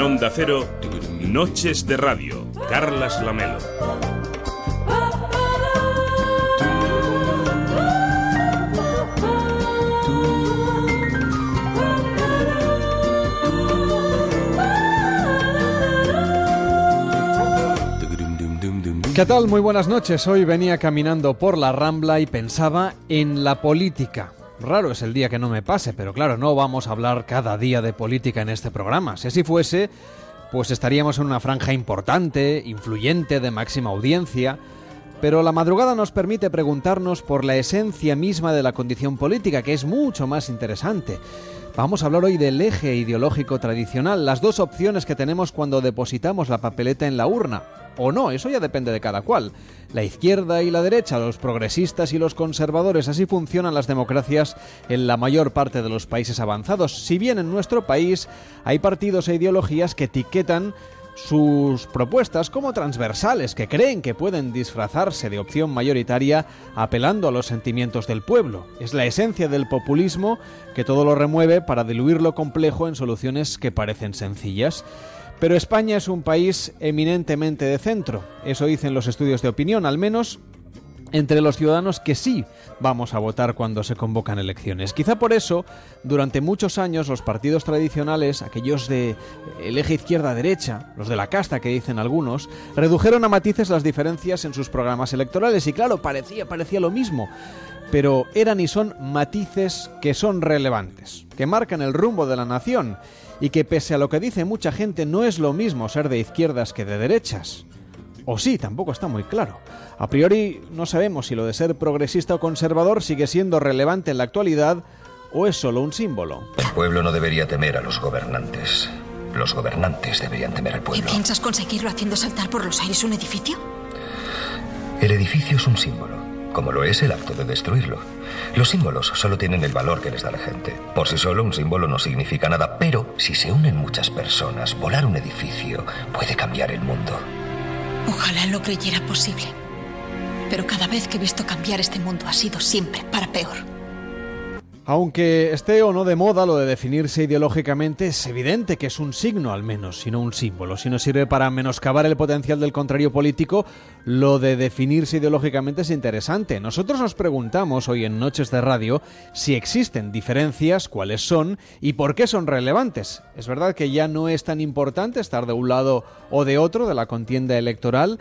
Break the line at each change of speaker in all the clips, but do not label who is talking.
En Onda Cero, Noches de Radio, Carlas Lamelo.
¿Qué tal? Muy buenas noches. Hoy venía caminando por la Rambla y pensaba en la política. Raro es el día que no me pase, pero claro, no vamos a hablar cada día de política en este programa. Si así fuese, pues estaríamos en una franja importante, influyente, de máxima audiencia. Pero la madrugada nos permite preguntarnos por la esencia misma de la condición política, que es mucho más interesante. Vamos a hablar hoy del eje ideológico tradicional, las dos opciones que tenemos cuando depositamos la papeleta en la urna. O no, eso ya depende de cada cual. La izquierda y la derecha, los progresistas y los conservadores, así funcionan las democracias en la mayor parte de los países avanzados. Si bien en nuestro país hay partidos e ideologías que etiquetan sus propuestas como transversales que creen que pueden disfrazarse de opción mayoritaria apelando a los sentimientos del pueblo. Es la esencia del populismo que todo lo remueve para diluir lo complejo en soluciones que parecen sencillas. Pero España es un país eminentemente de centro, eso dicen los estudios de opinión, al menos entre los ciudadanos que sí vamos a votar cuando se convocan elecciones. Quizá por eso, durante muchos años, los partidos tradicionales, aquellos de el eje izquierda-derecha, los de la casta que dicen algunos, redujeron a matices las diferencias en sus programas electorales y claro, parecía, parecía lo mismo. Pero eran y son matices que son relevantes, que marcan el rumbo de la nación y que pese a lo que dice mucha gente no es lo mismo ser de izquierdas que de derechas. O sí, tampoco está muy claro. A priori no sabemos si lo de ser progresista o conservador sigue siendo relevante en la actualidad o es solo un símbolo.
El pueblo no debería temer a los gobernantes. Los gobernantes deberían temer al
¿Y
pueblo.
piensas conseguirlo haciendo saltar por los aires un edificio?
El edificio es un símbolo, como lo es el acto de destruirlo. Los símbolos solo tienen el valor que les da la gente. Por sí solo un símbolo no significa nada, pero si se unen muchas personas, volar un edificio puede cambiar el mundo.
Ojalá lo creyera posible. Pero cada vez que he visto cambiar este mundo ha sido siempre para peor.
Aunque esté o no de moda lo de definirse ideológicamente, es evidente que es un signo al menos, y no un símbolo. Si no sirve para menoscabar el potencial del contrario político, lo de definirse ideológicamente es interesante. Nosotros nos preguntamos hoy en Noches de Radio si existen diferencias, cuáles son y por qué son relevantes. Es verdad que ya no es tan importante estar de un lado o de otro de la contienda electoral.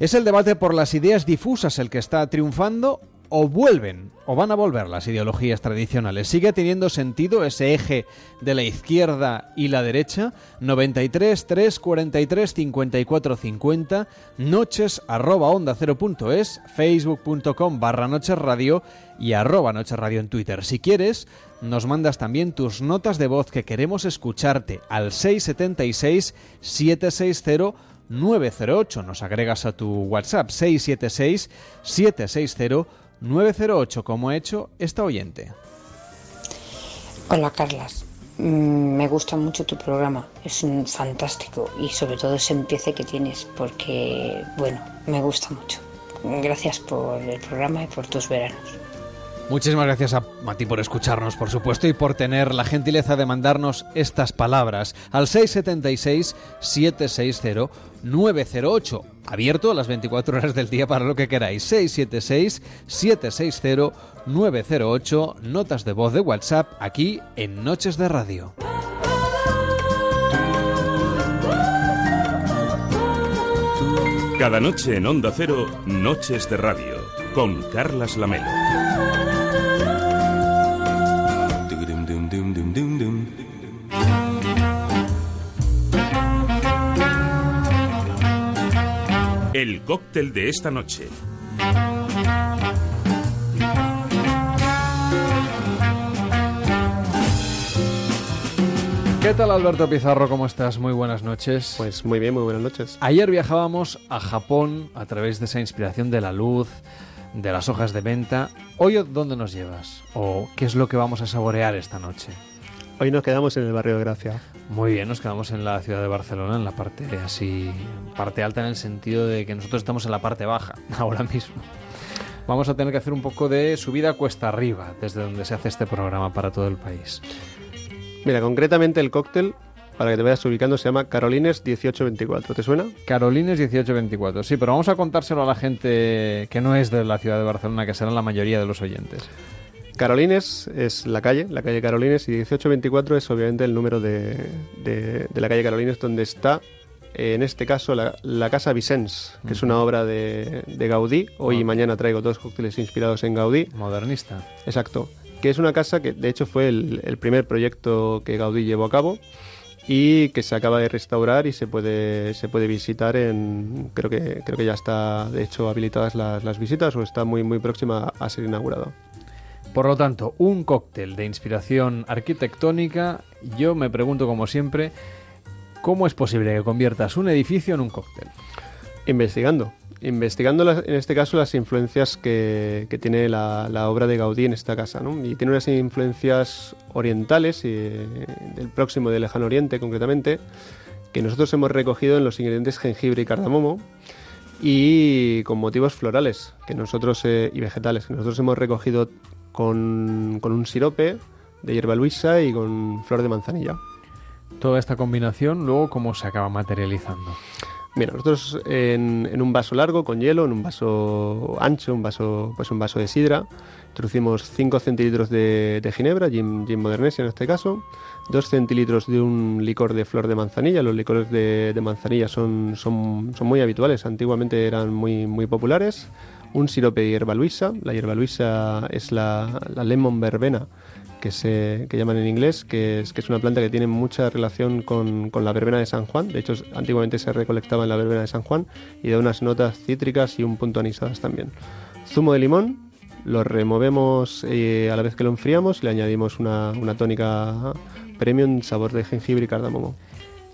¿Es el debate por las ideas difusas el que está triunfando o vuelven o van a volver las ideologías tradicionales. ¿Sigue teniendo sentido ese eje de la izquierda y la derecha? 93 3 43 54 50 noches arroba onda cero punto es facebook.com barra noches radio y arroba noches radio en Twitter. Si quieres, nos mandas también tus notas de voz que queremos escucharte al 676 760 908. Nos agregas a tu WhatsApp 676 760 908, como ha hecho esta oyente.
Hola Carlas, Mm, me gusta mucho tu programa, es un fantástico y sobre todo ese empiece que tienes porque, bueno, me gusta mucho. Gracias por el programa y por tus veranos.
Muchísimas gracias a, a ti por escucharnos, por supuesto, y por tener la gentileza de mandarnos estas palabras al 676-760-908. Abierto a las 24 horas del día para lo que queráis. 676-760-908. Notas de voz de WhatsApp aquí en Noches de Radio.
Cada noche en Onda Cero, Noches de Radio, con Carlas Lamelo. El cóctel de esta noche.
¿Qué tal Alberto Pizarro? ¿Cómo estás? Muy buenas noches.
Pues muy bien, muy buenas noches.
Ayer viajábamos a Japón a través de esa inspiración de la luz, de las hojas de venta. Hoy, ¿dónde nos llevas? ¿O qué es lo que vamos a saborear esta noche?
Hoy nos quedamos en el barrio de Gracia.
Muy bien, nos quedamos en la ciudad de Barcelona, en la parte así, parte alta en el sentido de que nosotros estamos en la parte baja ahora mismo. Vamos a tener que hacer un poco de subida cuesta arriba desde donde se hace este programa para todo el país.
Mira, concretamente el cóctel para que te vayas ubicando, se llama Carolines 1824. ¿Te suena?
Carolines 1824, sí, pero vamos a contárselo a la gente que no es de la ciudad de Barcelona, que serán la mayoría de los oyentes.
Carolines es la calle, la calle Carolines, y 1824 es obviamente el número de, la calle Carolines donde está, eh, en este caso, la, Casa Vicens, que es una obra de, Gaudí. Hoy y mañana traigo dos cócteles inspirados en Gaudí.
Modernista.
Exacto. Que es una casa que, de hecho, fue el, el primer proyecto que Gaudí llevó a cabo y que se acaba de restaurar y se puede se puede visitar en creo que creo que ya está de hecho habilitadas las, las visitas o está muy muy próxima a ser inaugurado.
Por lo tanto, un cóctel de inspiración arquitectónica, yo me pregunto como siempre, ¿cómo es posible que conviertas un edificio en un cóctel?
Investigando investigando en este caso las influencias que, tiene la, obra de Gaudí en esta casa. ¿no? Y tiene unas influencias orientales, y, del próximo del lejano oriente concretamente, que nosotros hemos recogido en los ingredientes jengibre y cardamomo y con motivos florales que nosotros eh, y vegetales que nosotros hemos recogido con, con un sirope de hierba luisa y con flor de manzanilla.
Toda esta combinación luego cómo se acaba materializando.
Mira, nosotros en, un vaso largo con hielo, en un vaso ancho, un vaso, pues un vaso de sidra, introducimos 5 centilitros de, ginebra, gin, modernesia en este caso, 2 centilitros de un licor de flor de manzanilla. Los licores de, manzanilla son, son, son, muy habituales, antiguamente eran muy, muy populares. Un sirope de hierba luisa, la hierba luisa es la, lemon verbena, que se que llaman en inglés, que es, que es una planta que tiene mucha relación con, con, la verbena de San Juan. De hecho, antiguamente se recolectaba en la verbena de San Juan y da unas notas cítricas y un punto anisadas también. Zumo de limón, lo removemos eh, a la vez que lo enfriamos y le añadimos una, una tónica premium sabor de jengibre y cardamomo.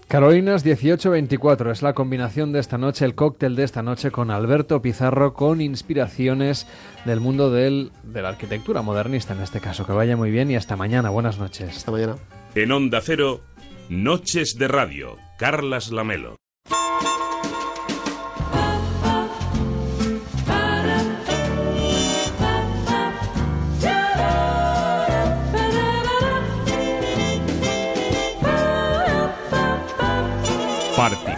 Carolinas 1824 es la combinación de esta noche, el cóctel de esta noche con Alberto Pizarro con inspiraciones del mundo del, de la arquitectura modernista en este caso. Que vaya muy bien y hasta mañana. Buenas noches.
Hasta mañana.
En Onda Cero, Noches de Radio, Carlas Lamelo.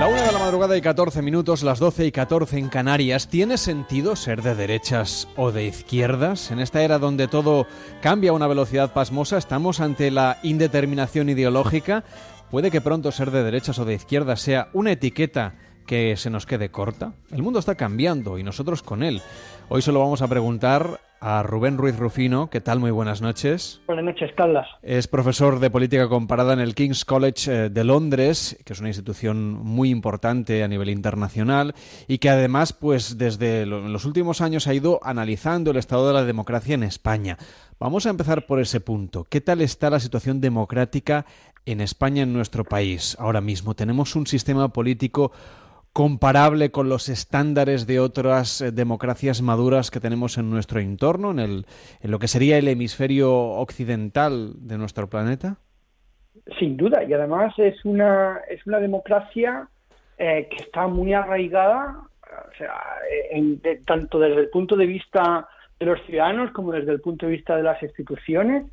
La una de la madrugada y 14 minutos, las 12 y 14 en Canarias. ¿Tiene sentido ser de derechas o de izquierdas? En esta era donde todo cambia a una velocidad pasmosa, estamos ante la indeterminación ideológica. ¿Puede que pronto ser de derechas o de izquierdas sea una etiqueta que se nos quede corta? El mundo está cambiando y nosotros con él. Hoy se lo vamos a preguntar a Rubén Ruiz Rufino. ¿Qué tal? Muy buenas noches.
Buenas noches, Carlas.
Es profesor de política comparada en el King's College eh, de Londres, que es una institución muy importante a nivel internacional y que además, pues desde los últimos años ha ido analizando el estado de la democracia en España. Vamos a empezar por ese punto. ¿Qué tal está la situación democrática en España, en nuestro país? Ahora mismo tenemos un sistema político comparable con los estándares de otras eh, democracias maduras que tenemos en nuestro entorno, en, el, en lo que sería el hemisferio occidental de nuestro planeta?
Sin duda, y además es una, es una democracia eh, que está muy arraigada, o sea, en, tanto desde el punto de vista de los ciudadanos como desde el punto de vista de las instituciones.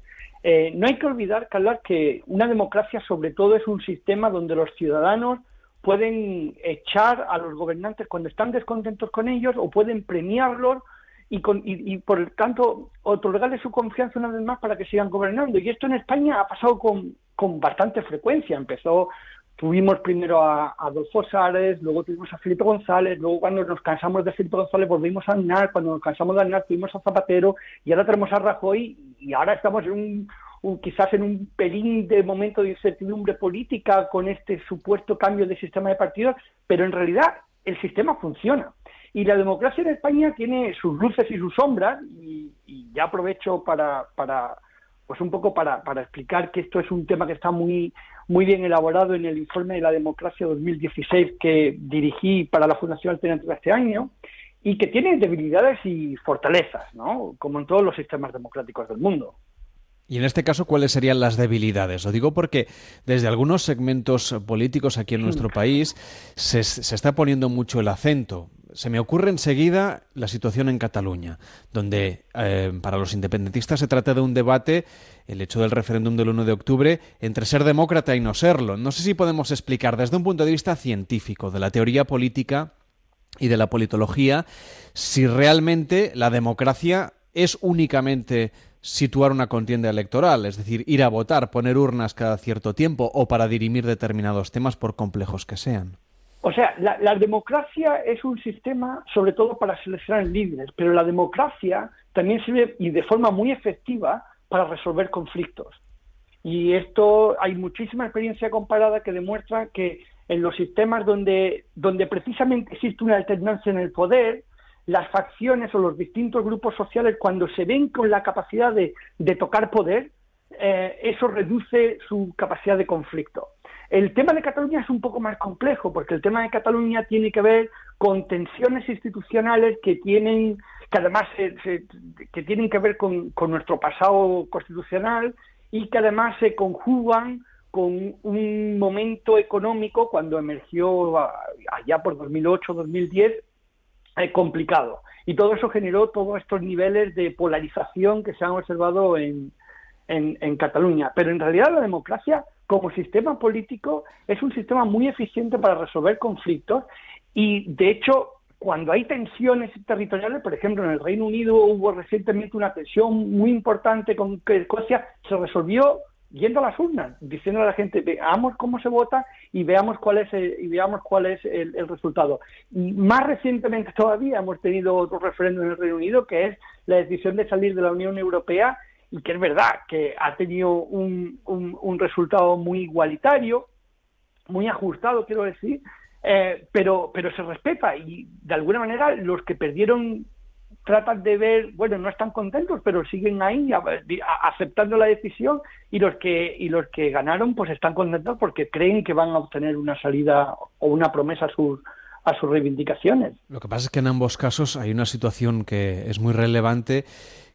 Eh, no hay que olvidar, Carlos, que una democracia sobre todo es un sistema donde los ciudadanos pueden echar a los gobernantes cuando están descontentos con ellos o pueden premiarlos y, y, por el tanto otorgarles su confianza una vez más para que sigan gobernando. Y esto en España ha pasado con, con bastante frecuencia. Empezó, tuvimos primero a, Adolfo Sárez, luego tuvimos a Felipe González, luego cuando nos cansamos de Felipe González volvimos a Aznar, cuando nos cansamos de Aznar tuvimos a Zapatero y ahora tenemos a Rajoy y ahora estamos en un quizás en un pelín de momento de incertidumbre política con este supuesto cambio de sistema de partidos, pero en realidad el sistema funciona. Y la democracia en España tiene sus luces y sus sombras, y, ya aprovecho para, para pues un poco para, para, explicar que esto es un tema que está muy, muy bien elaborado en el informe de la democracia 2016 que dirigí para la Fundación Alternativa este año y que tiene debilidades y fortalezas, ¿no? como en todos los sistemas democráticos del mundo.
Y en este caso, ¿cuáles serían las debilidades? Lo digo porque desde algunos segmentos políticos aquí en nuestro país se, está poniendo mucho el acento. Se me ocurre enseguida la situación en Cataluña, donde eh, para los independentistas se trata de un debate, el hecho del referéndum del 1 de octubre, entre ser demócrata y no serlo. No sé si podemos explicar desde un punto de vista científico, de la teoría política y de la politología, si realmente la democracia es únicamente situar una contienda electoral, es decir, ir a votar, poner urnas cada cierto tiempo o para dirimir determinados temas por complejos que sean.
O sea, la, democracia es un sistema sobre todo para seleccionar líderes, pero la democracia también sirve y de forma muy efectiva para resolver conflictos. Y esto hay muchísima experiencia comparada que demuestra que en los sistemas donde, donde precisamente existe una alternancia en el poder, las facciones o los distintos grupos sociales, cuando se ven con la capacidad de, tocar poder, eh, eso reduce su capacidad de conflicto. El tema de Cataluña es un poco más complejo, porque el tema de Cataluña tiene que ver con tensiones institucionales que tienen, que además que tienen que ver con, con nuestro pasado constitucional y que además se conjugan con un momento económico cuando emergió allá por 2008-2010 eh, complicado. Y todo eso generó todos estos niveles de polarización que se han observado en, en, Cataluña. Pero en realidad la democracia como sistema político es un sistema muy eficiente para resolver conflictos y de hecho cuando hay tensiones territoriales, por ejemplo en el Reino Unido hubo recientemente una tensión muy importante con Escocia se resolvió yendo a las urnas, diciendo a la gente, veamos cómo se vota y veamos cuál es el, y veamos cuál es el, resultado. más recientemente todavía hemos tenido otro referéndum en el Reino Unido, que es la decisión de salir de la Unión Europea, y que es verdad que ha tenido un, un, resultado muy igualitario, muy ajustado, quiero decir, eh, pero, pero se respeta y de alguna manera los que perdieron tratan de ver, bueno, no están contentos, pero siguen ahí aceptando la decisión y los que y los que ganaron pues están contentos porque creen que van a obtener una salida o una promesa a sus a sus reivindicaciones.
Lo que pasa es que en ambos casos hay una situación que es muy relevante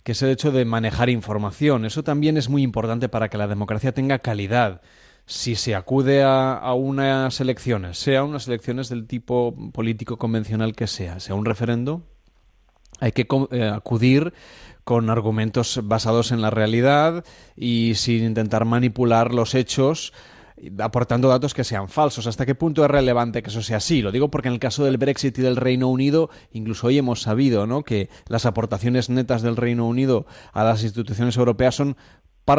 que es el hecho de manejar información. Eso también es muy importante para que la democracia tenga calidad si se acude a, a, unas elecciones, sea unas elecciones del tipo político convencional que sea, sea un referendo, hay que eh, acudir con argumentos basados en la realidad y sin intentar manipular los hechos aportando datos que sean falsos. ¿Hasta qué punto es relevante que eso sea así? Lo digo porque en el caso del Brexit y del Reino Unido, incluso hoy hemos sabido ¿no? que las aportaciones netas del Reino Unido a las instituciones europeas son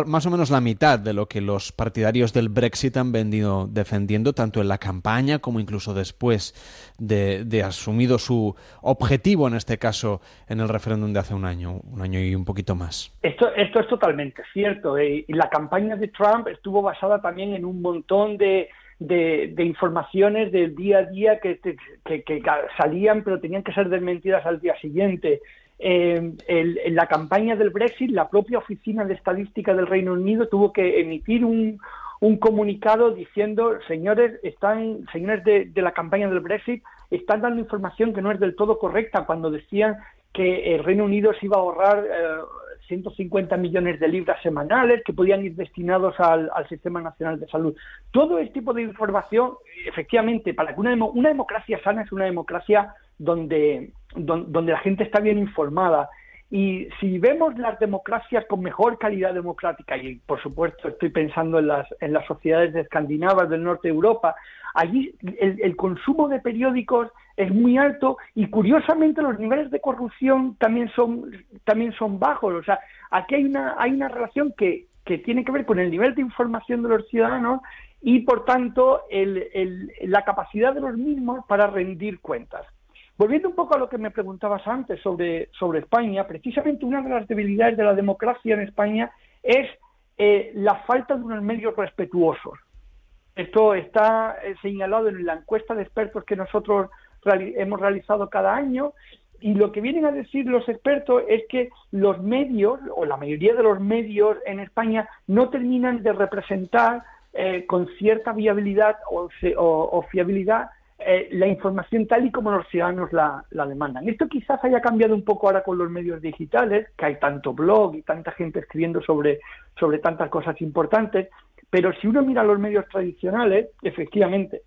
más o menos la mitad de lo que los partidarios del Brexit han venido defendiendo, tanto en la campaña como incluso después de, de, asumido su objetivo, en este caso, en el referéndum de hace un año, un año y un poquito más.
Esto, esto es totalmente cierto. Eh, y la campaña de Trump estuvo basada también en un montón de, de, informaciones del día a día que, que, que, salían, pero tenían que ser desmentidas al día siguiente en la campaña del Brexit, la propia Oficina de Estadística del Reino Unido tuvo que emitir un, comunicado diciendo, señores, están, señores de, la campaña del Brexit, están dando información que no es del todo correcta cuando decían que el Reino Unido se iba a ahorrar 150 eh, millones de libras semanales que podían ir destinados al, Sistema Nacional de Salud. Todo este tipo de información, efectivamente, para que una, una democracia sana es una democracia donde, donde, la gente está bien informada. Y si vemos las democracias con mejor calidad democrática, y por supuesto estoy pensando en las, en las sociedades escandinavas del norte de Europa, allí el, consumo de periódicos es muy alto y curiosamente los niveles de corrupción también son, también son bajos. O sea, aquí hay una, hay una relación que, que tiene que ver con el nivel de información de los ciudadanos y por tanto el, la capacidad de los mismos para rendir cuentas. Volviendo un poco a lo que me preguntabas antes sobre, sobre España, precisamente una de las debilidades de la democracia en España es eh, la falta de unos medios respetuosos. Esto está eh, señalado en la encuesta de expertos que nosotros hemos realizado cada año y lo que vienen a decir los expertos es que los medios, o la mayoría de los medios en España, no terminan de representar eh, con cierta viabilidad o, fiabilidad eh, la información tal y como los ciudadanos la, demandan. Esto quizás haya cambiado un poco ahora con los medios digitales, que hay tanto blog y tanta gente escribiendo sobre, sobre tantas cosas importantes, pero si uno mira los medios tradicionales, efectivamente,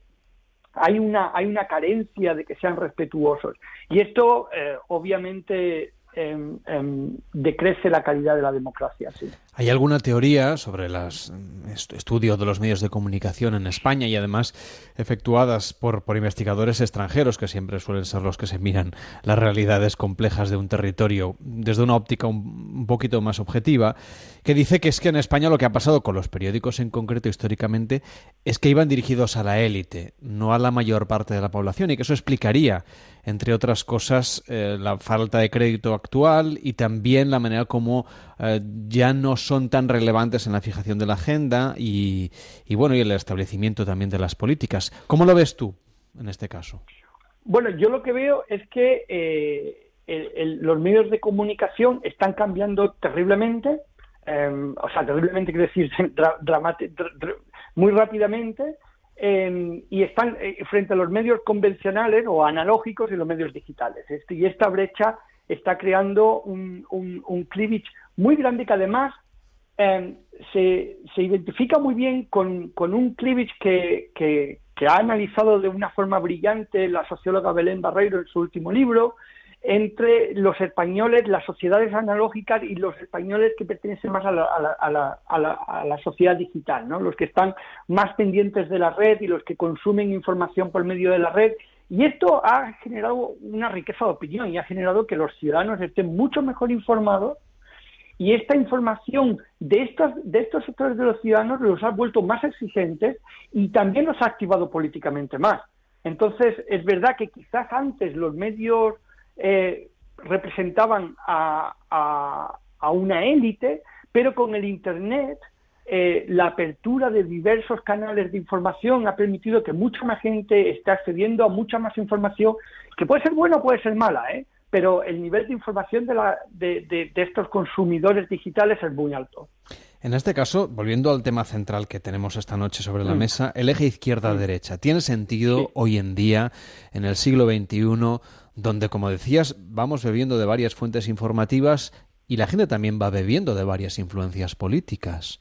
hay una, hay una carencia de que sean respetuosos. Y esto, eh, obviamente, em, em, decrece la calidad de la democracia. Sí.
¿Hay alguna teoría sobre los mm, estudios de los medios de comunicación en España y además efectuadas por, investigadores extranjeros, que siempre suelen ser los que se miran las realidades complejas de un territorio desde una óptica un, poquito más objetiva, que dice que es que en España lo que ha pasado con los periódicos en concreto históricamente es que iban dirigidos a la élite, no a la mayor parte de la población, y que eso explicaría, entre otras cosas, eh, la falta de crédito actual y también la manera como eh, ya no son tan relevantes en la fijación de la agenda y, bueno y el establecimiento también de las políticas. ¿Cómo lo ves tú en este caso?
Bueno, yo lo que veo es que eh, los medios de comunicación están cambiando terriblemente, em, o sea, terriblemente quiere decir muy rápidamente, em, y están eh, frente a los medios convencionales o analógicos y los medios digitales. Este, y esta brecha está creando un, un, cleavage muy grande que además em, se, se, identifica muy bien con, con un cleavage que, que, ha analizado de una forma brillante la socióloga Belén Barreiro en su último libro, entre los españoles, las sociedades analógicas y los españoles que pertenecen más a la, a la, a la, a la sociedad digital, ¿no? los que están más pendientes de la red y los que consumen información por medio de la red y esto ha generado una riqueza de opinión y ha generado que los ciudadanos estén mucho mejor informados y esta información de estos, de estos sectores de los ciudadanos los ha vuelto más exigentes y también los ha activado políticamente más. Entonces, es verdad que quizás antes los medios eh, representaban a, a una élite, pero con el Internet eh, la apertura de diversos canales de información ha permitido que mucha más gente esté accediendo a mucha más información, que puede ser buena o puede ser mala, ¿eh? pero el nivel de información de, la, de, estos consumidores digitales es muy alto.
En este caso, volviendo al tema central que tenemos esta noche sobre la mm. mesa, el eje izquierda-derecha, ¿tiene sentido hoy en día, en el siglo XXI, donde, como decías, vamos bebiendo de varias fuentes informativas y la gente también va bebiendo de varias influencias políticas?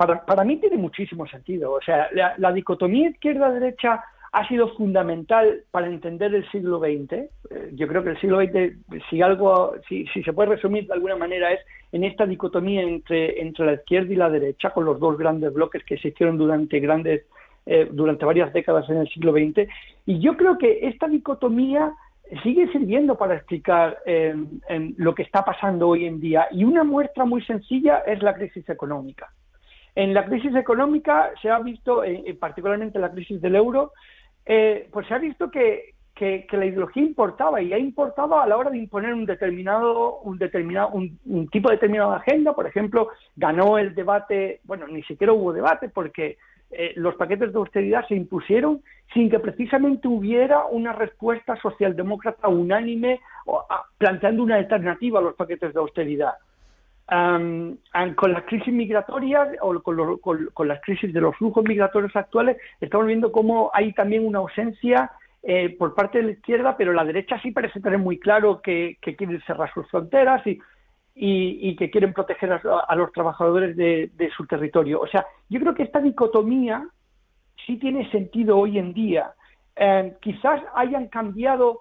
Para, para mí tiene muchísimo sentido. O sea, la, dicotomía izquierda-derecha ha sido fundamental para entender el siglo XX. Eh, yo creo que el siglo XX, si algo, si, si, se puede resumir de alguna manera, es en esta dicotomía entre, entre la izquierda y la derecha, con los dos grandes bloques que se hicieron durante grandes, eh, durante varias décadas en el siglo XX. Y yo creo que esta dicotomía sigue sirviendo para explicar eh, lo que está pasando hoy en día. Y una muestra muy sencilla es la crisis económica. En la crisis económica se ha visto, eh, eh, particularmente en la crisis del euro, eh, pues se ha visto que, la ideología importaba y ha importado a la hora de imponer un determinado, un determinado, un, tipo determinado de agenda. Por ejemplo, ganó el debate, bueno, ni siquiera hubo debate porque los paquetes de austeridad se impusieron sin que precisamente hubiera una respuesta socialdemócrata unánime planteando una alternativa a los paquetes de austeridad con las crisis migratorias o con, las crisis de los flujos migratorios actuales, estamos viendo cómo hay también una ausencia eh, por parte de la izquierda, pero la derecha sí parece tener muy claro que, quieren cerrar sus fronteras y, y, que quieren proteger a, los trabajadores de, su territorio. O sea, yo creo que esta dicotomía sí tiene sentido hoy en día. Eh, quizás hayan cambiado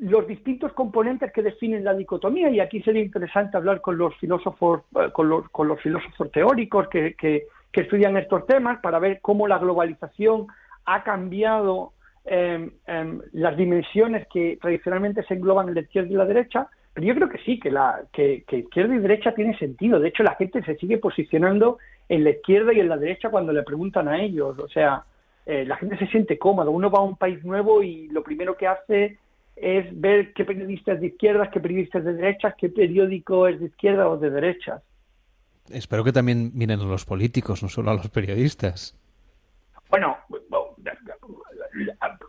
los distintos componentes que definen la dicotomía. Y aquí sería interesante hablar con los filósofos eh, con los, con los filósofos teóricos que, que, estudian estos temas para ver cómo la globalización ha cambiado em, las dimensiones que tradicionalmente se engloban en la izquierda y la derecha. Pero yo creo que sí que la que, izquierda y derecha tiene sentido. De hecho la gente se sigue posicionando en la izquierda y en la derecha cuando le preguntan a ellos. O sea eh, la gente se siente cómodo uno va a un país nuevo y lo primero que hace es ver qué periodista es de izquierdas, qué periodista es de derechas, qué periódico es de izquierda o de derechas.
Espero que también miren a los políticos, no solo a los periodistas.
Bueno,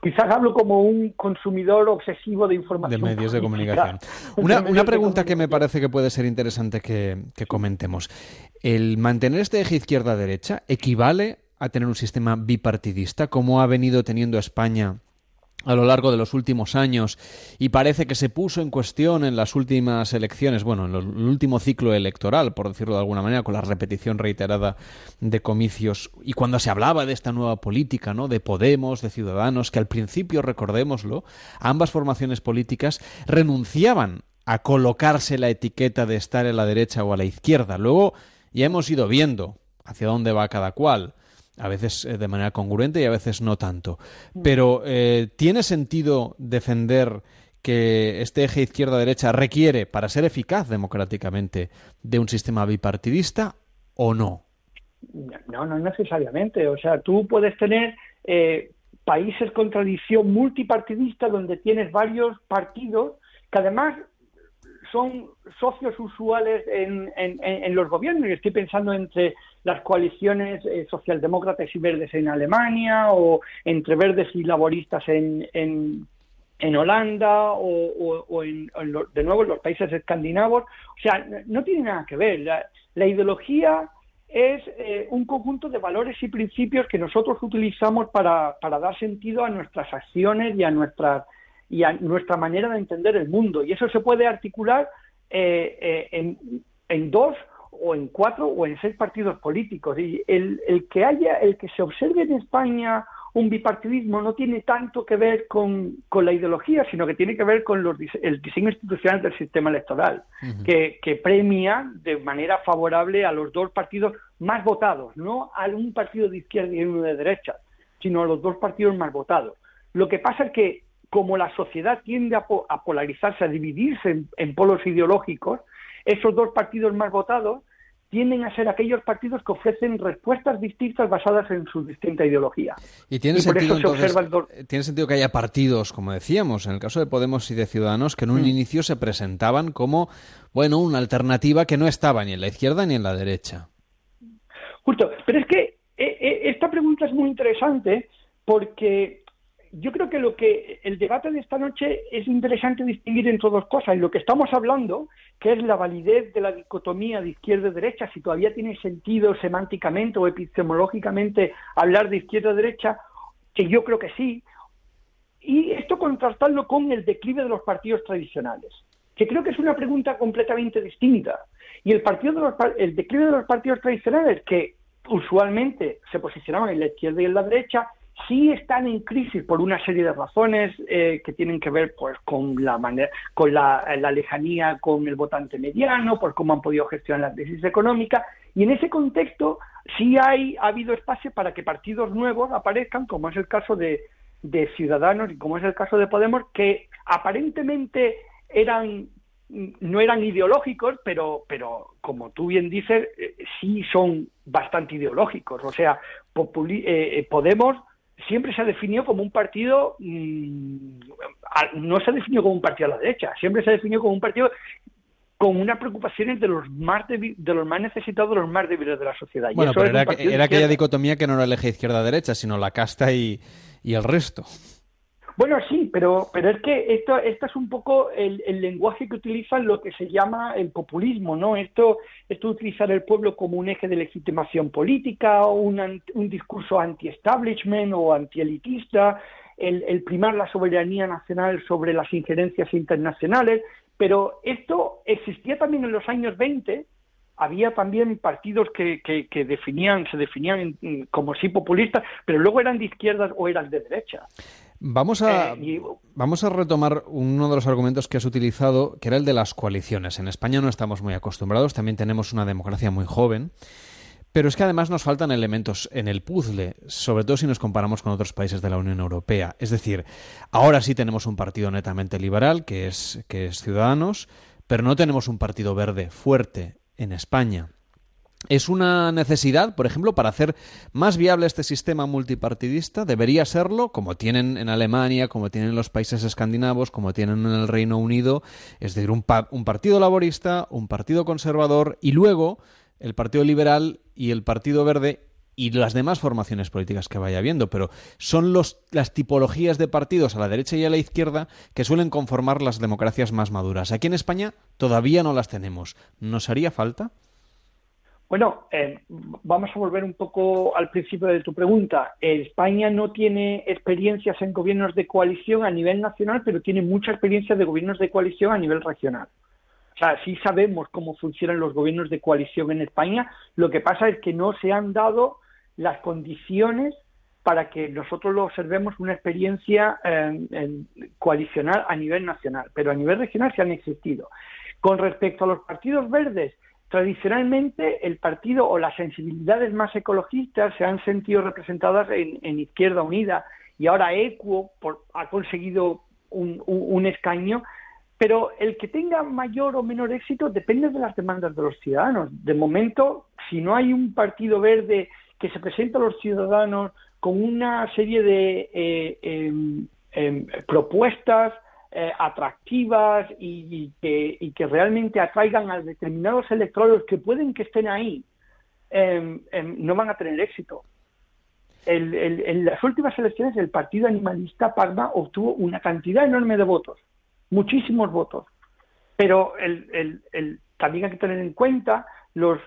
quizás hablo como un consumidor obsesivo de información.
De medios de comunicación. Una, una pregunta que me parece que puede ser interesante que, que comentemos. ¿El mantener este eje izquierda-derecha equivale a tener un sistema bipartidista como ha venido teniendo España a lo largo de los últimos años y parece que se puso en cuestión en las últimas elecciones, bueno, en el último ciclo electoral, por decirlo de alguna manera, con la repetición reiterada de comicios y cuando se hablaba de esta nueva política, ¿no? de Podemos, de Ciudadanos, que al principio, recordémoslo, ambas formaciones políticas renunciaban a colocarse la etiqueta de estar en la derecha o a la izquierda. Luego ya hemos ido viendo hacia dónde va cada cual a veces eh, de manera congruente y a veces no tanto. Mm. Pero eh, ¿tiene sentido defender que este eje izquierda-derecha requiere, para ser eficaz democráticamente, de un sistema bipartidista o no?
No, no necesariamente. O sea, tú puedes tener eh, países con tradición multipartidista donde tienes varios partidos que además son socios usuales en, en, los gobiernos. Y estoy pensando entre las coaliciones eh, socialdemócratas y verdes en Alemania o entre verdes y laboristas en, en, Holanda o, en, de nuevo en los países escandinavos. O sea, no, tiene nada que ver. La, ideología es eh, un conjunto de valores y principios que nosotros utilizamos para, para dar sentido a nuestras acciones y a nuestras y a nuestra manera de entender el mundo. Y eso se puede articular eh, eh, en, en, dos o en cuatro o en seis partidos políticos. Y el, el, que haya, el que se observe en España un bipartidismo no tiene tanto que ver con, con la ideología, sino que tiene que ver con los, el diseño institucional del sistema electoral, que, que, premia de manera favorable a los dos partidos más votados, no a un partido de izquierda y uno de derecha, sino a los dos partidos más votados. Lo que pasa es que como la sociedad tiende a, polarizarse, a dividirse en, polos ideológicos, esos dos partidos más votados tienden a ser aquellos partidos que ofrecen respuestas distintas basadas en su distinta ideología.
Y tiene, sentido, tiene sentido que haya partidos, como decíamos, en el caso de Podemos y de Ciudadanos, que en un mm. inicio se presentaban como, bueno, una alternativa que no estaba ni en la izquierda ni en la derecha.
Justo, pero es que eh, eh, esta pregunta es muy interesante porque yo creo que lo que el debate de esta noche es interesante distinguir entre dos cosas. Lo que estamos hablando, que es la validez de la dicotomía de izquierda y derecha, si todavía tiene sentido semánticamente o epistemológicamente hablar de izquierda y derecha, que yo creo que sí. Y esto contrastarlo con el declive de los partidos tradicionales, que creo que es una pregunta completamente distinta. Y el, partido de los, el declive de los partidos tradicionales, que usualmente se posicionaban en la izquierda y en la derecha, sí están en crisis por una serie de razones eh, que tienen que ver pues con la manera, con la, lejanía con el votante mediano, por cómo han podido gestionar la crisis económica y en ese contexto sí hay ha habido espacio para que partidos nuevos aparezcan, como es el caso de, de Ciudadanos y como es el caso de Podemos, que aparentemente eran no eran ideológicos, pero, pero como tú bien dices, eh, sí son bastante ideológicos. O sea, eh, Podemos siempre se ha definido como un partido, mm, no se ha definido como un partido a la derecha, siempre se ha definido como un partido con unas preocupaciones de los más de los más necesitados, de los más débiles de la sociedad.
Bueno, pero era, era aquella dicotomía que no era el eje izquierda-derecha, sino la casta y, y el resto.
Bueno, sí, pero, pero es que esto, esto es un poco el, lenguaje que utilizan lo que se llama el populismo, ¿no? Esto, esto utilizar el pueblo como un eje de legitimación política, o un, un discurso anti-establishment o anti-elitista, el, el primar la soberanía nacional sobre las injerencias internacionales, pero esto existía también en los años 20, había también partidos que, que, definían, se definían como sí populistas, pero luego eran de izquierdas o eran de derecha.
Vamos a, eh, vamos a retomar uno de los argumentos que has utilizado, que era el de las coaliciones. En España no estamos muy acostumbrados, también tenemos una democracia muy joven, pero es que además nos faltan elementos en el puzzle, sobre todo si nos comparamos con otros países de la Unión Europea. Es decir, ahora sí tenemos un partido netamente liberal, que es, que es Ciudadanos, pero no tenemos un partido verde fuerte en España es una necesidad, por ejemplo, para hacer más viable este sistema multipartidista. Debería serlo, como tienen en Alemania, como tienen en los países escandinavos, como tienen en el Reino Unido. Es decir, un, partido laborista, un partido conservador y luego el Partido Liberal y el Partido Verde y las demás formaciones políticas que vaya habiendo, pero son las tipologías de partidos a la derecha y a la izquierda que suelen conformar las democracias más maduras. Aquí en España todavía no las tenemos. ¿Nos haría falta?
Bueno, eh, vamos a volver un poco al principio de tu pregunta. España no tiene experiencias en gobiernos de coalición a nivel nacional, pero tiene mucha experiencia de gobiernos de coalición a nivel regional. O sea, sí sabemos cómo funcionan los gobiernos de coalición en España. Lo que pasa es que no se han dado las condiciones para que nosotros lo observemos una experiencia eh, coalicional a nivel nacional, pero a nivel regional sí han existido. Con respecto a los partidos verdes, Tradicionalmente, el partido o las sensibilidades más ecologistas se han sentido representadas en, Izquierda Unida y ahora Equo ha conseguido un, escaño, pero el que tenga mayor o menor éxito depende de las demandas de los ciudadanos. De momento, si no hay un partido verde que se presente a los ciudadanos con una serie de eh, em, em, propuestas, eh, atractivas y, que, realmente atraigan a determinados electrodos que pueden que estén ahí, em, no van a tener éxito. en las últimas elecciones el Partido Animalista Parma obtuvo una cantidad enorme de votos, muchísimos votos, pero el, también hay que tener en cuenta los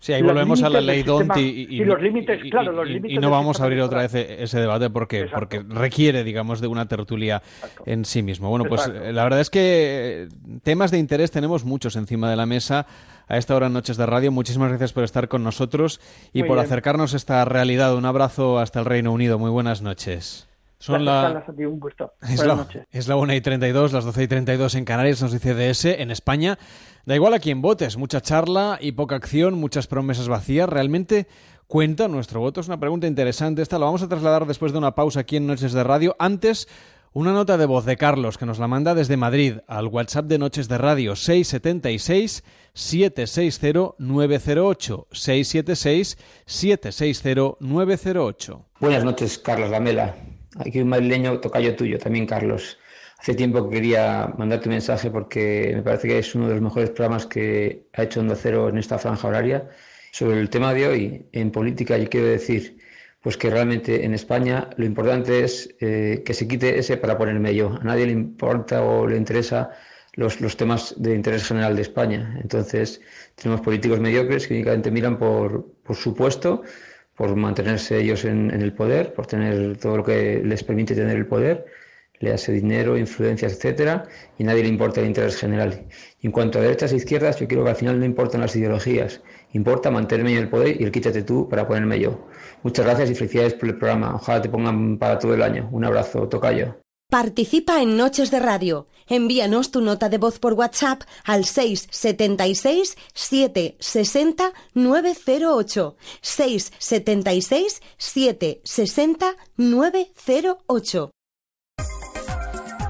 Sí, ahí volvemos a la ley DONT
y, los límites, claro, los límites
y no vamos a abrir otra vez ese debate porque, porque requiere, digamos, de una tertulia en sí mismo. Bueno, pues la verdad es que temas de interés tenemos muchos encima de la mesa a esta hora en Noches de Radio. Muchísimas gracias por estar con nosotros y por acercarnos a esta realidad. Un abrazo hasta el Reino Unido. Muy buenas noches.
Son la...
Es, la... es la 1 y 32, las 12 y 32 en Canarias, nos dice DS, en España. Da igual a quién votes, mucha charla y poca acción, muchas promesas vacías. ¿Realmente cuenta nuestro voto? Es una pregunta interesante. Esta la vamos a trasladar después de una pausa aquí en Noches de Radio. Antes, una nota de voz de Carlos que nos la manda desde Madrid al WhatsApp de Noches de Radio 676 760 908 676 760 908.
Buenas noches, Carlos Lamela. Aquí un madrileño tocayo tuyo, también Carlos. Hace tiempo que quería mandarte un mensaje porque me parece que es uno de los mejores programas que ha hecho Onda Cero en esta franja horaria. Sobre el tema de hoy, en política, yo quiero decir pues que realmente en España lo importante es eh, que se quite ese para ponerme yo. A nadie le importa o le interesa los, los, temas de interés general de España. Entonces, tenemos políticos mediocres que únicamente miran por, por su puesto, por mantenerse ellos en, el poder, por tener todo lo que les permite tener el poder le hace dinero, influencias, etcétera, y nadie le importa el interés general. Y en cuanto a derechas e izquierdas, yo quiero que al final no importan las ideologías, importa mantenerme en el poder y el quítate tú para ponerme yo. Muchas gracias y felicidades por el programa. Ojalá te pongan para todo el año. Un abrazo, tocayo.
Participa en Noches de Radio. Envíanos tu nota de voz por WhatsApp al 676 760 908. 676 760 908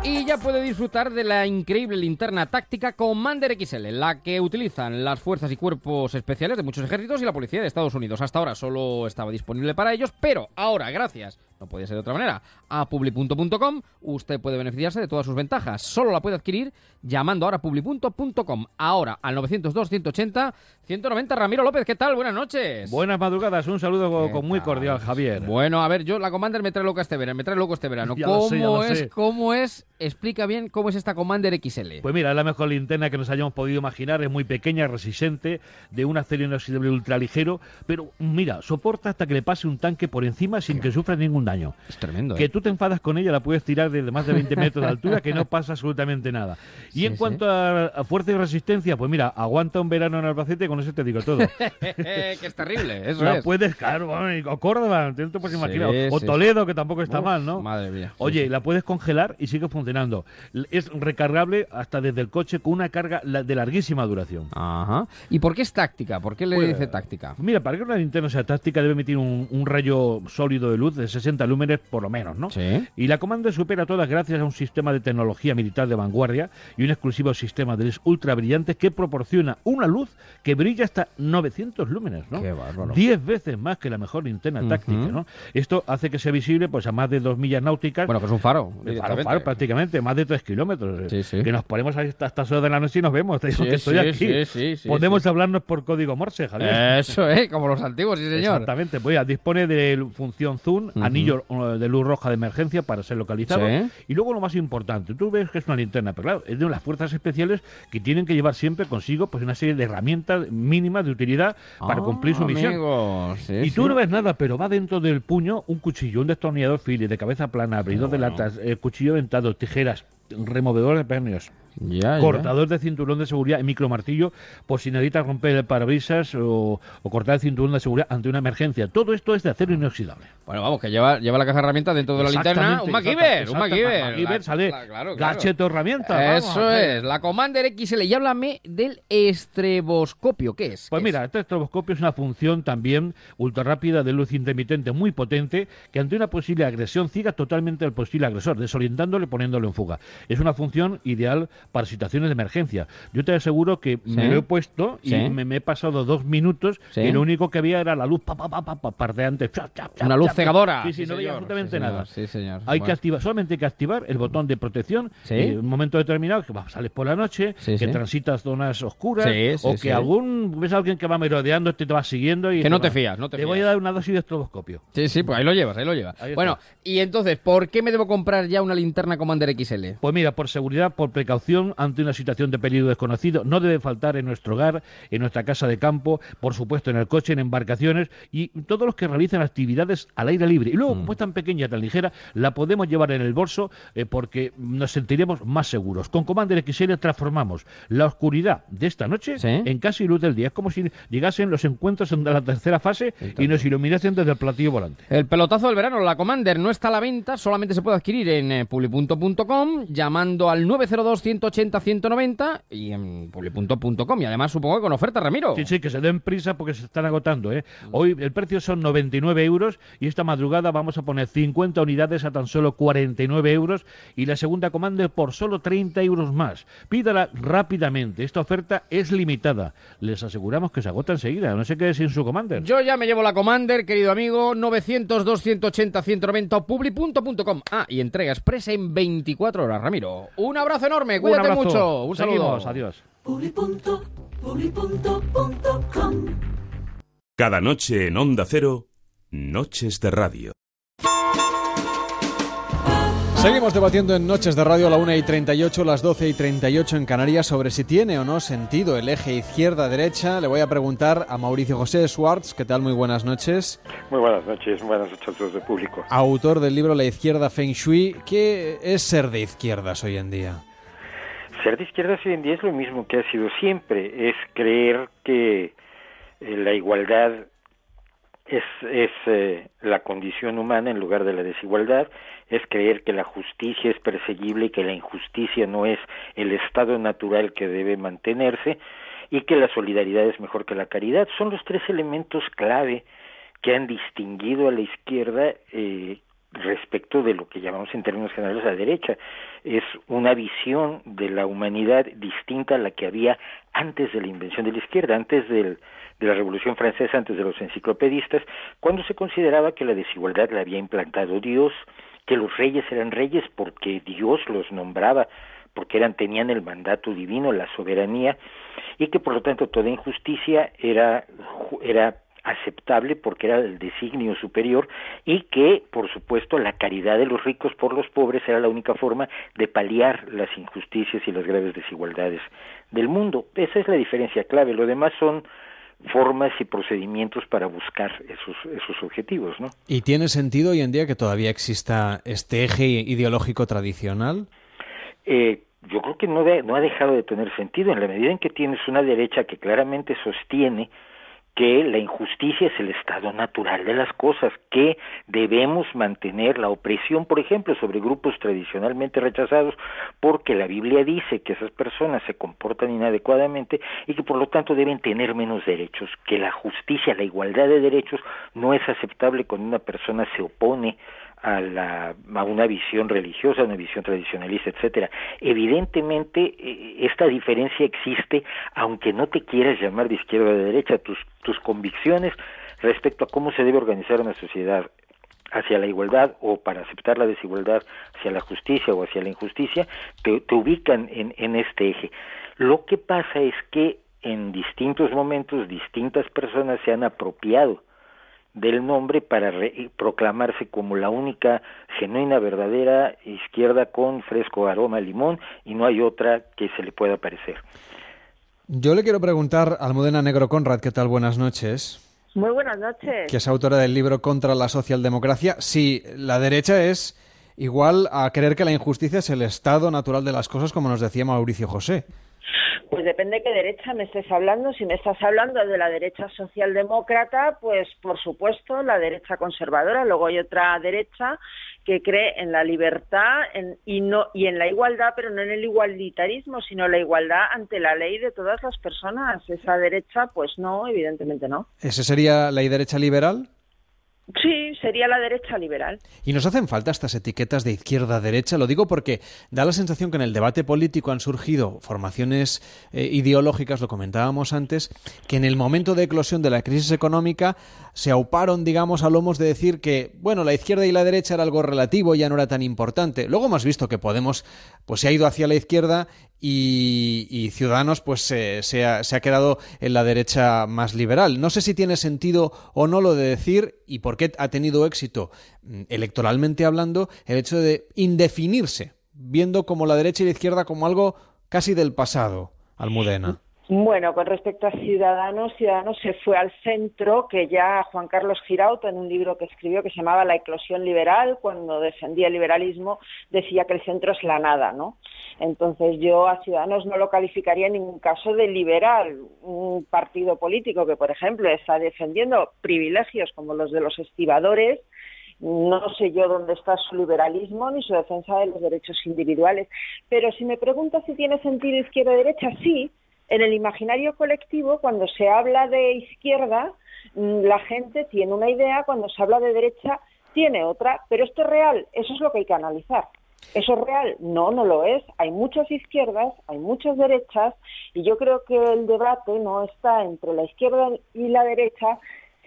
y ya puede disfrutar de la increíble linterna táctica Commander XL, la que utilizan las fuerzas y cuerpos especiales de muchos ejércitos y la policía de Estados Unidos. Hasta ahora solo estaba disponible para ellos, pero ahora, gracias no puede ser de otra manera, a publi.com, usted puede beneficiarse de todas sus ventajas. Solo la puede adquirir llamando ahora a publi.com. Ahora al 902-180-190. Ramiro López, ¿qué tal? Buenas noches.
Buenas madrugadas, un saludo con muy cordial, Javier.
Bueno, a ver, yo la Commander me trae loca este verano, me trae loco este verano. ¿Cómo es? ¿Cómo es? Explica bien cómo es esta Commander XL.
Pues mira, es la mejor linterna que nos hayamos podido imaginar, es muy pequeña, resistente, de un acero inoxidable ultraligero, pero mira, soporta hasta que le pase un tanque por encima sin que sufra ningún daño.
Es tremendo.
Que ¿eh? tú te enfadas con ella, la puedes tirar desde más de 20 metros de altura, que no pasa absolutamente nada. Y en cuanto a, fuerza y resistencia, pues mira, aguanta un verano en Albacete, con eso te digo todo.
que es terrible, eso
puedes, claro, o Córdoba, te puedes imaginar. o Toledo, que tampoco está mal, ¿no?
Madre mía.
Oye, la puedes congelar y sigue funcionando. Es recargable hasta desde el coche con una carga de larguísima duración.
Ajá. ¿Y por qué es táctica? ¿Por qué le pues, dice táctica?
Mira, para que una linterna sea táctica debe emitir un, un rayo sólido de luz de 60 60 lúmenes por lo menos, ¿no? Y la Commander supera todas gracias a un sistema de tecnología militar de vanguardia y un exclusivo sistema de ultra brillantes que proporciona una luz que brilla hasta 900 lúmenes, ¿no?
Qué bárbaro.
10 veces más que la mejor linterna táctica, ¿no? Esto hace que sea visible pues a más de 2 millas náuticas.
Bueno, que es un faro.
Faro, faro, prácticamente, más de 3 kilómetros.
Sí, sí.
Que nos ponemos a esta- a estas horas de la noche y nos vemos. Te digo
Sí,
que estoy
sí,
aquí.
sí, sí, sí,
Podemos
sí.
hablarnos por código Morse, Javier.
Eso es, como los antiguos, sí, señor.
Exactamente, pues ya, dispone de función Zoom,
Ujú.
anillo de luz roja de emergencia para ser localizado.
Sí.
Y luego lo más importante, tú ves que es una linterna, pero claro, es de las fuerzas especiales que tienen que llevar siempre consigo pues una serie de herramientas mínimas de utilidad para
Ah,
cumplir su misión.
amigo, sí,
y tú
sí.
no ves nada, pero va dentro del puño un cuchillo, un destornillador Phillips de cabeza plana, abridor de latas, eh, cuchillo dentado, tijeras, removedor de pernios.
Ya, ya.
Cortador de cinturón de seguridad y micromartillo por si necesitas romper el parabrisas o, o cortar el cinturón de seguridad ante una emergencia. Todo esto es de acero inoxidable.
Bueno, vamos, que lleva, lleva la caja de herramientas dentro de la linterna. Un MacGyver, un MacGyver.
Sale
la- claro, claro.
herramienta.
Eso es, la Commander XL. Y háblame del estreboscopio. ¿Qué es?
Pues mira, este estroboscopio es una función también ultra rápida de luz intermitente muy potente que ante una posible agresión ciega totalmente al posible agresor, desorientándole poniéndolo en fuga. Es una función ideal para situaciones de emergencia. Yo te aseguro que me lo he puesto y
Sí.
me, me he pasado dos minutos
Sí.
y lo único que había era la luz pa, pa, pa, pa, pa, pardeante. Chap, chap, chap,
Una luz cegadora.
Sí, sí, no veía absolutamente nada.
Sí, señor.
Hay que activar, solamente hay que activar el botón de protección en un momento determinado que sales por la noche, que transitas zonas oscuras o que algún ves a alguien que va merodeando, te, te va siguiendo y
Que no
va-
te fías, no te
voy a
fías.
dar una dosis de estroboscopio.
Sí, sí, pues ahí lo llevas, ahí lo llevas.
Ahí
bueno, y entonces, ¿por qué me debo comprar ya una linterna Commander XL?
Pues mira, por seguridad, por precaución ante una situación de peligro desconocido, no debe faltar en nuestro hogar, en nuestra casa de campo, por supuesto en el coche, en embarcaciones y todos los que realizan actividades al aire libre. Y luego,
Mm.
como es tan pequeña, tan ligera, la podemos llevar en el bolso eh, porque nos sentiremos más seguros. Con Commander XL transformamos la oscuridad de esta noche en casi luz del día. Es como si llegasen los encuentros de la tercera fase y nos iluminasen desde el platillo volante.
El pelotazo del verano, la Commander, no está a la venta, solamente se puede adquirir en eh, publi.com llamando al 902-180-190 y en publi.com. Y además supongo que con oferta, Ramiro.
Sí, sí, que se den prisa porque se están agotando. ¿eh? Hoy el precio son 99 euros y esta madrugada vamos a poner 50 unidades a tan solo 49 euros y la segunda comanda por solo 30 euros más. Pídala rápidamente. Esta oferta es limitada. Les aseguramos que se agota enseguida. No se quede sin su commander.
Yo ya me llevo la Commander, querido amigo, 900-280-190 o publi.com. Ah, y entrega expresa en 24 horas, Ramiro. Un abrazo enorme,
Un
cuídate
abrazo.
mucho. Un
Seguimos,
saludo.
adiós.
Cada noche en Onda Cero, Noches de Radio.
Seguimos debatiendo en Noches de Radio a la 1 y 38, las 12 y 38 en Canarias sobre si tiene o no sentido el eje izquierda-derecha. Le voy a preguntar a Mauricio José Schwartz, ¿qué tal? Muy buenas noches.
Muy buenas noches, buenas noches a todos el público.
Autor del libro La izquierda Feng Shui. ¿Qué es ser de izquierdas hoy en día?
Ser de izquierdas hoy en día es lo mismo que ha sido siempre, es creer que eh, la igualdad es, es eh, la condición humana en lugar de la desigualdad, es creer que la justicia es perseguible y que la injusticia no es el estado natural que debe mantenerse y que la solidaridad es mejor que la caridad. Son los tres elementos clave que han distinguido a la izquierda eh, respecto de lo que llamamos en términos generales la derecha. Es una visión de la humanidad distinta a la que había antes de la invención de la izquierda, antes del, de la Revolución Francesa, antes de los enciclopedistas, cuando se consideraba que la desigualdad la había implantado Dios, que los reyes eran reyes porque Dios los nombraba, porque eran tenían el mandato divino, la soberanía, y que por lo tanto toda injusticia era era aceptable porque era el designio superior y que, por supuesto, la caridad de los ricos por los pobres era la única forma de paliar las injusticias y las graves desigualdades del mundo. Esa es la diferencia clave. Lo demás son formas y procedimientos para buscar esos, esos objetivos, ¿no?
¿Y tiene sentido hoy en día que todavía exista este eje ideológico tradicional?
Eh, yo creo que no, de, no ha dejado de tener sentido en la medida en que tienes una derecha que claramente sostiene que la injusticia es el estado natural de las cosas, que debemos mantener la opresión, por ejemplo, sobre grupos tradicionalmente rechazados, porque la Biblia dice que esas personas se comportan inadecuadamente y que por lo tanto deben tener menos derechos, que la justicia, la igualdad de derechos no es aceptable cuando una persona se opone a, la, a una visión religiosa, a una visión tradicionalista, etcétera. Evidentemente, eh, esta diferencia existe, aunque no te quieras llamar de izquierda o de derecha, tus, tus convicciones respecto a cómo se debe organizar una sociedad hacia la igualdad o para aceptar la desigualdad hacia la justicia o hacia la injusticia, te, te ubican en, en este eje. Lo que pasa es que en distintos momentos distintas personas se han apropiado del nombre para proclamarse como la única genuina verdadera izquierda con fresco aroma a limón y no hay otra que se le pueda parecer.
Yo le quiero preguntar a Almudena Negro Conrad, ¿qué tal? Buenas noches.
Muy buenas noches.
Que es autora del libro Contra la socialdemocracia. Si la derecha es igual a creer que la injusticia es el estado natural de las cosas, como nos decía Mauricio José.
Pues depende de qué derecha me estés hablando. Si me estás hablando de la derecha socialdemócrata, pues por supuesto la derecha conservadora. Luego hay otra derecha que cree en la libertad y no y en la igualdad, pero no en el igualitarismo, sino la igualdad ante la ley de todas las personas. Esa derecha, pues no, evidentemente no.
¿Esa sería la derecha liberal?
Sí, sería la derecha liberal.
¿Y nos hacen falta estas etiquetas de izquierda-derecha? Lo digo porque da la sensación que en el debate político han surgido formaciones eh, ideológicas, lo comentábamos antes, que en el momento de eclosión de la crisis económica se auparon, digamos, a lomos de decir que, bueno, la izquierda y la derecha era algo relativo, ya no era tan importante. Luego hemos visto que Podemos pues se ha ido hacia la izquierda y, Ciudadanos pues se, ha, se, ha, quedado en la derecha más liberal. No sé si tiene sentido o no lo de decir y por qué ha tenido éxito mm, electoralmente hablando el hecho de indefinirse, viendo como la derecha y la izquierda como algo casi del pasado, Almudena.
Bueno, con respecto a Ciudadanos, Ciudadanos se fue al centro, que ya Juan Carlos Girauta, en un libro que escribió que se llamaba La eclosión liberal, cuando defendía el liberalismo, decía que el centro es la nada, ¿no? Entonces yo a Ciudadanos no lo calificaría en ningún caso de liberal, un partido político que, por ejemplo, está defendiendo privilegios como los de los estibadores, no sé yo dónde está su liberalismo ni su defensa de los derechos individuales. Pero si me preguntas si tiene sentido izquierda-derecha, sí, en el imaginario colectivo, cuando se habla de izquierda, mm, la gente tiene una idea, cuando se habla de derecha, tiene otra, pero esto es real, eso es lo que hay que analizar. ¿Eso es real? No, no lo es. Hay muchas izquierdas, hay muchas derechas, y yo creo que el debate no está entre la izquierda y la derecha,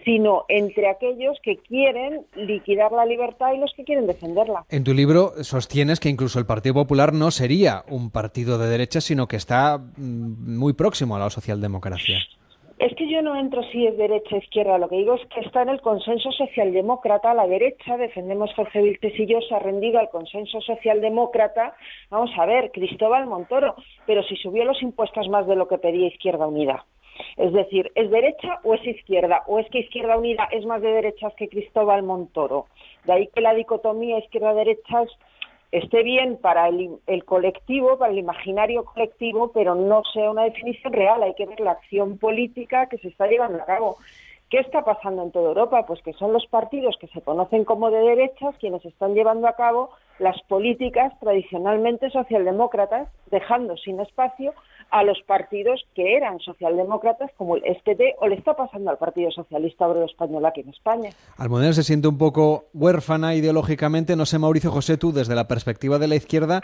sino entre aquellos que quieren liquidar la libertad y los que quieren defenderla.
En tu libro sostienes que incluso el Partido Popular no sería un partido de derecha, sino que está mm, muy próximo a la socialdemocracia.
Es que yo no entro si es derecha izquierda, lo que digo es que está en el consenso socialdemócrata, la derecha, defendemos Jorge Vilches y yo, se ha rendido al consenso socialdemócrata, vamos a ver, Cristóbal Montoro, pero si subió los impuestos más de lo que pedía Izquierda Unida. Es decir, ¿es derecha o es izquierda? ¿O es que Izquierda Unida es más de derechas que Cristóbal Montoro? De ahí que la dicotomía izquierda-derecha esté bien para el, colectivo, para el imaginario colectivo, pero no sea una definición real. Hay que ver la acción política que se está llevando a cabo. ¿Qué está pasando en toda Europa? Pues que son los partidos que se conocen como de derechas quienes están llevando a cabo las políticas tradicionalmente socialdemócratas, dejando sin espacio a los partidos que eran socialdemócratas como el SPD o le está pasando al Partido Socialista Obrero Español aquí en España.
Almudena se siente un poco huérfana ideológicamente, no sé Mauricio José, tú desde la perspectiva de la izquierda,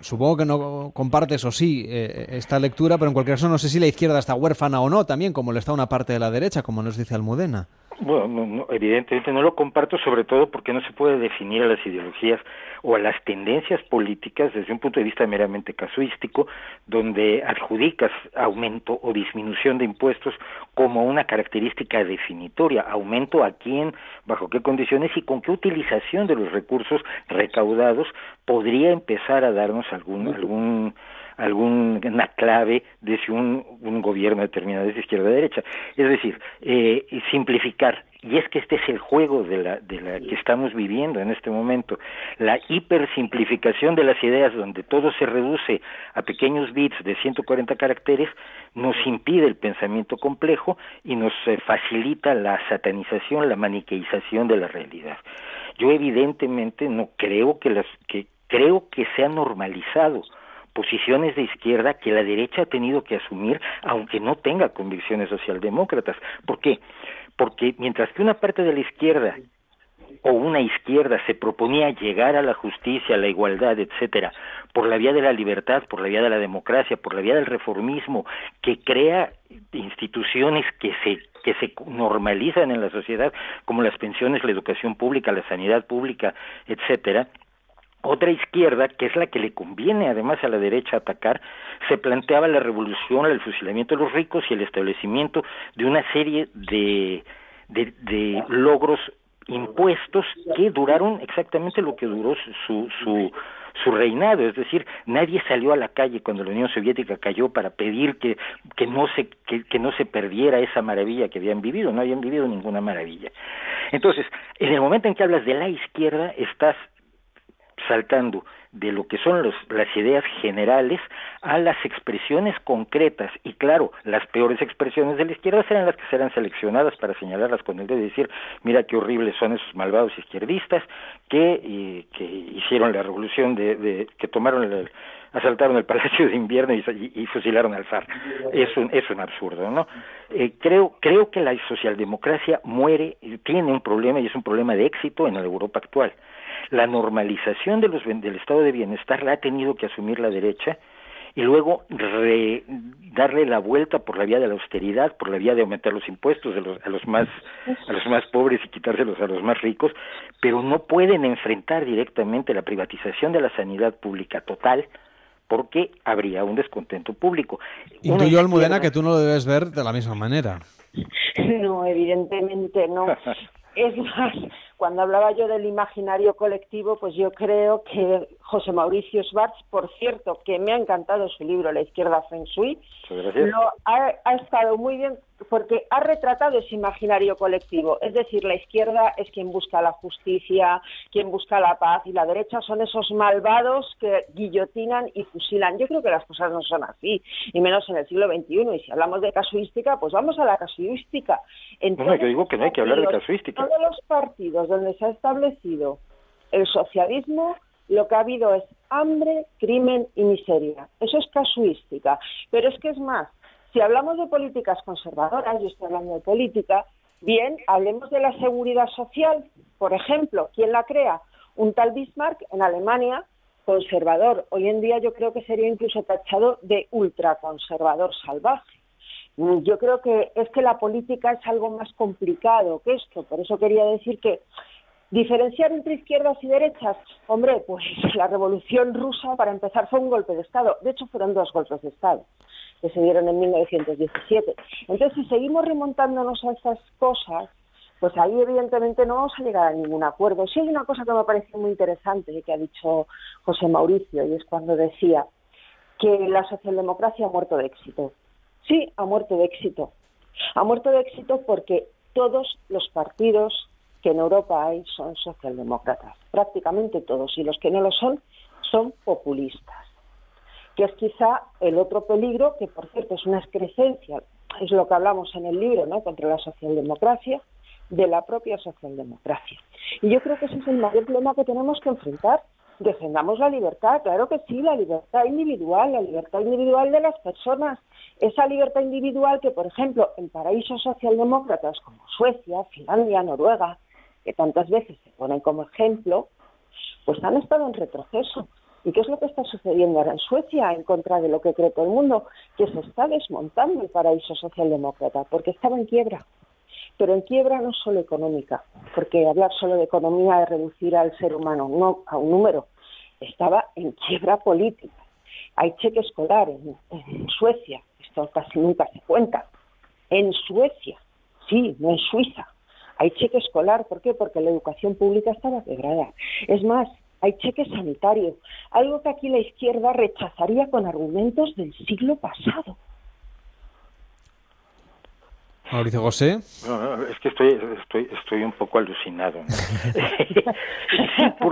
supongo que no compartes o sí eh, esta lectura, pero en cualquier caso no sé si la izquierda está huérfana o no también, como le está una parte de la derecha, como nos dice Almudena.
Bueno, evidentemente no lo comparto, sobre todo porque no se puede definir a las ideologías o a las tendencias políticas desde un punto de vista meramente casuístico, donde adjudicas aumento o disminución de impuestos como una característica definitoria, aumento a quién, bajo qué condiciones y con qué utilización de los recursos recaudados podría empezar a darnos algún algún alguna clave de si un, un gobierno determinado es izquierda o derecha. Es decir, eh, simplificar. Y es que este es el juego de la, de la que estamos viviendo en este momento. La hipersimplificación de las ideas donde todo se reduce a pequeños bits de 140 caracteres nos impide el pensamiento complejo y nos eh, facilita la satanización, la maniqueización de la realidad. Yo evidentemente no creo que las que creo que se ha normalizado posiciones de izquierda que la derecha ha tenido que asumir aunque no tenga convicciones socialdemócratas. ¿Por qué? Porque mientras que una parte de la izquierda o una izquierda se proponía llegar a la justicia, a la igualdad, etcétera, por la vía de la libertad, por la vía de la democracia, por la vía del reformismo, que crea instituciones que se que se normalizan en la sociedad, como las pensiones, la educación pública, la sanidad pública, etcétera, otra izquierda, que es la que le conviene además a la derecha atacar, se planteaba la revolución, el fusilamiento de los ricos y el establecimiento de una serie de, de, logros impuestos que duraron exactamente lo que duró su, su, su reinado, es decir, nadie salió a la calle cuando la Unión Soviética cayó para pedir que, que, no se, que no se perdiera esa maravilla que habían vivido, no habían vivido ninguna maravilla. Entonces, en el momento en que hablas de la izquierda, estás saltando de lo que son los, las ideas generales a las expresiones concretas y claro, las peores expresiones de la izquierda serán las que serán seleccionadas para señalarlas con el dedo y decir, mira qué horribles son esos malvados izquierdistas que, y, que hicieron la revolución de, de que tomaron el, asaltaron el Palacio de Invierno y, y, fusilaron al zar. Es un, es un absurdo, ¿no? Eh, creo, creo que la socialdemocracia muere, tiene un problema y es un problema de éxito en la Europa actual la normalización de los, del estado de bienestar la ha tenido que asumir la derecha y luego re, darle la vuelta por la vía de la austeridad, por la vía de aumentar los impuestos de los, a los más a los más pobres y quitárselos a los más ricos, pero no pueden enfrentar directamente la privatización de la sanidad pública total porque habría un descontento público.
Intuyo, Almudena, que tú no lo debes ver de la misma manera.
No, evidentemente no. Es más, cuando hablaba yo del imaginario colectivo, pues yo creo que José Mauricio Schwartz, por cierto, que me ha encantado su libro La izquierda Feng Shui, lo ha, ha, estado muy bien porque ha retratado ese imaginario colectivo. Es decir, la izquierda es quien busca la justicia, quien busca la paz, y la derecha son esos malvados que guillotinan y fusilan. Yo creo que las cosas no son así, y menos en el siglo XXI. Y si hablamos de casuística, pues vamos a la casuística.
bueno, yo digo que no hay que hablar de casuística.
Todos los partidos donde se ha establecido el socialismo lo que ha habido es hambre, crimen y miseria. Eso es casuística. Pero es que es más, si hablamos de políticas conservadoras, yo estoy hablando de política, bien, hablemos de la seguridad social. Por ejemplo, ¿quién la crea? Un tal Bismarck en Alemania, conservador. Hoy en día yo creo que sería incluso tachado de ultraconservador salvaje. Yo creo que es que la política es algo más complicado que esto. Por eso quería decir que Diferenciar entre izquierdas y derechas, hombre, pues la revolución rusa, para empezar, fue un golpe de Estado. De hecho, fueron dos golpes de Estado que se dieron en 1917. Entonces, si seguimos remontándonos a estas cosas, pues ahí evidentemente no vamos a llegar a ningún acuerdo. Sí hay una cosa que me parece muy interesante que ha dicho José Mauricio, y es cuando decía que la socialdemocracia ha muerto de éxito. Sí, ha muerto de éxito. Ha muerto de éxito porque todos los partidos que en Europa hay son socialdemócratas, prácticamente todos, y los que no lo son son populistas, que es quizá el otro peligro, que por cierto es una excrescencia, es lo que hablamos en el libro, ¿no?, contra la socialdemocracia, de la propia socialdemocracia. Y yo creo que ese es el mayor problema que tenemos que enfrentar. Defendamos la libertad, claro que sí, la libertad individual, la libertad individual de las personas. Esa libertad individual que, por ejemplo, en paraísos socialdemócratas como Suecia, Finlandia, Noruega, que tantas veces se ponen como ejemplo, pues han estado en retroceso. ¿Y qué es lo que está sucediendo ahora en Suecia en contra de lo que cree todo el mundo? Que se está desmontando el paraíso socialdemócrata porque estaba en quiebra. Pero en quiebra no solo económica, porque hablar solo de economía es reducir al ser humano no a un número. Estaba en quiebra política. Hay cheque escolar en, en Suecia, esto casi nunca se cuenta. En Suecia, sí, no en Suiza hay cheque escolar, ¿por qué? Porque la educación pública estaba quebrada. Es más, hay cheque sanitario, algo que aquí la izquierda rechazaría con argumentos del siglo pasado.
Mauricio José.
No, es que estoy, estoy, estoy un poco alucinado.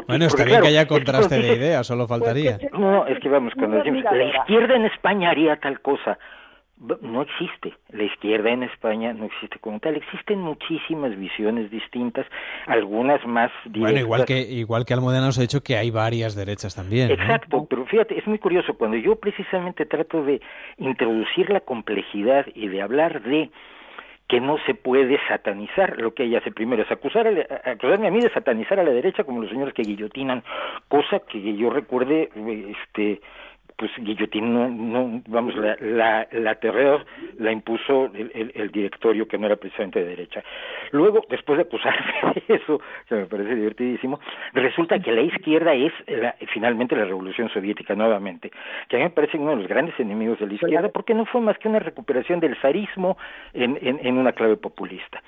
bueno, está bien que haya contraste de ideas, solo faltaría.
No, no, es que vamos, cuando decimos, la izquierda en España haría tal cosa, no existe. La izquierda en España no existe como tal. Existen muchísimas visiones distintas, algunas más
directas. Bueno, igual que, igual que Almudena nos ha dicho que hay varias derechas también.
Exacto, pero fíjate, es muy curioso. Cuando yo precisamente trato de introducir la complejidad y de hablar de que no se puede satanizar. Lo que ella hace primero es acusar a, acusarme a mí de satanizar a la derecha como los señores que guillotinan, cosa que yo recuerde, este, pues Guillotín no, no vamos, la, la, la terror la impuso el, directorio que no era precisamente de derecha. Luego, después de acusarme de eso, que me parece divertidísimo, resulta que la izquierda es la, finalmente la revolución soviética nuevamente, que a mí me parece uno de los grandes enemigos de la izquierda, porque no fue más que una recuperación del zarismo en, en, en una clave populista.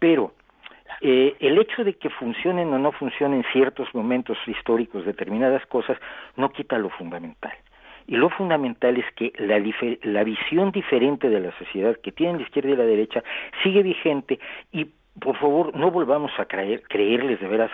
Pero eh, el hecho de que funcionen o no funcionen ciertos momentos históricos determinadas cosas no quita lo fundamental. Y lo fundamental es que la, la visión diferente de la sociedad que tienen la izquierda y la derecha sigue vigente y por favor, no volvamos a creer, creerles de veras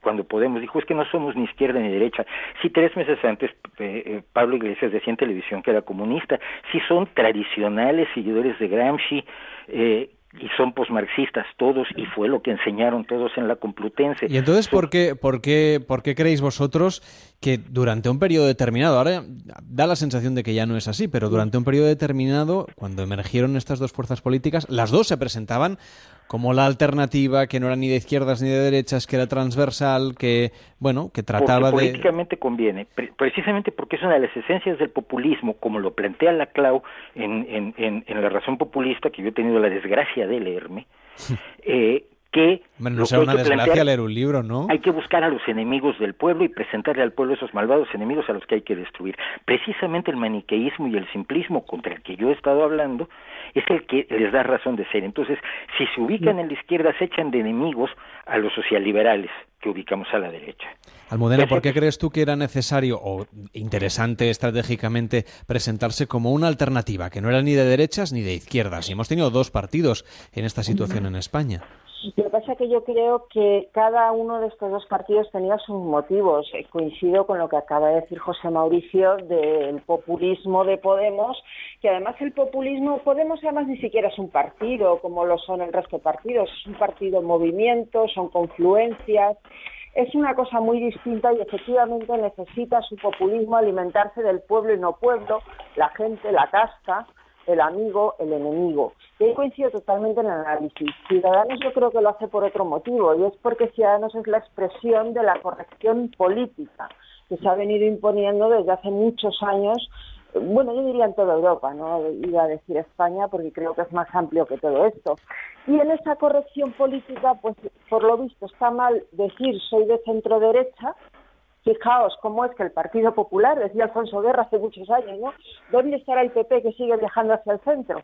cuando podemos. Dijo, es que no somos ni izquierda ni derecha. Si tres meses antes eh, eh, Pablo Iglesias decía en televisión que era comunista, si son tradicionales seguidores de Gramsci, eh, y son posmarxistas todos y fue lo que enseñaron todos en la Complutense.
¿Y entonces por qué, por qué, por qué creéis vosotros que durante un periodo determinado, ahora da la sensación de que ya no es así, pero durante un periodo determinado, cuando emergieron estas dos fuerzas políticas, las dos se presentaban como la alternativa que no era ni de izquierdas ni de derechas, que era transversal, que bueno, que trataba
porque políticamente conviene, precisamente porque es una de las esencias del populismo, como lo plantea la Clau en, en, en, en la razón populista que yo he tenido la desgracia de leerme, eh, que
bueno, no sea una desgracia leer un libro, ¿no?
Hay que buscar a los enemigos del pueblo y presentarle al pueblo esos malvados enemigos a los que hay que destruir. Precisamente el maniqueísmo y el simplismo contra el que yo he estado hablando es el que les da razón de ser. Entonces, si se ubican en la izquierda, se echan de enemigos a los socialliberales que ubicamos a la derecha.
Almudena, ¿por qué crees tú que era necesario o interesante estratégicamente presentarse como una alternativa, que no era ni de derechas ni de izquierdas? Y hemos tenido dos partidos en esta situación en España.
Lo que pasa es que yo creo que cada uno de estos dos partidos tenía sus motivos. Eh, coincido con lo que acaba de decir José Mauricio del populismo de Podemos, que además el populismo, Podemos además ni siquiera es un partido como lo son el resto de partidos, es un partido en movimiento, son confluencias. Es una cosa muy distinta y efectivamente necesita su populismo alimentarse del pueblo y no pueblo, la gente, la casta, el amigo, el enemigo. Y ahí coincido totalmente en el análisis. Ciudadanos yo creo que lo hace por otro motivo, y es porque Ciudadanos es la expresión de la corrección política que se ha venido imponiendo desde hace muchos años, bueno, yo diría en toda Europa, no iba a decir España porque creo que es más amplio que todo esto. Y en esa corrección política, pues por lo visto está mal decir soy de centro derecha, Fijaos cómo es que el Partido Popular, decía Alfonso Guerra hace muchos años, ¿no? ¿Dónde estará el PP que sigue viajando hacia el centro?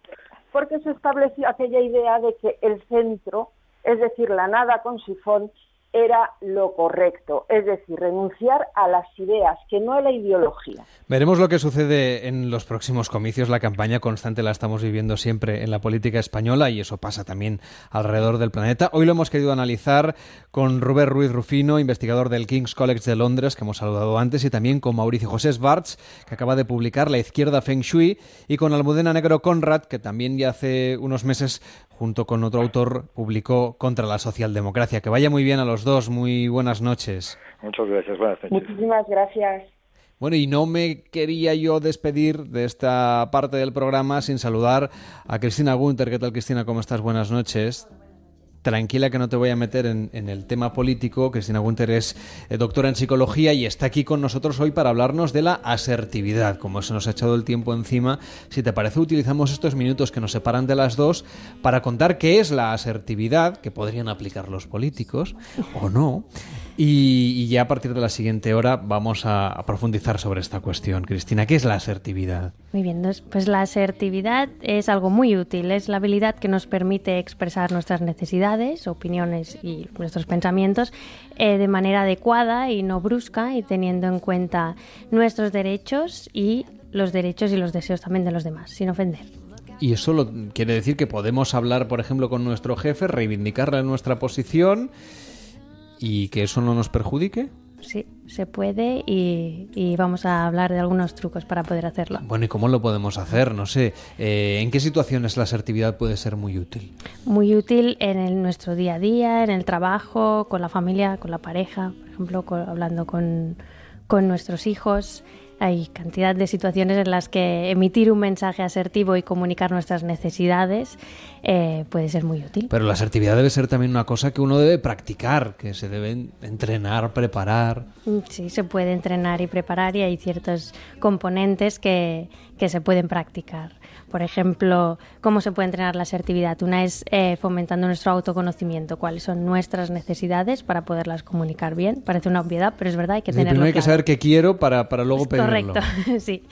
Porque se estableció aquella idea de que el centro, es decir, la nada con sifón, era lo correcto, es decir, renunciar a las ideas, que no a la ideología.
Veremos lo que sucede en los próximos comicios. La campaña constante la estamos viviendo siempre en la política española y eso pasa también alrededor del planeta. Hoy lo hemos querido analizar con Rubén Ruiz Rufino, investigador del King's College de Londres, que hemos saludado antes, y también con Mauricio José Svarts, que acaba de publicar La izquierda Feng Shui, y con Almudena Negro Conrad, que también ya hace unos meses junto con otro autor, publicó Contra la socialdemocracia. Que vaya muy bien a los dos. Muy buenas noches.
Muchas gracias. Buenas noches.
Muchísimas gracias.
Bueno, y no me quería yo despedir de esta parte del programa sin saludar a Cristina Gunter. ¿Qué tal, Cristina? ¿Cómo estás? Buenas noches tranquila que no te voy a meter en, el tema político. Cristina Gunter es eh, doctora en psicología y está aquí con nosotros hoy para hablarnos de la asertividad. Como se nos ha echado el tiempo encima, si te parece, utilizamos estos minutos que nos separan de las dos para contar qué es la asertividad, que podrían aplicar los políticos o no, y, ya a partir de la siguiente hora vamos a, profundizar sobre esta cuestión. Cristina, ¿qué es la asertividad?
Muy bien, pues la asertividad es algo muy útil, es la habilidad que nos permite expresar nuestras necesidades, opiniones y nuestros pensamientos eh, de manera adecuada y no brusca y teniendo en cuenta nuestros derechos y los derechos y los deseos también de los demás, sin ofender.
Y eso quiere decir que podemos hablar, por ejemplo, con nuestro jefe, reivindicarle nuestra posición y que eso no nos perjudique?
Sí, se puede y, vamos a hablar de algunos trucos para poder hacerlo.
Bueno, ¿y cómo lo podemos hacer? No sé, eh, ¿en qué situaciones la asertividad puede ser muy útil?
Muy útil en nuestro día a día, en el trabajo, con la familia, con la pareja, por ejemplo, hablando con, con nuestros hijos, hay cantidad de situaciones en las que emitir un mensaje asertivo y comunicar nuestras necesidades eh, puede ser muy útil.
Pero la asertividad debe ser también una cosa que uno debe practicar, que se debe entrenar, preparar.
Mm, sí, se puede entrenar y preparar y hay ciertos componentes que, que se pueden practicar. Por ejemplo, ¿cómo se puede entrenar la asertividad? Una es eh, fomentando nuestro autoconocimiento, cuáles son nuestras necesidades para poderlas comunicar bien. Parece una obviedad, pero es verdad, hay que tenerlo
Primero hay que saber qué quiero para, para luego
pedirlo. Correcto, sí.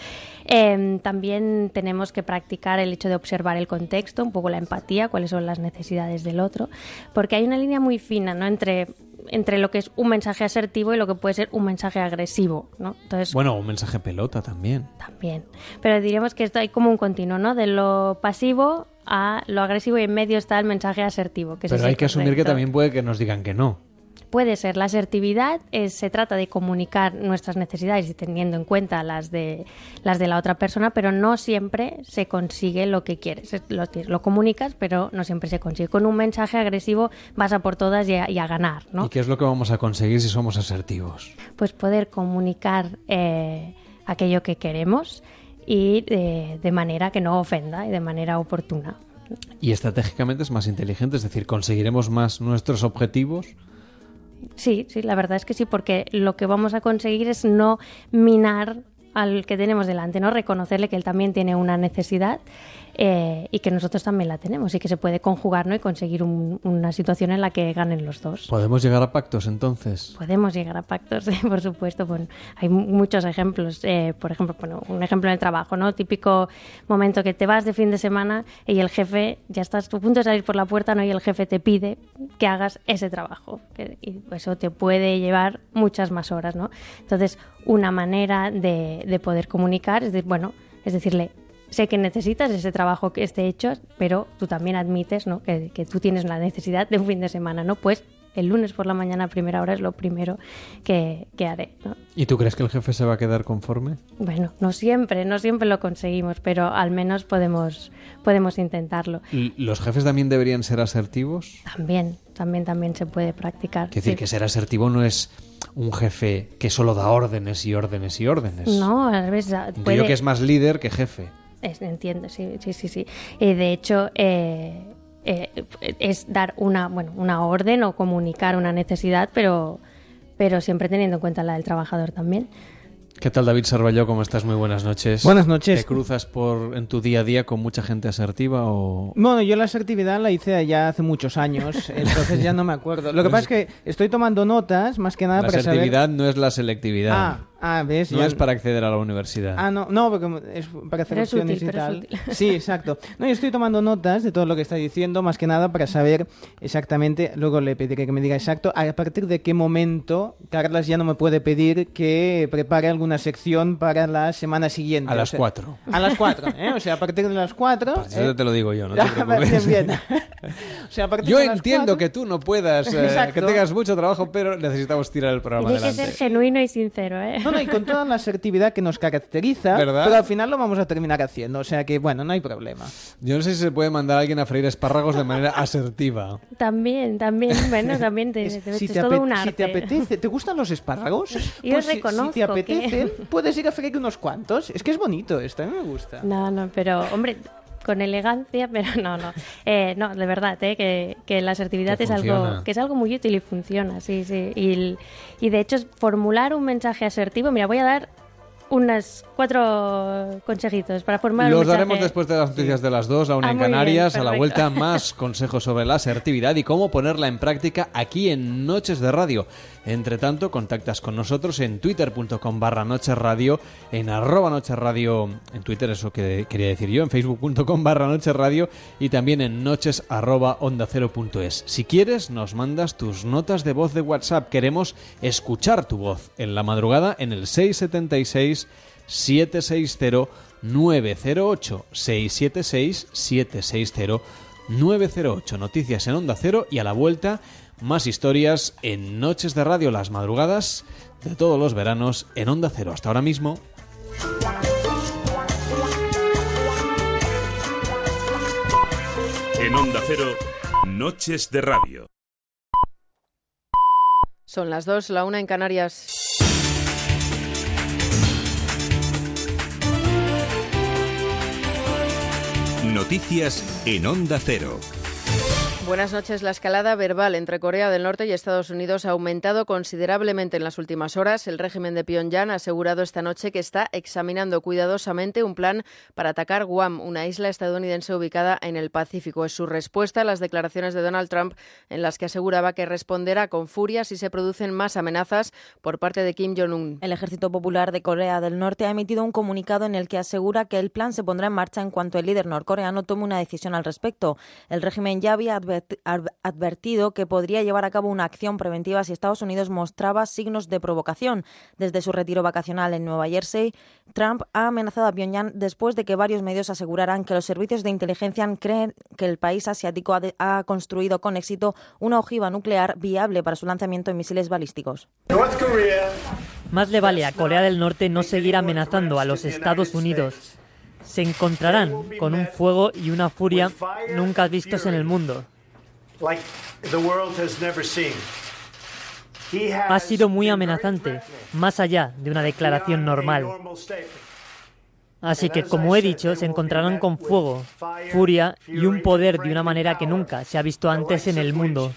Em, también tenemos que practicar el hecho de observar el contexto, un poco la empatía, cuáles son las necesidades del otro, porque hay una línea muy fina ¿no? entre entre lo que es un mensaje asertivo y lo que puede ser un mensaje agresivo, ¿no?
Entonces, bueno, un mensaje pelota también.
También. Pero diríamos que esto hay como un continuo, ¿no? De lo pasivo a lo agresivo y en medio está el mensaje asertivo. Que
Pero hay que asumir que también puede que nos digan que no.
Puede ser. La asertividad se trata de comunicar nuestras necesidades y teniendo en cuenta las de, las de la otra persona, pero no siempre se consigue lo que quieres. Lo, lo comunicas, pero no siempre se consigue. Con un mensaje agresivo vas a por todas y a, ganar. ¿no?
¿Y qué es lo que vamos a conseguir si somos asertivos?
Pues poder comunicar eh, aquello que queremos y de, de manera que no ofenda y de manera oportuna.
Y estratégicamente es más inteligente, es decir, conseguiremos más nuestros objetivos
Sí, sí, la verdad es que sí, porque lo que vamos a conseguir es no minar al que tenemos delante, ¿no? Reconocerle que él también tiene una necesidad eh, y que nosotros también la tenemos y que se puede conjugar ¿no? y conseguir una situación en la que ganen los dos.
¿Podemos llegar a pactos entonces?
Podemos llegar a pactos, por supuesto. Bueno, hay muchos ejemplos. Eh, por ejemplo, bueno, un ejemplo en el trabajo, ¿no? Típico momento que te vas de fin de semana y el jefe, ya estás a punto de salir por la puerta, ¿no? Y el jefe te pide que hagas ese trabajo. y eso te puede llevar muchas más horas, ¿no? Entonces, una manera de, de poder comunicar es decir, bueno, es decirle, sé que necesitas ese trabajo que esté hecho, pero tú también admites ¿no? que, que, tú tienes la necesidad de un fin de semana, ¿no? Pues el lunes por la mañana a primera hora es lo primero que, que haré. ¿no?
¿Y tú crees que el jefe se va a quedar conforme?
Bueno, no siempre, no siempre lo conseguimos, pero al menos podemos, podemos intentarlo.
¿Y ¿Los jefes también deberían ser asertivos?
También, también, también se puede practicar.
Es decir, que ser asertivo no es un jefe que solo da órdenes y órdenes y órdenes.
No, a veces
puede... que es más líder que jefe.
Es, entiendo, sí, sí, sí. sí. Y de hecho, eh, eh, es dar una, bueno, una orden o comunicar una necesidad, pero, pero siempre teniendo en cuenta la del trabajador también.
¿Qué tal David Sarvalló? ¿Cómo estás? Muy buenas noches.
Buenas noches.
¿Te cruzas por en tu día a día con mucha gente asertiva o...?
Bueno, yo la asertividad la hice ya hace muchos años, entonces ya no me acuerdo. Lo que pasa es que estoy tomando notas, más que nada
la
para
saber... La asertividad no es la selectividad.
Ah, Ah, ¿ves?
No es para acceder a la universidad.
Ah, no, no, porque es para hacer opciones y tal. Sí, exacto. No, yo estoy tomando notas de todo lo que está diciendo, más que nada para saber exactamente, luego le pediré que me diga exacto, a partir de qué momento Carlas ya no me puede pedir que prepare alguna sección para la semana siguiente.
A las cuatro.
A las cuatro, ¿eh? O sea, a partir de las cuatro...
Eso te lo digo yo, no te preocupes.
Bien, bien.
o sea, a partir yo de entiendo que tú no puedas, eh, que tengas mucho trabajo, pero necesitamos tirar el programa
Tienes
adelante.
que ser genuino y sincero, ¿eh?
Y con toda la asertividad que nos caracteriza, pero al final lo vamos a terminar haciendo. O sea que, bueno, no hay problema.
Yo no sé si se puede mandar a alguien a freír espárragos de manera asertiva.
También, también, bueno, también te, es, si te todo un arte.
Si te apetece, ¿te gustan los espárragos?
Yo pues reconozco
si, te apetece, puedes ir a freír unos cuantos. Es que es bonito esto, a mí me gusta.
No, no, pero, hombre, con elegancia, pero no, no. Eh, no, de verdad, eh, que, que, la asertividad es algo, que es algo muy útil y funciona, sí, sí. Y, y de hecho, formular un mensaje asertivo, mira, voy a dar unas cuatro consejitos para formar
Los
un
daremos después de las noticias de las dos, a una
ah,
en Canarias, a la vuelta más consejos sobre la asertividad y cómo ponerla en práctica aquí en Noches de Radio. Entre tanto, contactas con nosotros en twitter.com barra Noches Radio, en arroba Noches Radio, en Twitter eso que quería decir yo, en facebook.com barra Noches Radio y también en noches. Si quieres, nos mandas tus notas de voz de WhatsApp. Queremos escuchar tu voz en la madrugada en el 676 760 908 676 760 908 Noticias en Onda Cero y a la vuelta más historias en Noches de Radio las madrugadas de todos los veranos en Onda Cero. Hasta ahora mismo.
En Onda Cero, Noches de Radio.
Son las dos, la una en Canarias. Noticias en Onda Cero.
Buenas noches. La escalada verbal entre Corea del Norte y Estados Unidos ha aumentado considerablemente en las últimas horas. El régimen de Pyongyang ha asegurado esta noche que está examinando cuidadosamente un plan para atacar Guam, una isla estadounidense ubicada en el Pacífico. Es su respuesta a las declaraciones de Donald Trump en las que aseguraba que responderá con furia si se producen más amenazas por parte de Kim Jong-un.
El Ejército Popular de Corea del Norte ha emitido un comunicado en el que asegura que el plan se pondrá en marcha en cuanto el líder norcoreano tome una decisión al respecto. El régimen ya había advertido advertido que podría llevar a cabo una acción preventiva si Estados Unidos mostraba signos de provocación. Desde su retiro vacacional en Nueva Jersey, Trump ha amenazado a Pyongyang después de que varios medios aseguraran que los servicios de inteligencia creen que el país asiático ha, construido con éxito una ojiva nuclear viable para su lanzamiento de misiles balísticos.
Más le vale a Corea del Norte no seguir amenazando a los Estados Unidos se encontrarán con un fuego y una furia nunca vistos en el mundo. Ha sido muy amenazante, más allá de una declaración normal. Así que, como he dicho, se encontrarán con fuego, furia y un poder de una manera que nunca se ha visto antes en el mundo.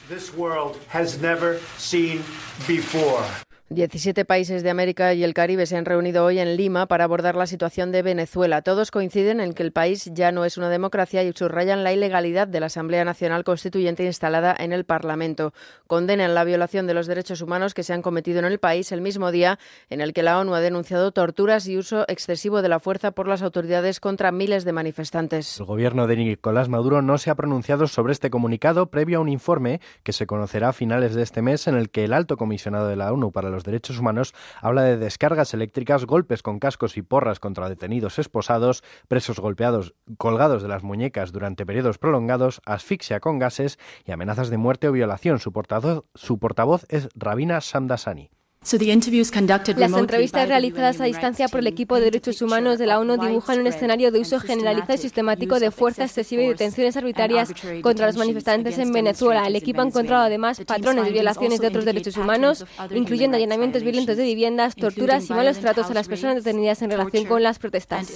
17 países de América y el Caribe se han reunido hoy en Lima para abordar la situación de Venezuela. Todos coinciden en que el país ya no es una democracia y subrayan la ilegalidad de la Asamblea Nacional Constituyente instalada en el Parlamento. Condenan la violación de los derechos humanos que se han cometido en el país el mismo día en el que la ONU ha denunciado torturas y uso excesivo de la fuerza por las autoridades contra miles de manifestantes.
El gobierno de Nicolás Maduro no se ha pronunciado sobre este comunicado previo a un informe que se conocerá a finales de este mes en el que el alto comisionado de la ONU para los Derechos Humanos habla de descargas eléctricas, golpes con cascos y porras contra detenidos esposados, presos golpeados, colgados de las muñecas durante periodos prolongados, asfixia con gases y amenazas de muerte o violación. Su portavoz, su portavoz es Rabina Samdasani.
Las entrevistas realizadas a distancia por el equipo de derechos humanos de la ONU dibujan un escenario de uso generalizado y sistemático de fuerza excesiva y detenciones arbitrarias contra los manifestantes en Venezuela. El equipo ha encontrado además patrones de violaciones de otros derechos humanos, incluyendo allanamientos violentos de viviendas, torturas y malos tratos a las personas detenidas en relación con las protestas.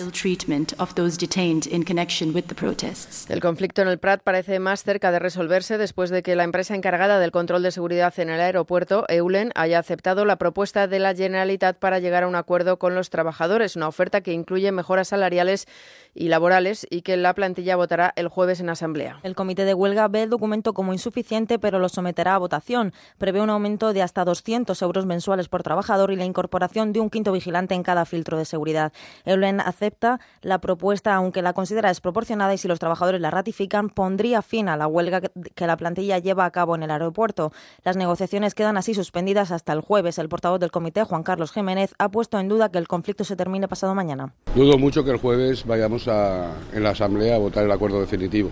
El conflicto en el Prat parece más cerca de resolverse después de que la empresa encargada del control de seguridad en el aeropuerto, Eulen, haya aceptado la propuesta de la Generalitat para llegar a un acuerdo con los trabajadores, una oferta que incluye mejoras salariales y laborales y que la plantilla votará el jueves en asamblea.
El comité de huelga ve el documento como insuficiente, pero lo someterá a votación. Prevé un aumento de hasta 200 euros mensuales por trabajador y la incorporación de un quinto vigilante en cada filtro de seguridad. Eulen acepta la propuesta, aunque la considera desproporcionada y si los trabajadores la ratifican, pondría fin a la huelga que la plantilla lleva a cabo en el aeropuerto. Las negociaciones quedan así suspendidas hasta el jueves. El portavoz del comité, Juan Carlos Jiménez, ha puesto en duda que el conflicto se termine pasado mañana.
Dudo mucho que el jueves vayamos en la Asamblea a votar el acuerdo definitivo,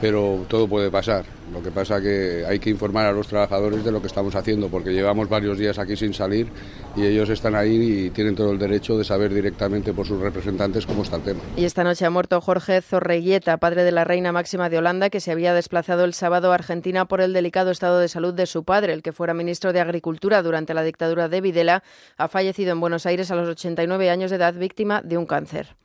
pero todo puede pasar. Lo que pasa que hay que informar a los trabajadores de lo que estamos haciendo, porque llevamos varios días aquí sin salir y ellos están ahí y tienen todo el derecho de saber directamente por sus representantes cómo está el tema.
Y esta noche ha muerto Jorge Zorreguieta, padre de la reina máxima de Holanda, que se había desplazado el sábado a Argentina por el delicado estado de salud de su padre, el que fuera ministro de Agricultura durante la dictadura de Videla, ha fallecido en Buenos Aires a los 89 años de edad víctima de un cáncer.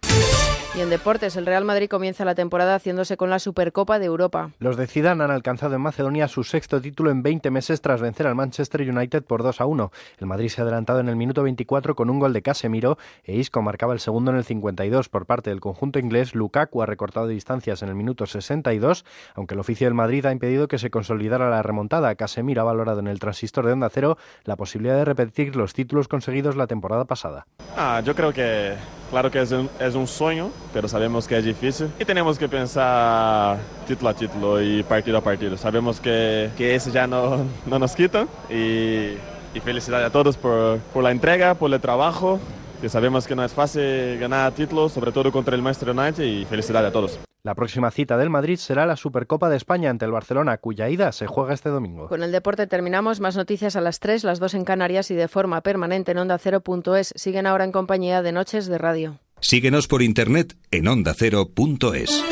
Y en deportes, el Real Madrid comienza la temporada haciéndose con la Supercopa de Europa.
Los de Zidane han alcanzado en Macedonia su sexto título en 20 meses tras vencer al Manchester United por 2 a 1. El Madrid se ha adelantado en el minuto 24 con un gol de Casemiro e Isco marcaba el segundo en el 52 por parte del conjunto inglés. Lukaku ha recortado distancias en el minuto 62, aunque el oficio del Madrid ha impedido que se consolidara la remontada. Casemiro ha valorado en el transistor de Onda Cero la posibilidad de repetir los títulos conseguidos la temporada pasada.
Ah, yo creo que Claro que es un, es un, sueño, pero sabemos que es difícil y tenemos que pensar título a título y partido a partido. Sabemos que, que eso ya no, no nos quita y, y felicidades a todos por, por, la entrega, por el trabajo, que sabemos que no es fácil ganar títulos, sobre todo contra el Maestro United y felicidades a todos.
La próxima cita del Madrid será la Supercopa de España ante el Barcelona, cuya ida se juega este domingo.
Con el deporte terminamos. Más noticias a las 3, las 2 en Canarias y de forma permanente en Onda Cero.es. Siguen ahora en compañía de Noches de Radio.
Síguenos por internet en ondacero.es.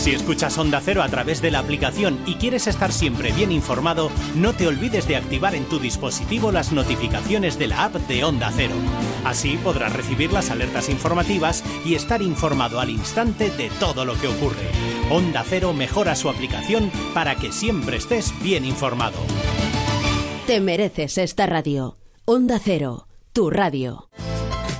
Si escuchas Onda Cero a través de la aplicación y quieres estar siempre bien informado, no te olvides de activar en tu dispositivo las notificaciones de la app de Onda Cero. Así podrás recibir las alertas informativas y estar informado al instante de todo lo que ocurre. Onda Cero mejora su aplicación para que siempre estés bien informado.
Te mereces esta radio. Onda Cero, tu radio.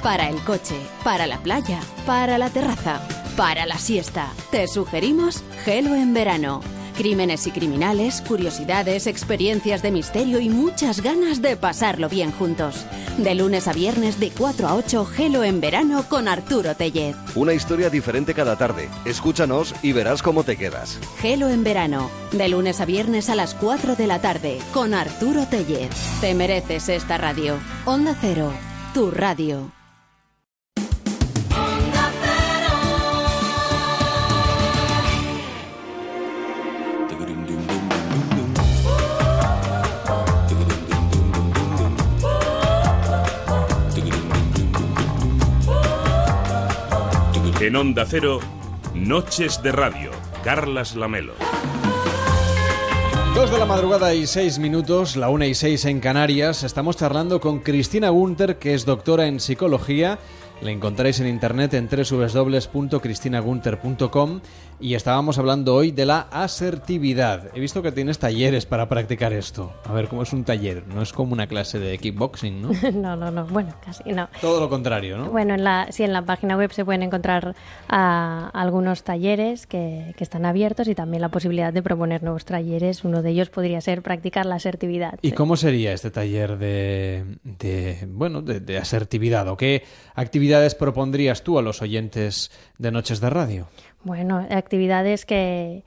Para el coche, para la playa, para la terraza para la siesta, te sugerimos Gelo en verano. Crímenes y criminales, curiosidades, experiencias de misterio y muchas ganas de pasarlo bien juntos. De lunes a viernes de 4 a 8, Gelo en verano con Arturo Tellez.
Una historia diferente cada tarde. Escúchanos y verás cómo te quedas.
Gelo en verano, de lunes a viernes a las 4 de la tarde con Arturo Tellez. Te mereces esta radio. Onda Cero, tu radio.
En Onda Cero, Noches de Radio, Carlas Lamelo.
Dos de la madrugada y seis minutos, la una y seis en Canarias. Estamos charlando con Cristina Gunter, que es doctora en psicología la encontráis en internet en www.cristinagunter.com y estábamos hablando hoy de la asertividad. He visto que tienes talleres para practicar esto. A ver, ¿cómo es un taller? No es como una clase de kickboxing, ¿no?
no, no, no. Bueno, casi no.
Todo lo contrario, ¿no?
Bueno, en la, sí, en la página web se pueden encontrar ah, algunos talleres que, que, están abiertos y también la posibilidad de proponer nuevos talleres. Uno de ellos podría ser practicar la asertividad.
¿Y cómo sería este taller de, de bueno, de, de asertividad? ¿O qué actividad actividades propondrías tú a los oyentes de Noches de Radio?
Bueno, actividades que,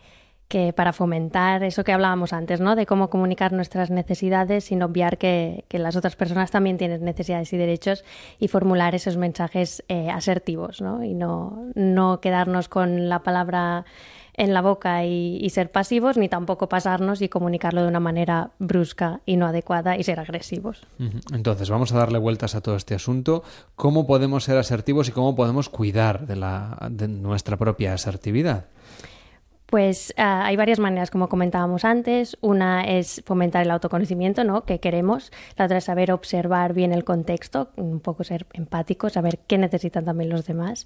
que para fomentar eso que hablábamos antes, ¿no? De cómo comunicar nuestras necesidades sin obviar que, que las otras personas también tienen necesidades y derechos y formular esos mensajes eh, asertivos, ¿no? Y no, no quedarnos con la palabra en la boca y, ser pasivos, ni tampoco pasarnos y comunicarlo de una manera brusca y no adecuada y ser agresivos.
Entonces, vamos a darle vueltas a todo este asunto. ¿Cómo podemos ser asertivos y cómo podemos cuidar de, la, de nuestra propia asertividad?
Pues ah, hay varias maneras, como comentábamos antes. Una es fomentar el autoconocimiento, ¿no? Que queremos. La otra es saber observar bien el contexto, un poco ser empático, saber qué necesitan también los demás.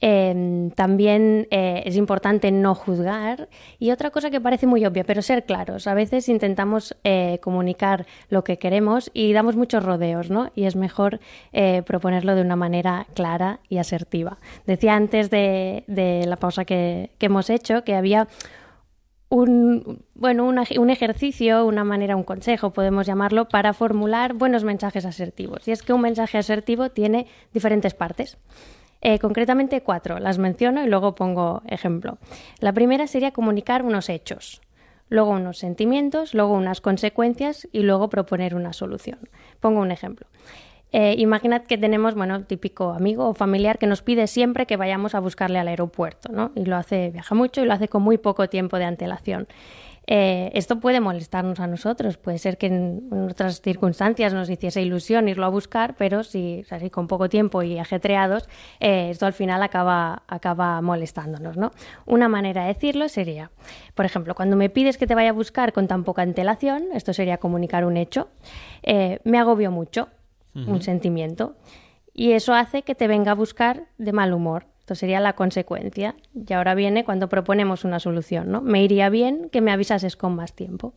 Em, también eh, es importante no juzgar y otra cosa que parece muy obvia, pero ser claros. A veces intentamos eh, comunicar lo que queremos y damos muchos rodeos, ¿no? Y es mejor eh, proponerlo de una manera clara y asertiva. Decía antes de, la pausa que, hemos hecho que había un, bueno, un ejercicio, una manera, un consejo, podemos llamarlo, para formular buenos mensajes asertivos. Y es que un mensaje asertivo tiene diferentes partes. Eh, concretamente cuatro, las menciono y luego pongo ejemplo. La primera sería comunicar unos hechos, luego unos sentimientos, luego unas consecuencias y luego proponer una solución. Pongo un ejemplo. Eh, imaginad que tenemos, bueno, típico amigo o familiar que nos pide siempre que vayamos a buscarle al aeropuerto, ¿no? Y lo hace, viaja mucho y lo hace con muy poco tiempo de antelación. Eh, esto puede molestarnos a nosotros, puede ser que en, otras circunstancias nos hiciese ilusión irlo a buscar, pero si así con poco tiempo y ajetreados, eh, esto al final acaba, acaba molestándonos. ¿no? Una manera de decirlo sería, por ejemplo, cuando me pides que te vaya a buscar con tan poca antelación, esto sería comunicar un hecho, eh, me agobio mucho, un sentimiento, y eso hace que te venga a buscar de mal humor esto sería la consecuencia. Y ahora viene cuando proponemos una solución, ¿no? Me iría bien que me avisases con más tiempo.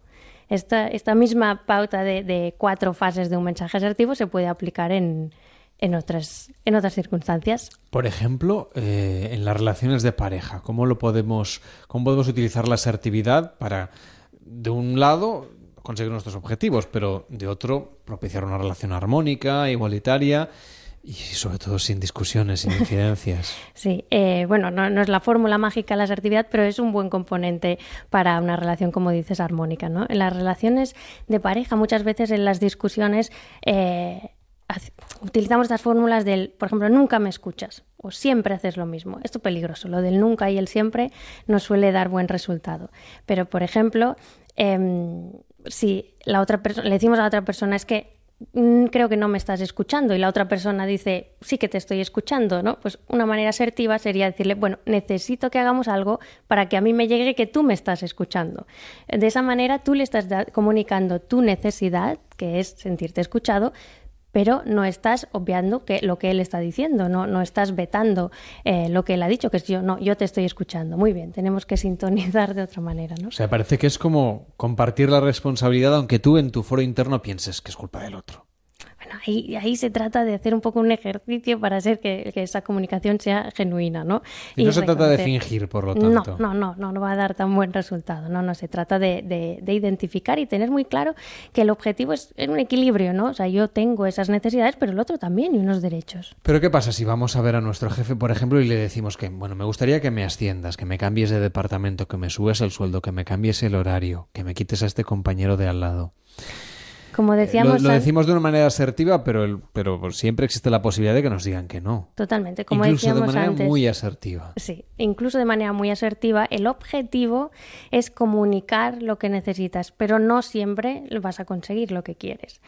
Esta, esta misma pauta de, cuatro fases de un mensaje asertivo se puede aplicar en, en, otras, en otras circunstancias.
Por ejemplo, eh, en las relaciones de pareja, ¿cómo, lo podemos, ¿cómo podemos utilizar la asertividad para, de un lado, conseguir nuestros objetivos, pero de otro, propiciar una relación armónica, igualitaria? Y sobre todo sin discusiones, sin incidencias.
sí, eh, bueno, no, es la fórmula mágica la asertividad, pero es un buen componente para una relación, como dices, armónica. ¿no? En las relaciones de pareja, muchas veces en las discusiones eh, utilizamos estas fórmulas del, por ejemplo, nunca me escuchas o siempre haces lo mismo. Esto es peligroso. Lo del nunca y el siempre no suele dar buen resultado. Pero, por ejemplo, em, si la otra le decimos a la otra persona es que creo que no me estás escuchando y la otra persona dice, sí que te estoy escuchando, ¿no? Pues una manera asertiva sería decirle, bueno, necesito que hagamos algo para que a mí me llegue que tú me estás escuchando. De esa manera tú le estás comunicando tu necesidad, que es sentirte escuchado, pero no estás obviando que lo que él está diciendo, no, no estás vetando eh, lo que él ha dicho, que es yo, no, yo te estoy escuchando. Muy bien, tenemos que sintonizar de otra manera, ¿no?
O sea, parece que es como compartir la responsabilidad, aunque tú en tu foro interno pienses que es culpa del otro
ahí, ahí se trata de hacer un poco un ejercicio para hacer que, esa comunicación sea genuina, ¿no?
Y, no se trata de fingir, por lo tanto.
No, no, no, no, va a dar tan buen resultado. No, no, se trata de, de, identificar y tener muy claro que el objetivo es, un equilibrio, ¿no? O sea, yo tengo esas necesidades, pero el otro también y unos derechos.
Pero ¿qué pasa si vamos a ver a nuestro jefe, por ejemplo, y le decimos que, bueno, me gustaría que me asciendas, que me cambies de departamento, que me subes el sueldo, que me cambies el horario, que me quites a este compañero de al lado?
Como decíamos.
Lo, decimos de una manera asertiva, pero, pero siempre existe la posibilidad de que nos digan que no.
Totalmente. Como
incluso
de
manera muy asertiva.
Sí, incluso de manera muy asertiva. El objetivo es comunicar lo que necesitas, pero no siempre vas a conseguir lo que quieres.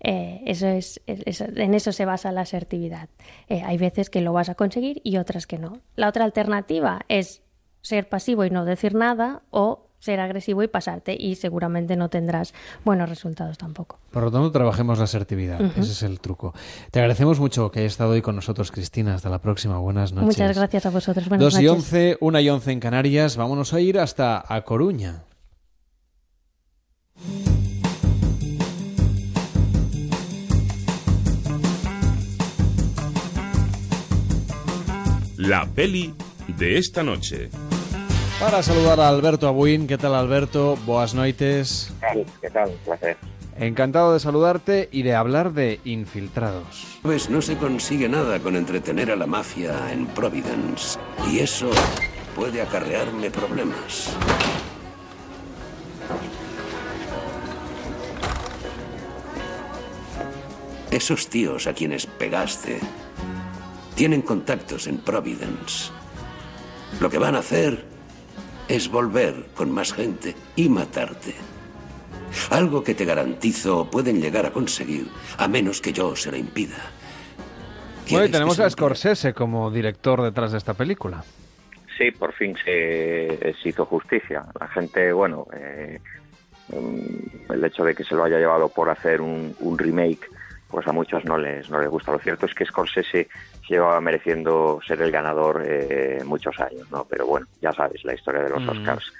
Eh, eso es, en eso se basa la asertividad. Eh, hay veces que lo vas a conseguir y otras que no. La otra alternativa es ser pasivo y no decir nada o ser agresivo y pasarte y seguramente no tendrás buenos resultados tampoco.
Por lo tanto, trabajemos la asertividad. Ese es el truco. Te agradecemos mucho que hayas estado hoy con nosotros, Cristina. Hasta la próxima. Buenas noches.
Muchas gracias a vosotros. Buenas
Dos y once, una y once en Canarias. Vámonos a ir hasta A Coruña.
La peli de esta noche.
Para saludar a Alberto Abuin. ¿Qué tal, Alberto? Boas noites.
¿Qué tal? Un placer.
Encantado de saludarte y de hablar de infiltrados.
Pues no se consigue nada con entretener a la mafia en Providence. Y eso puede acarrearme problemas. Esos tíos a quienes pegaste tienen contactos en Providence. Lo que van a hacer es volver con más gente y matarte. Algo que te garantizo pueden llegar a conseguir, a menos que yo se lo impida.
Bueno, y tenemos a Scorsese como director detrás de esta película.
Sí, por fin se, hizo justicia. La gente, bueno, eh, mm, el hecho de que se lo haya llevado por hacer un, un remake pues a muchos no les, no les gusta. Lo cierto es que Scorsese se llevaba mereciendo ser el ganador eh, muchos años, ¿no? Pero bueno, ya sabes, la historia de los mm. Oscars.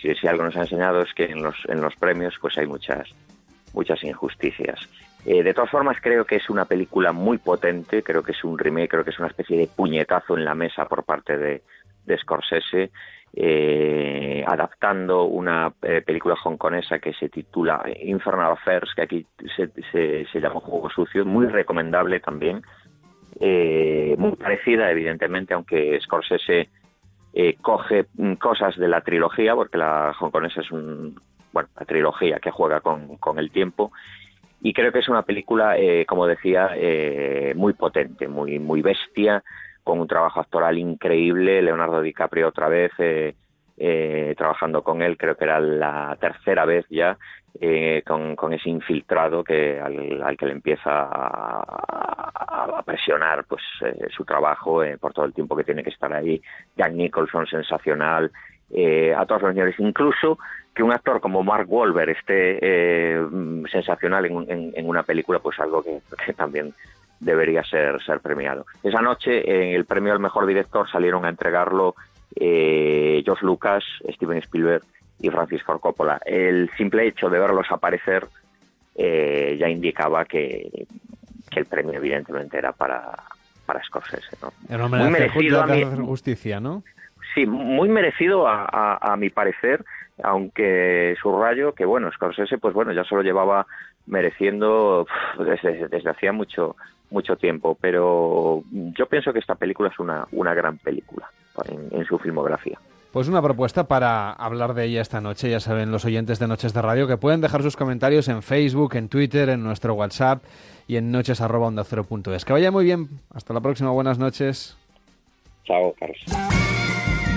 Si, si, algo nos ha enseñado es que en los, en los premios pues hay muchas, muchas injusticias. Eh, de todas formas, creo que es una película muy potente, creo que es un remake, creo que es una especie de puñetazo en la mesa por parte de, de Scorsese eh, adaptando una eh, película hongkonesa que se titula Infernal Affairs, que aquí se, se, llama Juego Sucio, muy recomendable también, eh, muy parecida evidentemente, aunque Scorsese eh, coge cosas de la trilogía, porque la hongkonesa es un, bueno, la trilogía que juega con, el tiempo, y creo que es una película, como decía, muy potente, muy, muy bestia, con un trabajo actoral increíble, Leonardo DiCaprio otra vez eh, eh, trabajando con él, creo que era la tercera vez ya, eh, con, ese infiltrado que al, que le empieza a, presionar pues su trabajo por todo el tiempo que tiene que estar ahí. Jack Nicholson, sensacional, a todos los señores, incluso que un actor como Mark Wahlberg esté sensacional en, una película, pues algo que también debería ser, ser premiado. Esa noche, en el premio al mejor director, salieron a entregarlo eh, George Lucas, Steven Spielberg y Francis Ford Coppola. El simple hecho de verlos aparecer eh, ya indicaba que, el premio, evidentemente, era para, para Scorsese.
¿no? muy merecido a justicia, ¿no?
Sí, muy merecido a, a, mi parecer, aunque subrayo que, bueno, Scorsese, pues bueno, ya se lo llevaba mereciendo desde, desde hacía mucho mucho tiempo, pero yo pienso que esta película es una, una gran película en, su filmografía.
Pues una propuesta para hablar de ella esta noche. Ya saben los oyentes de Noches de Radio que pueden dejar sus comentarios en Facebook, en Twitter, en nuestro WhatsApp y en noches.onda0.es. Que vaya muy bien. Hasta la próxima. Buenas noches.
Chao, Carlos.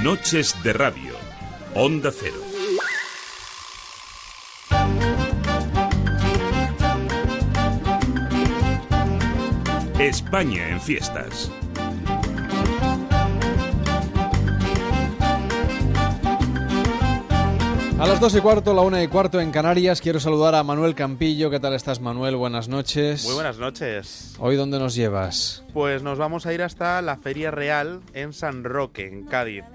Noches de Radio. Onda Cero.
España en fiestas.
A las dos y cuarto, la una y cuarto en Canarias, quiero saludar a Manuel Campillo. ¿Qué tal estás, Manuel? Buenas noches.
Muy buenas noches.
¿Hoy dónde nos llevas?
Pues nos vamos a ir hasta la Feria Real en San Roque, en Cádiz.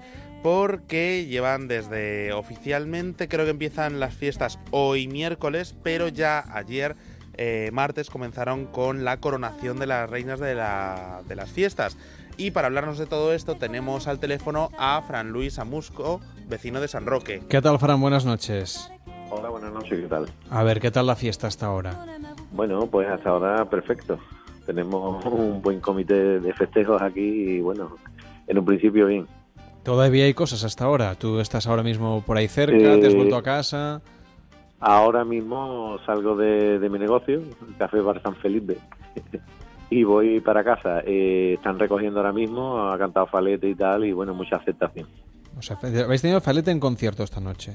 Porque llevan desde oficialmente, creo que empiezan las fiestas hoy miércoles, pero ya ayer eh, martes comenzaron con la coronación de las reinas de, de las fiestas. Y para hablarnos de todo esto tenemos al teléfono a Fran Luis Amusco, vecino de San Roque.
¿Qué tal, Fran? Buenas noches.
Hola, buenas noches, ¿qué tal?
A ver, ¿qué tal la fiesta hasta ahora?
Bueno, pues hasta ahora perfecto. Tenemos un buen comité de festejos aquí y bueno, en un principio bien.
¿Todavía hay cosas hasta ahora? ¿Tú estás ahora mismo por ahí cerca? ¿Te has
Eh,
vuelto a casa?
Ahora mismo salgo de, de mi negocio, el Café Bar San Felipe, y voy para casa. Eh, están recogiendo ahora mismo, ha cantado Falete y tal, y bueno, mucha aceptación.
O sea, habéis tenido Falete en concierto esta noche.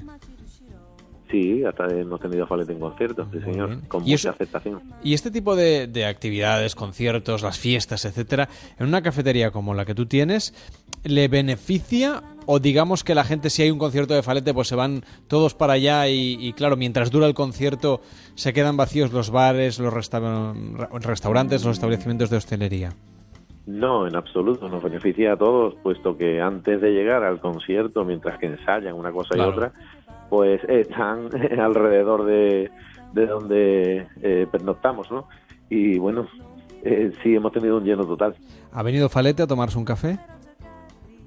Sí, hasta hemos tenido Falete en conciertos, sí señor, con
¿Y
mucha
eso-
aceptación.
Y este tipo de, de actividades, conciertos, las fiestas, etcétera, en una cafetería como la que tú tienes, ¿le beneficia o digamos que la gente si hay un concierto de Falete pues se van todos para allá y, y, claro, mientras dura el concierto se quedan vacíos los bares, los resta- restaurantes, los establecimientos de hostelería?
No, en absoluto, nos beneficia a todos, puesto que antes de llegar al concierto, mientras que ensayan una cosa
Claro.
y otra, pues están alrededor de, de donde eh, pernoctamos, ¿no? Y bueno, eh, sí hemos tenido un lleno total.
¿Ha venido Falete a tomarse un café?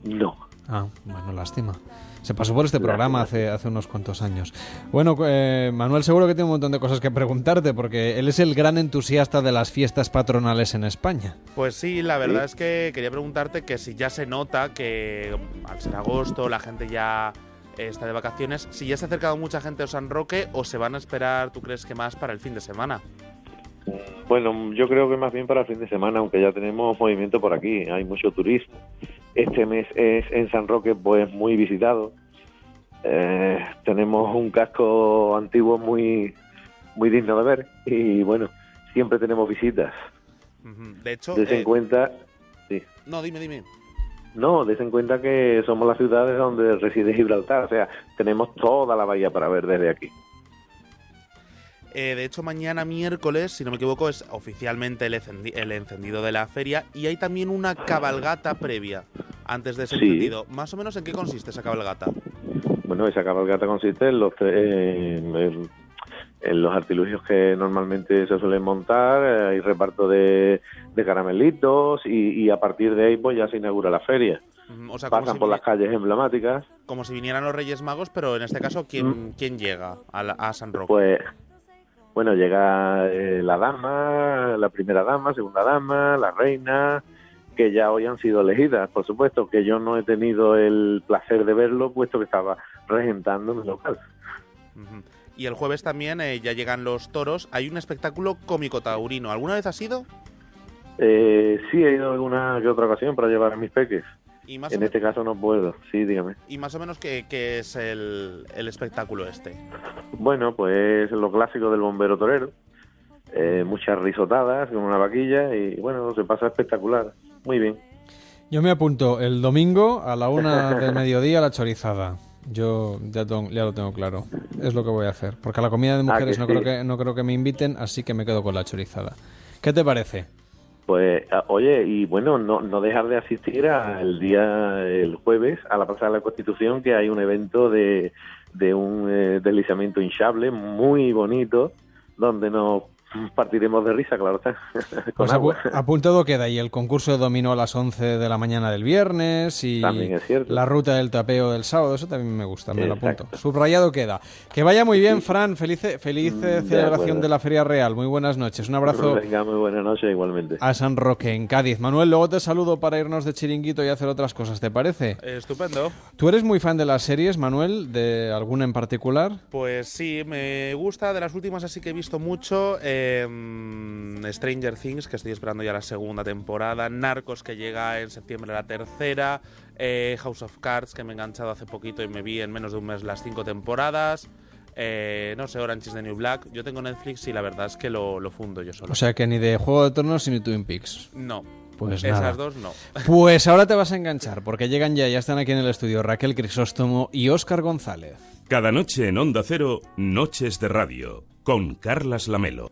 No.
Ah, bueno, lástima. Se pasó por este programa hace, hace unos cuantos años. Bueno, eh, Manuel seguro que tiene un montón de cosas que preguntarte porque él es el gran entusiasta de las fiestas patronales en España.
Pues sí, la verdad es que quería preguntarte que si ya se nota que mm, al ser agosto la gente ya está de vacaciones, si ya se ha acercado mucha gente a San Roque o se van a esperar, ¿tú crees que más para el fin de semana?
Bueno, yo creo que más bien para el fin de semana, aunque ya tenemos movimiento por aquí, hay mucho turismo. Este mes es en San Roque pues muy visitado. Eh, tenemos un casco antiguo muy muy digno de ver y bueno, siempre tenemos visitas.
De hecho,
Des en
eh,
cuenta, sí.
no, dime, dime.
No, des en cuenta que somos las ciudades donde reside Gibraltar, o sea, tenemos toda la bahía para ver desde aquí.
Eh, de hecho, mañana miércoles, si no me equivoco, es oficialmente el, encendi- el encendido de la feria y hay también una cabalgata previa antes de ese
Sí.
encendido. Más o menos en qué consiste esa cabalgata.
Bueno, esa cabalgata consiste en los, eh, en, en los artilugios que normalmente se suelen montar, eh, hay reparto de, de caramelitos y, y a partir de ahí pues ya se inaugura la feria.
Mm, O sea, como
Pasan
si,
por las calles emblemáticas,
como si vinieran los Reyes Magos, pero en este caso, ¿quién, quién llega a, la- a San Roque?
pues bueno, llega eh, la dama, la primera dama, segunda dama, la reina, que ya hoy han sido elegidas, por supuesto, que yo no he tenido el placer de verlo, puesto que estaba regentando mi local.
Ujú. Y el jueves también eh, ya llegan los toros. Hay un espectáculo cómico taurino. ¿Alguna vez has ido?
Eh, sí, he ido alguna que otra ocasión para llevar a mis peques.
Y más, o,
En este caso no puedo, sí, dígame.
y más o menos qué, qué es el, el espectáculo este.
Bueno, pues lo clásico del bombero torero. Eh, muchas risotadas con una vaquilla y bueno, se pasa espectacular. Muy bien.
Yo me apunto el domingo a la una del mediodía a la chorizada. Yo ya, lo tengo claro. Es lo que voy a hacer. Porque a la comida de
Ah,
mujeres
que
no,
sí.
creo que, no creo que me inviten, así que me quedo con la chorizada. ¿Qué te parece?
Pues, ah, oye, y bueno, no, no dejar de asistir al día, el jueves, a la Plaza de la Constitución, que hay un evento de, de un eh, deslizamiento hinchable muy bonito, donde nos partiremos de risa, claro está, con
Pues
agua.
apuntado queda y el concurso de dominó a las 11 de la mañana del viernes y
También es cierto.
la ruta del tapeo del sábado, eso también me gusta, me lo apunto. Subrayado queda. Que vaya muy bien, Fran, feliz, feliz eh,
Mm, de
celebración
acuerdo.
de la Feria Real. Muy buenas noches, un abrazo
Venga, muy buenas noches igualmente.
a San Roque, en Cádiz. Manuel, luego te saludo para irnos de chiringuito y hacer otras cosas, ¿te parece?
Estupendo.
¿Tú eres muy fan de las series, Manuel? ¿De alguna en particular?
Pues sí, me gusta. De las últimas así que he visto mucho. eh, Stranger Things, que estoy esperando ya la segunda temporada. Narcos, que llega en septiembre la tercera. eh, House of Cards, que me he enganchado hace poquito y me vi en menos de un mes las cinco temporadas.
eh, no sé, Orange is the New Black. Yo tengo Netflix y la verdad es que lo, lo fundo yo solo.
O sea que ni de Juego de Tronos ni Twin Peaks.
No.
Pues
Esas
nada.
dos no.
Pues ahora te vas a enganchar, porque llegan ya, ya están aquí en el estudio Raquel Crisóstomo y Óscar González.
Cada noche en Onda Cero, Noches de Radio, con Carlas Lamelo.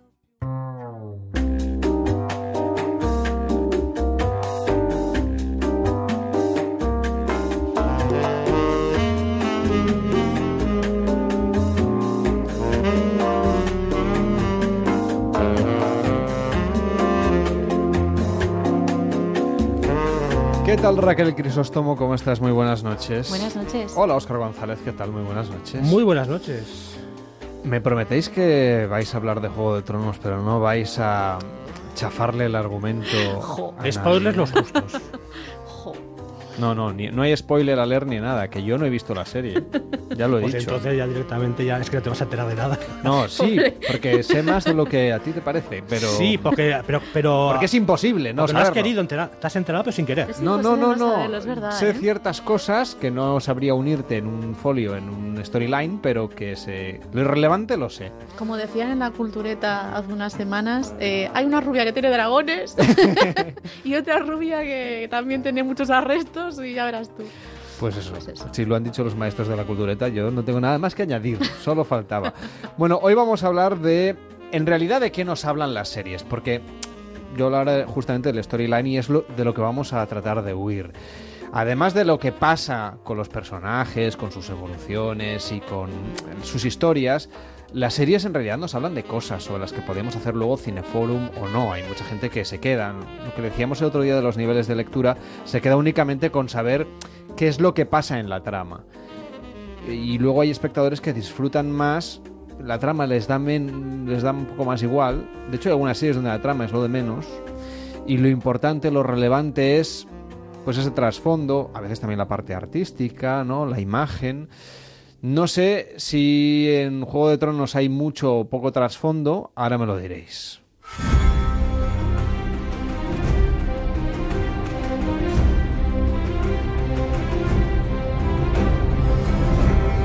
¿Qué tal Raquel Crisóstomo? ¿Cómo estás? Muy buenas noches.
Buenas noches.
Hola Óscar González, ¿qué tal? Muy buenas noches.
Muy buenas noches.
Me prometéis que vais a hablar de Juego de Tronos, pero no vais a chafarle el argumento. a
Spoilers
nadie.
los justos.
No, no, ni- no hay spoiler alert ni nada, que yo no he visto la serie. Ya lo he
Pues
dicho.
entonces ya directamente ya es que no te vas a enterar de nada.
No, sí, porque sé más de lo que a ti te parece, pero...
Sí, porque, pero, pero
Porque es imposible no
porque no has querido enterar, te has enterado pero sin querer.
No, no, no, no.
saberlo, es verdad,
sé
¿eh?
ciertas cosas que no sabría unirte en un folio, en un storyline, pero que sé... Lo irrelevante lo sé.
Como decían en la cultureta hace unas semanas, eh, hay una rubia que tiene dragones y otra rubia que también tiene muchos arrestos y ya verás tú.
Pues eso. Si lo han dicho los maestros de la cultureta, yo no tengo nada más que añadir. Solo faltaba. Bueno, hoy vamos a hablar de... En realidad, ¿de qué nos hablan las series? Porque yo hablaré justamente del storyline y es lo, de lo que vamos a tratar de huir. Además de lo que pasa con los personajes, con sus evoluciones y con sus historias, las series en realidad nos hablan de cosas sobre las que podemos hacer luego cineforum o no. Hay mucha gente que se queda, lo que decíamos el otro día de los niveles de lectura, se queda únicamente con saber qué es lo que pasa en la trama. Y luego hay espectadores que disfrutan más, la trama les da, men- les da un poco más igual. De hecho, hay algunas series donde la trama es lo de menos. Y lo importante, lo relevante es pues ese trasfondo, a veces también la parte artística, ¿no? La imagen. No sé si en Juego de Tronos hay mucho o poco trasfondo, ahora me lo diréis.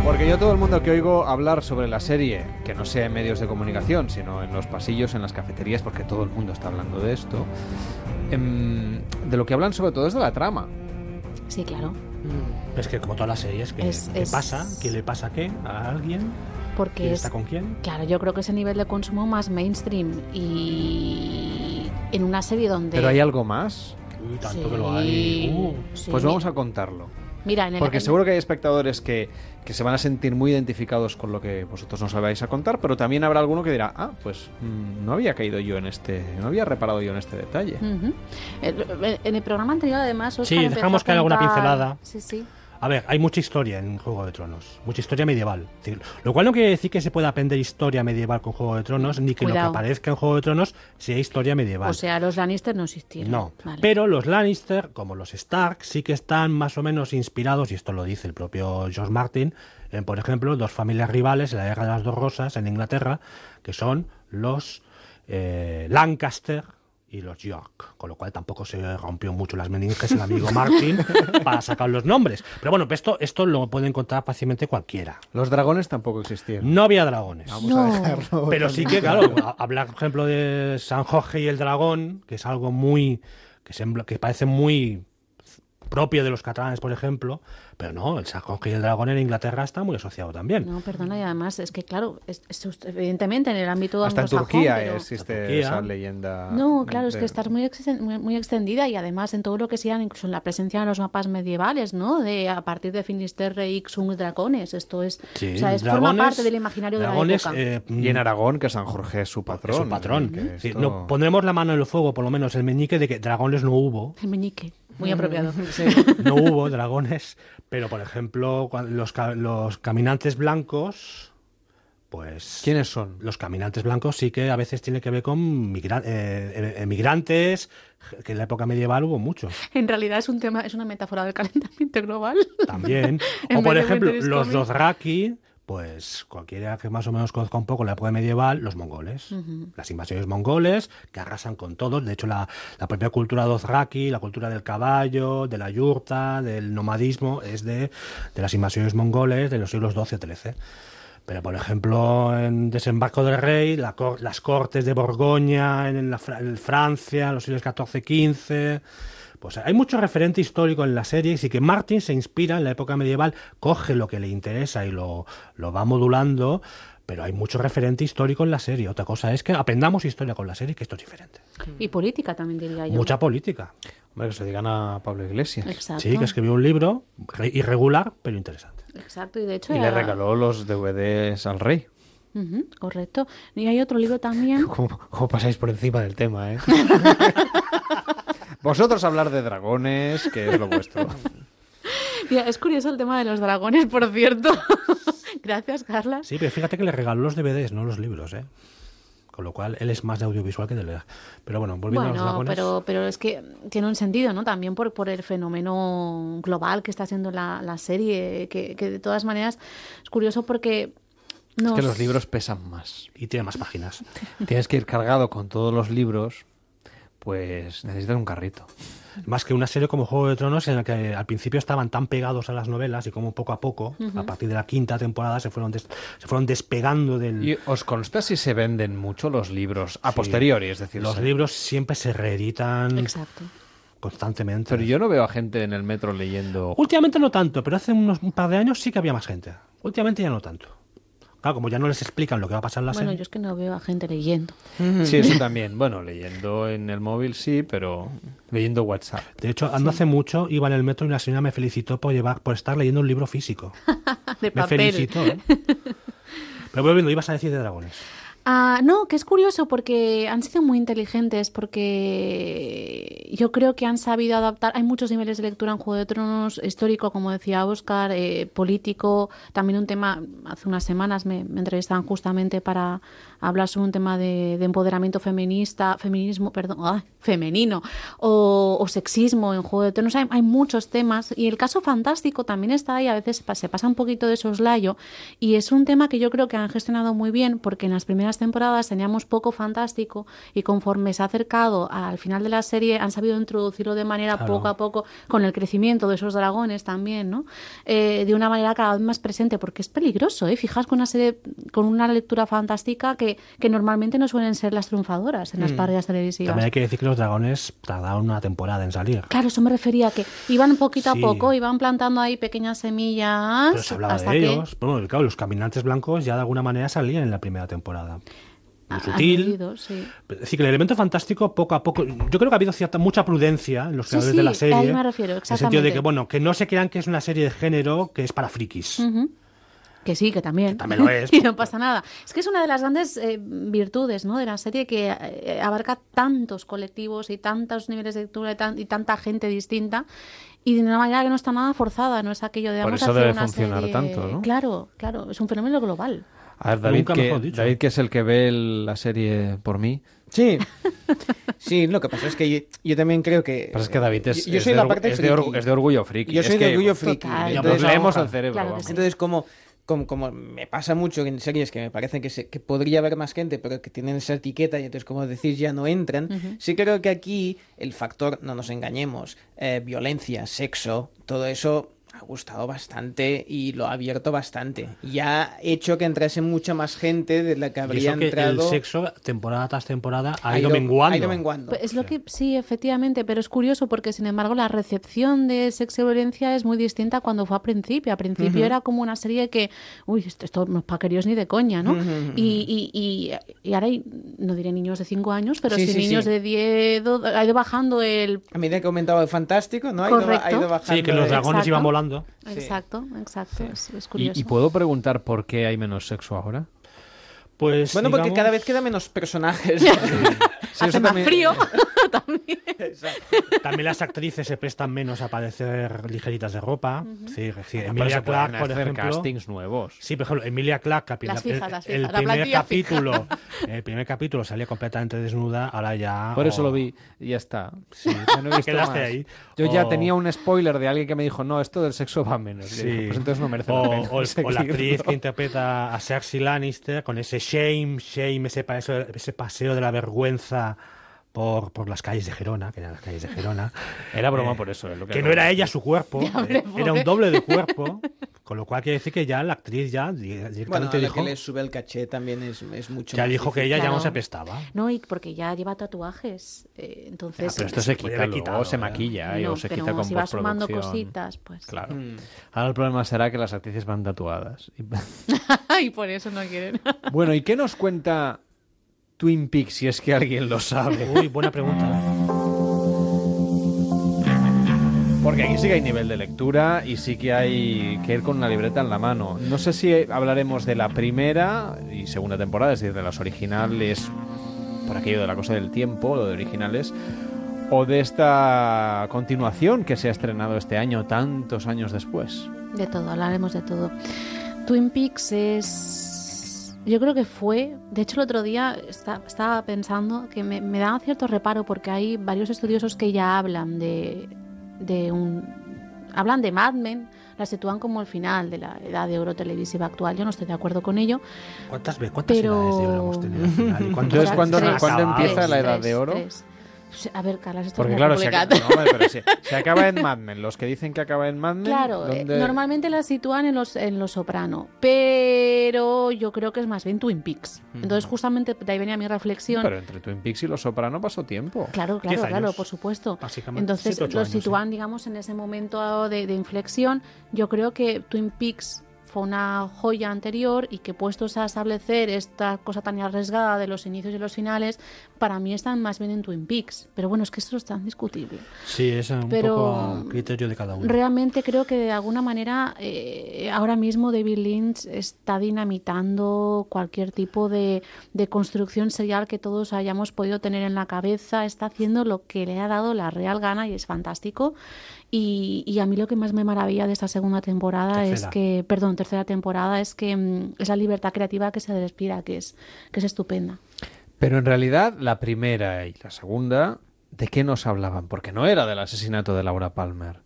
Porque yo todo el mundo que oigo hablar sobre la serie, que no sea en medios de comunicación, sino en los pasillos, en las cafeterías, porque todo el mundo está hablando de esto, em, de lo que hablan sobre todo es de la trama.
Sí, claro.
Es que como todas las series, ¿qué,
Es-
qué
es-
pasa? ¿Quién le pasa qué? ¿A alguien?
Porque
¿Quién
es,
está con quién?
Claro, yo creo que es el nivel de consumo más mainstream y en una serie donde...
¿Pero hay algo más?
Uy, tanto
Sí,
que lo hay. Uh.
sí,
Pues vamos a contarlo.
Mira, en el-
Porque
en-
seguro que hay espectadores que, que se van a sentir muy identificados con lo que vosotros nos vais a contar, pero también habrá alguno que dirá, ah, pues mm, no había caído yo en este, no había reparado yo en este detalle.
En el programa anterior, además,
Sí,
Óscar empezó
dejamos caer alguna pincelada.
Sí, sí.
A ver, hay mucha historia en Juego de Tronos, mucha historia medieval. Lo cual no quiere decir que se pueda aprender historia medieval con Juego de Tronos, ni que lo que aparezca en Juego de Tronos sea historia medieval.
O sea, los Lannister no existieron.
No,
Vale.
pero los Lannister, como los Stark, sí que están más o menos inspirados, y esto lo dice el propio George Martin, en, por ejemplo, dos familias rivales en la Guerra de las Dos Rosas en Inglaterra, que son los eh, Lancaster y los York, con lo cual tampoco se rompió mucho las meninges el amigo Martin para sacar los nombres. Pero bueno, esto, esto lo puede encontrar fácilmente cualquiera.
Los dragones tampoco existieron.
No había dragones.
Vamos a No. dejarlo
Pero sí que, claro, a- hablar, por ejemplo, de San Jorge y el dragón, que es algo muy. que, sembla- que parece muy propio de los catalanes, por ejemplo, pero no, el Jorge y el dragón en Inglaterra está muy asociado también.
No, perdona, y además es que, claro, es, es- evidentemente en el ámbito
Hasta en Turquía
pero-
existe
Turquía.
esa leyenda.
No, claro, es
de-
que está muy, exten- muy, muy extendida y además en todo lo que sea, incluso en la presencia de los mapas medievales, ¿no? De a partir de Finisterre, Ixung, dragones. Esto es,
Sí,
o sea, es, forma
dragones-
parte del imaginario
dragones,
de la época.
eh,
Y en Aragón, que San Jorge es su patrón.
Es su patrón.
que
Sí,
esto-
no, pondremos la mano en el fuego, por lo menos el meñique, de que dragones no hubo.
El meñique, muy
Mm,
apropiado.
No hubo dragones, pero por ejemplo, los, ca- los caminantes blancos, pues...
¿Quiénes son?
Los caminantes blancos sí que a veces tiene que ver con migra- eh, eh, emigrantes, que en la época medieval hubo muchos.
En realidad es un tema, es una metáfora del calentamiento global.
También. O por ejemplo, los. Dothraki, pues cualquiera que más o menos conozca un poco la época medieval, los mongoles. Las invasiones mongoles que arrasan con todos. De hecho, la, la propia cultura dothraki, la cultura del caballo, de la yurta, del nomadismo, es de, de las invasiones mongoles de los siglos XII-XIII. Pero, por ejemplo, en Desembarco del Rey, las cortes de Borgoña, en, la, en Francia, en los siglos XIV-XV... Pues hay mucho referente histórico en la serie y sí que Martin se inspira en la época medieval, coge lo que le interesa y lo, lo va modulando, pero hay mucho referente histórico en la serie. Otra cosa es que aprendamos historia con la serie, que esto es diferente.
Y política también diría yo.
Mucha política.
Hombre, que se digan a Pablo Iglesias.
Exacto.
Sí, que escribió un libro irregular, pero interesante.
Exacto, y de hecho...
Y le regaló los DVDs al rey.
correcto. Y hay otro libro también...
¿Cómo, pasáis por encima del tema, eh? Vosotros hablar de dragones, que es lo vuestro.
es curioso el tema de los dragones, por cierto. Gracias, Carla.
Sí, pero fíjate que le regaló los DVDs, no los libros, ¿eh? Con lo cual, él es más de audiovisual que de leer. Pero bueno, volviendo a los dragones...
Pero, pero es que tiene un sentido, ¿no? También por, por el fenómeno global que está haciendo la, la serie, que, que, de todas maneras es curioso porque...
Es que los libros pesan más.
Y tiene más páginas.
Tienes que ir cargado con todos los libros, pues necesitas un carrito.
Más que una serie como Juego de Tronos en la que al principio estaban tan pegados a las novelas y como poco a poco, a partir de la quinta temporada, se fueron, se fueron despegando del...
¿Y os consta si se venden mucho los libros a posteriori? Es decir,
los libros siempre se reeditan
Exacto.
constantemente.
Pero yo no veo a gente en el metro leyendo...
Últimamente no tanto, pero hace unos un par de años sí que había más gente. Últimamente ya no tanto. Claro, como ya no les explican lo que va a pasar en la
bueno,
serie.
yo es que no veo a gente leyendo.
Sí, eso también. Bueno, leyendo en el móvil sí, pero leyendo WhatsApp.
De hecho, no hace mucho iba en el metro y una señora me felicitó por llevar, por estar leyendo un libro físico.
de
me
papel.
felicitó. ¿eh? Pero volviendo, ibas a decir de dragones.
Ah, no, que es curioso porque han sido muy inteligentes, porque yo creo que han sabido adaptar. Hay muchos niveles de lectura en Juego de Tronos, histórico, como decía Oscar, eh, político, también un tema, hace unas semanas me, me entrevistaban justamente para hablar sobre un tema de, de empoderamiento feminista, feminismo, perdón, ay, femenino, o, o, sexismo en Juego de Tronos. Hay, hay, muchos temas y el caso fantástico también está ahí, a veces se pasa un poquito de soslayo y es un tema que yo creo que han gestionado muy bien porque en las primeras temporadas teníamos poco fantástico y conforme se ha acercado al final de la serie han sabido introducirlo de manera claro. poco a poco con el crecimiento de esos dragones también, ¿no? Eh, de una manera cada vez más presente porque es peligroso, ¿eh? Fijaos con una serie, con una lectura fantástica que, que normalmente no suelen ser las triunfadoras en las
Mm.
parrillas televisivas.
También hay que decir que los dragones tardaron una temporada en salir.
Claro, eso me refería a que iban poquito
Sí.
a poco, iban plantando ahí pequeñas semillas
Pero se hablaba
hasta
de
que
ellos. Bueno, claro, los caminantes blancos ya de alguna manera salían en la primera temporada. Muy sutil.
sí.
Es decir, que el elemento fantástico poco a poco. Yo creo que ha habido cierta mucha prudencia en los
Sí,
creadores
sí,
de la
a
serie.
ahí me refiero,
En el sentido de
exactamente.
que, bueno, que no se crean que es una serie de género que es para frikis.
Ujú. Que sí, que también.
también lo es.
y no pasa nada. Es que es una de las grandes eh, virtudes ¿no? de la serie que eh, abarca tantos colectivos y tantos niveles de lectura y, tan- y tanta gente distinta y de una manera que no está nada forzada, no es aquello de
Por
vamos
eso
a hacer
debe
una
funcionar
serie-
tanto, ¿no?
Claro, claro, es un fenómeno global.
A ver, David que. David, que es el que ve el- la serie por mí.
Sí. Sí, lo que pasa es que yo, yo también creo que...
Pasa es que David es-
yo, yo
es
soy
de
la parte
es de orgu- es de orgullo friki.
Yo
Es
soy
que-
de orgullo friki.
Total.
Entonces,
leemos al cerebro,
Claro que
vamos.
sí.
Entonces, como, como, como me pasa mucho en series que me parecen que, se- que podría haber más gente, pero que tienen esa etiqueta y entonces, como decís, ya no entran, sí creo que aquí el factor, no nos engañemos, eh, violencia, sexo, todo eso ha gustado bastante y lo ha abierto bastante. Y ha hecho que entrase mucha más gente de la que
Y
habría
eso que
entrado.
el sexo, temporada tras temporada, ha,
Ha
ido,
ido-
menguando.
ha ido menguando.
Pues es lo que sí, efectivamente, pero es curioso porque sin embargo la recepción de sexo y violencia es muy distinta cuando fue a principio. A principio
Ujú.
era como una serie que, uy, esto, esto no es para ni de coña, ¿no?
Ujú, ujú.
Y, y, y, y ahora hay, no diré niños de 5 años, pero
Sí,
sí,
sí,
niños
sí.
de 10, do- ha ido bajando el...
A medida que aumentaba el fantástico, ¿no? Ha ido,
Correcto.
ha ido bajando.
Sí, que los dragones
Exacto.
iban volando.
Exacto, exacto, es, es
¿Y,
curioso.
y puedo preguntar por qué hay menos sexo ahora?
Pues,
Bueno, porque cada vez quedan menos personajes.
Hace más
también-
frío.
También las actrices se prestan menos a parecer ligeritas de ropa. Sí, sí,
Pero
Emilia Clarke, por
hacer
ejemplo.
castings nuevos.
Sí, por ejemplo, Emilia Clarke, capi-
Las
el-
fijas, las
el,
fijas, la
primer capítulo, el primer capítulo salía completamente desnuda, ahora ya.
Por eso
o-
lo vi y ya está. Sí, ya no he visto
Quedaste
más.
ahí.
Yo ya tenía un spoiler de alguien que me dijo, no, esto del sexo va menos.
Sí.
dije, pues entonces no merece
o,
la pena.
o el- o la actriz que interpreta a Cersei Lannister con ese shame, shame, ese paseo, ese paseo de la vergüenza por, por las calles de Gerona, que eran las calles de Gerona.
Era broma
Eh,
por eso. es lo
que no era ella su cuerpo,
Ya, hombre,
eh, era un doble de cuerpo. Con lo cual quiere decir que ya la actriz ya directamente
bueno,
dijo...
que le sube el caché también es, es mucho
Ya
más
dijo que
difícil.
ella ya no
Claro.
se apestaba.
No, y porque ya lleva tatuajes. eh, entonces.
Ah, pero esto se quita luego, se
¿eh?
maquilla ¿eh?
No,
o se
pero
quita con
si va sumando cositas, pues.
Claro.
Mm.
Ahora el problema será que las actrices van tatuadas. Y-
y por eso no quieren.
bueno, ¿y qué nos cuenta Twin Peaks si es que alguien lo sabe?
Uy, buena pregunta.
Porque aquí sí que hay nivel de lectura y sí que hay que ir con una libreta en la mano. No sé si hablaremos de la primera y segunda temporada, es decir, de las originales, por aquello de la cosa del tiempo, lo de originales, o de esta continuación que se ha estrenado este año, tantos años después.
De todo, hablaremos de todo. Twin Peaks es. Yo creo que fue. De hecho, el otro día esta- estaba pensando que me, me daba cierto reparo porque hay varios estudiosos que ya hablan de, de un. Hablan de Mad Men, la sitúan como el final de la edad de oro televisiva actual. Yo no estoy de acuerdo con ello.
¿Cuántas, cuántas
Pero-
edades de oro hemos tenido al final? ¿Y
Entonces, ¿cuándo, ¿cuándo empieza la edad
Tres,
de oro?
tres. Pues, A ver, Carlas, esto
Porque
es muy
claro, se, acaba- no, hombre, pero se, se acaba en Mad Men. Los que dicen que acaba en Mad Men,
Claro, eh,
¿dónde-
normalmente la sitúan en los, en los Soprano, pero yo creo que es más bien Twin Peaks. Entonces, justamente de ahí venía mi reflexión.
Pero entre Twin Peaks y Los Soprano pasó tiempo.
Claro, claro, claro, por supuesto.
Básicamente,
Entonces los
años,
sitúan, digamos, en ese momento de, de inflexión. Yo creo que Twin Peaks fue una joya anterior y que puestos a establecer esta cosa tan arriesgada de los inicios y los finales, para mí están más bien en Twin Peaks. Pero bueno, es que esto es tan discutible.
Sí, es un
Pero-
poco criterio de cada uno.
Realmente creo que de alguna manera eh, ahora mismo David Lynch está dinamitando cualquier tipo de, de construcción serial que todos hayamos podido tener en la cabeza. Está haciendo lo que le ha dado la real gana y es fantástico. Y, y a mí lo que más me maravilla de esta segunda temporada es que, perdón, tercera temporada es que mm, es la libertad creativa que se respira, que es, que es estupenda.
Pero en realidad, la primera y la segunda, ¿de qué nos hablaban? Porque no era del asesinato de Laura Palmer.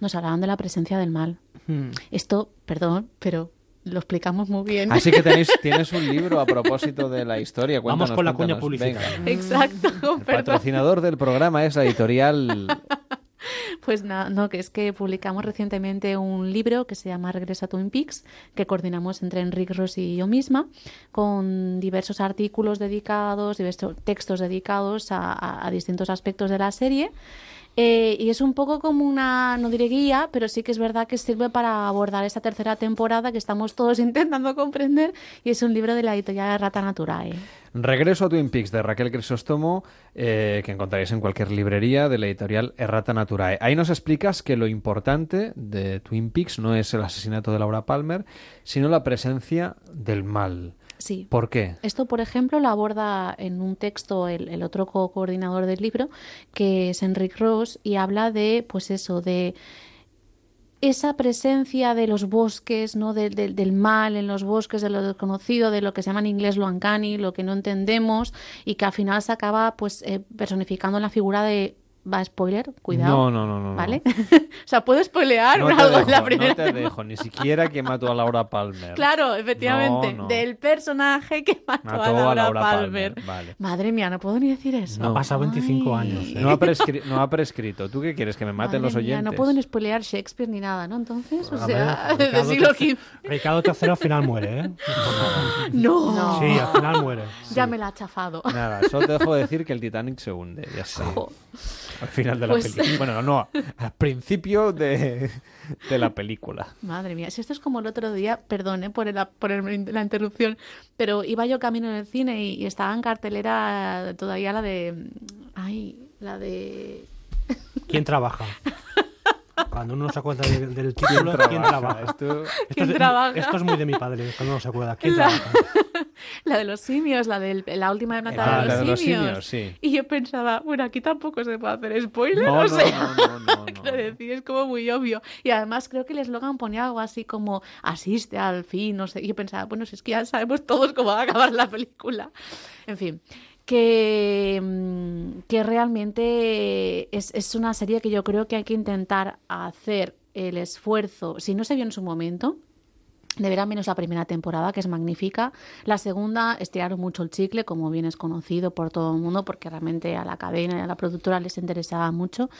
Nos hablaban de la presencia del mal.
Hmm.
Esto, perdón, pero lo explicamos muy bien.
Así que tenéis, tienes un libro a propósito de la historia.
Vamos
Cuéntanos,
con la cuña publicitaria.
Exacto,
El
perdón.
patrocinador del programa es la editorial
Pues nada, no, que es que publicamos recientemente un libro que se llama Regresa Twin Peaks, que coordinamos entre Enrique Ross y yo misma, con diversos artículos dedicados, diversos textos dedicados a, a- a distintos aspectos de la serie. Eh, y es un poco como una, no diré guía, pero sí que es verdad que sirve para abordar esta tercera temporada que estamos todos intentando comprender. Y es un libro de la editorial Rata Naturae.
Regreso a Twin Peaks de Raquel Crisóstomo, eh, que encontraréis en cualquier librería de la editorial Errata Naturae. Ahí nos explicas que lo importante de Twin Peaks no es el asesinato de Laura Palmer, sino la presencia del mal.
Sí.
¿Por qué?
Esto, por ejemplo, lo aborda en un texto el, el otro co- coordinador del libro, que es Enric Ross, y habla de, pues eso, de esa presencia de los bosques, ¿no? De- de- del mal en los bosques, de lo desconocido, de lo que se llama en inglés lo uncanny, lo que no entendemos, y que al final se acaba pues eh, personificando en la figura de va spoiler, cuidado.
No, no, no, no, no.
¿Vale? o sea, puedo spoilear
No
algo en la primera
no te dejo, ni siquiera que mató a Laura Palmer.
Claro, efectivamente,
No, no.
del personaje que mató,
Mató
a Laura,
Laura
Palmer.
Vale.
Madre mía, no puedo ni decir eso.
Ha pasado 25 años. ¿eh?
No ha, no ha prescrito. ¿Tú qué quieres? ¿Que me maten
Madre
los
mía,
oyentes?
no puedo ni spoilear Shakespeare ni nada, ¿no? Entonces, o
A
sea,
ver,
del siglo XV.
Ricardo III al final muere, ¿eh?
No.
Sí, al final muere.
Ya me la ha chafado.
Nada, solo te dejo decir que el Titanic se hunde. Ya está. Al final de la
Pues-
película. Bueno, no, al principio de, de la película.
Madre mía, si esto es como el otro día, perdón ¿eh? por, el- por el- la interrupción, pero iba yo camino en el cine y, y estaba en cartelera todavía la de... Ay, la de...
¿Quién trabaja? Cuando uno no se acuerda de- del título,
¿Quién
¿quién
trabaja?
trabaja?
Esto-
Esto,
¿Quién
es,
trabaja?
esto es muy de mi padre, cuando no se acuerda. ¿Quién
La-
trabaja?
La de los simios, la de la última de matar
Ah,
a
la de
los
los
simios.
simios, sí.
Y yo pensaba, bueno, aquí tampoco se puede hacer spoiler,
No,
o
no,
sea,
no, no, no,
decir, es como muy obvio. Y además creo que el eslogan ponía algo así como asiste al fin, no sé. Y yo pensaba, bueno, si es que ya sabemos todos cómo va a acabar la película. En fin, que, mm, que realmente es, es una serie que yo creo que hay que intentar hacer el esfuerzo, si no se vio en su momento, de ver al menos la primera temporada, que es magnífica. La segunda estiraron mucho el chicle, como bien es conocido por todo el mundo, porque realmente a la cadena y a la productora les interesaba mucho.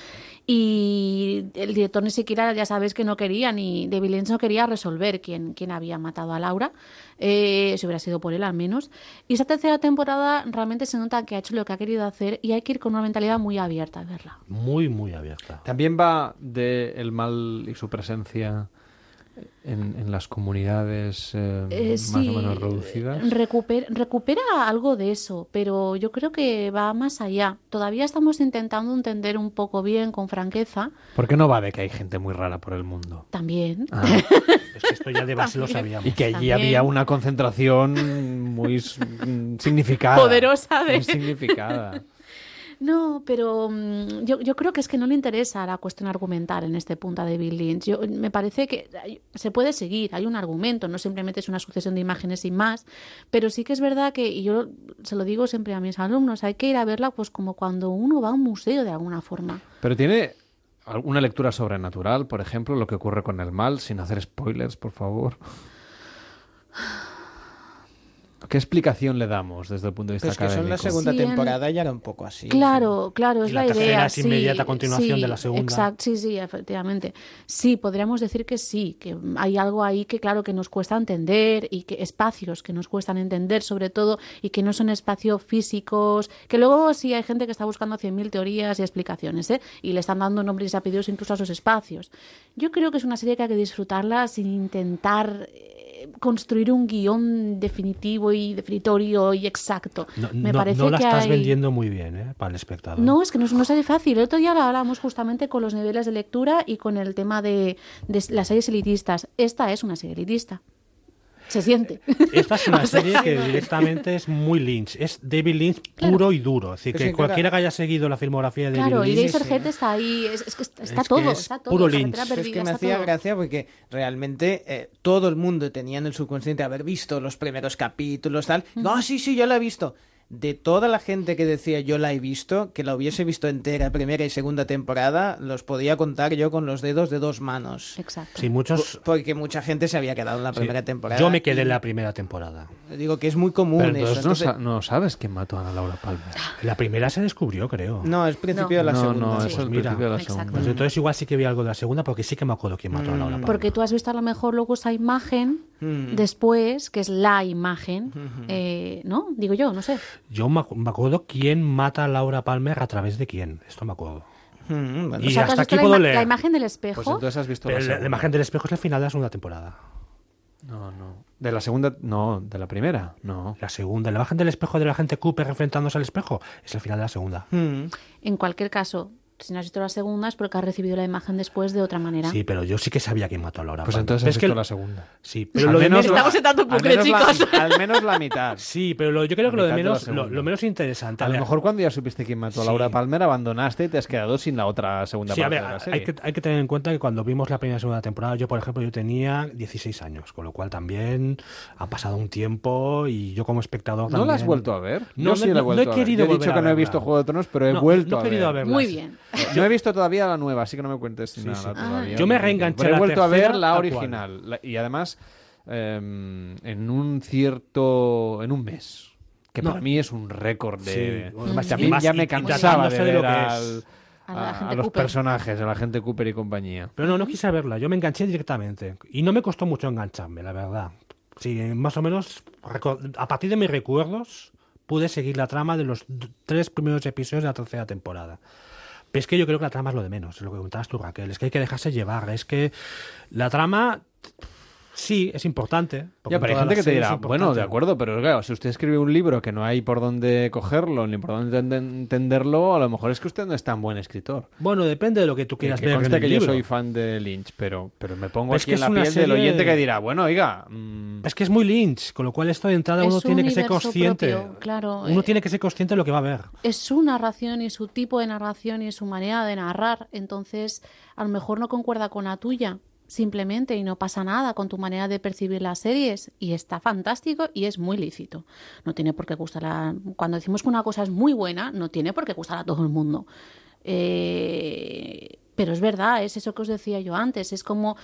Y el director ni siquiera, ya sabéis que no quería, ni David Lynch no quería resolver quién, quién había matado a Laura, eh, si hubiera sido por él al menos. Y esta tercera temporada realmente se nota que ha hecho lo que ha querido hacer y hay que ir con una mentalidad muy abierta a verla.
Muy, muy abierta.
También va de el mal y su presencia en, las comunidades eh,
Eh,
más o
sí,
menos reducidas.
Recupera, recupera algo de eso, pero yo creo que va más allá. Todavía estamos intentando entender un poco bien, con franqueza,
¿Por qué no va de que hay gente muy rara por el mundo?
también.
Ah.
Es que esto ya de base lo sabíamos.
Y que allí
También.
había una concentración muy significada.
Poderosa de-
Muy significada.
No, pero mm, yo, yo creo que es que no le interesa la cuestión argumental en este punto a David Lynch. Yo, me parece que se puede seguir, hay un argumento, no simplemente es una sucesión de imágenes sin más, pero sí que es verdad que, y yo se lo digo siempre a mis alumnos, hay que ir a verla pues como cuando uno va a un museo de alguna forma.
Pero tiene alguna lectura sobrenatural, por ejemplo, lo que ocurre con el mal, sin hacer spoilers, por favor. ¿Qué explicación le damos desde el punto de vista
Pero es que son la
académico?
segunda
Sí,
temporada y era un poco así.
Claro, claro, es
Y
la,
la tercera
idea.
es
sí,
inmediata continuación
sí,
de la segunda.
Exacto, sí, sí, efectivamente. Sí, podríamos decir que sí, que hay algo ahí que, claro, que nos cuesta entender y que espacios que nos cuestan entender, sobre todo, y que no son espacios físicos, que luego sí hay gente que está buscando 100.000 teorías y explicaciones, ¿eh? Y le están dando nombres y apellidos incluso a esos espacios. Yo creo que es una serie que hay que disfrutarla sin intentar eh, construir un guion definitivo y definitorio y exacto.
No,
Me
no-
parece
no la
que
estás
hay-
vendiendo muy bien ¿eh? para el espectador.
no, es que no, no sale fácil. El otro día lo hablamos justamente con los niveles de lectura y con el tema de, de las series elitistas. Esta es una serie elitista. Se siente.
Esta es una
O sea,
serie que directamente es muy Lynch. Es David Lynch puro y duro. Es decir,
Es
que cualquiera que haya seguido la filmografía de
Claro,
David
y
Lynch...
Daisy Arquette está ahí. Es, es que está,
Es
todo.
es
está todo.
puro Lynch.
Perdida,
Es que me hacía
todo.
gracia porque realmente eh, todo el mundo tenía en el subconsciente haber visto los primeros capítulos, tal. No, sí, sí, yo la he visto. De toda la gente que decía yo la he visto, que la hubiese visto entera, primera y segunda temporada, los podía contar yo con los dedos de dos manos.
Exacto.
Sí, muchos...
Porque mucha gente se había quedado en la
sí.
primera temporada.
Yo me quedé en la primera temporada.
Digo que es muy común
Pero
eso.
entonces no,
entonces-
sa- no sabes quién mató a Ana Laura Palmer.
La primera se descubrió, creo.
No, es principio
No.
de la
no,
segunda.
no,
Sí.
es el
Pues mira.
principio de la segunda.
Pues entonces igual sí que vi algo de la segunda porque sí que me acuerdo quién mató a Laura Palmer.
Porque tú has visto a lo mejor luego esa imagen
Mm.
después, que es la imagen, eh, ¿no? Digo yo, no sé.
Yo me, acu- me acuerdo quién mata a Laura Palmer a través de quién. Esto me acuerdo.
Mm, bueno.
Y
o sea, ¿tú
hasta aquí
la,
puedo
ima-
leer.
la imagen del espejo.
Pues entonces has visto
Pero
la
la, la
segunda.
imagen del espejo es el final de la segunda temporada.
No, no. De la segunda, no, de la primera, no.
La segunda, la imagen del espejo de la gente Cooper enfrentándose al espejo es el final de la segunda.
Mm.
En cualquier caso, si no has visto la segunda es porque has recibido la imagen después de otra manera.
Sí, pero yo sí que sabía quién mató a Laura
Pues
Palmer.
entonces has
es que
visto
el-
la segunda.
Sí, pero
Al
lo de
menos
menos...
la-
Estamos en tanto
al
bucle,
menos la-
chicos.
al menos la mitad.
Sí, pero lo- yo creo que lo de
mitad de la
menos, lo, lo menos interesante.
A lo
ver,
mejor cuando ya supiste quién mató a
Sí.
Laura Palmer abandonaste y te has quedado sin la otra segunda
Sí, a
parte
ver,
de la
hay
serie.
que, hay que tener en cuenta que cuando vimos la primera y segunda temporada, yo, por ejemplo, yo tenía 16 años, con lo cual también ha pasado un tiempo y yo como espectador
¿No la has
también-
vuelto a ver?
No,
Yo sí
no,
la he
no
vuelto
he
a ver.
querido
Yo he dicho
a
que no he visto Juego de Tronos, pero he
No,
vuelto
no he
a
querido
ver.
verla.
Muy bien.
No he visto todavía la nueva, así que no me cuentes
Sí,
nada
sí.
todavía.
Yo me reenganché
Pero he vuelto a ver la original. La- y además, em, en un cierto... en un mes. Que
No.
para mí es un récord de...
Sí,
O
más-
sea, a mí
más-
ya
y-
me cansaba de
lo
ver
que
al-
es.
A la
a,
gente
a los
Cooper.
personajes, a la gente Cooper y compañía.
Pero no, no quise verla, yo me enganché directamente. Y no me costó mucho engancharme, la verdad. Sí, más o menos, a partir de mis recuerdos, pude seguir la trama de los tres primeros episodios de la tercera temporada. Pero es que yo creo que la trama es lo de menos, es lo que comentabas tú, Raquel. Es que hay que dejarse llevar. Es que la trama, sí, es importante.
Ya, pero hay
en
gente que te dirá, bueno, de acuerdo, pero claro, si usted escribe un libro que no hay por dónde cogerlo ni por dónde enten- entenderlo, a lo mejor es que usted no es tan buen escritor.
Bueno, depende de lo que tú quieras
que
ver. en
conste
el
que yo soy fan de Lynch, pero, pero me pongo
Pero es
aquí
que
en la
es una
piel del oyente que dirá, bueno, oiga, mm,
Es que es muy Lynch, con lo cual esto de entrada
Es
uno
un
tiene que ser consciente.
propio, claro,
uno
eh.
tiene que ser consciente de lo que va a ver.
es su narración y su tipo de narración y su manera de narrar. Entonces, a lo mejor no concuerda con la tuya, simplemente, y no pasa nada con tu manera de percibir las series. Y está fantástico y es muy lícito. No tiene por qué gustar a... Cuando decimos que una cosa es muy buena, no tiene por qué gustar a todo el mundo. Eh, pero es verdad, es eso que os decía yo antes, es como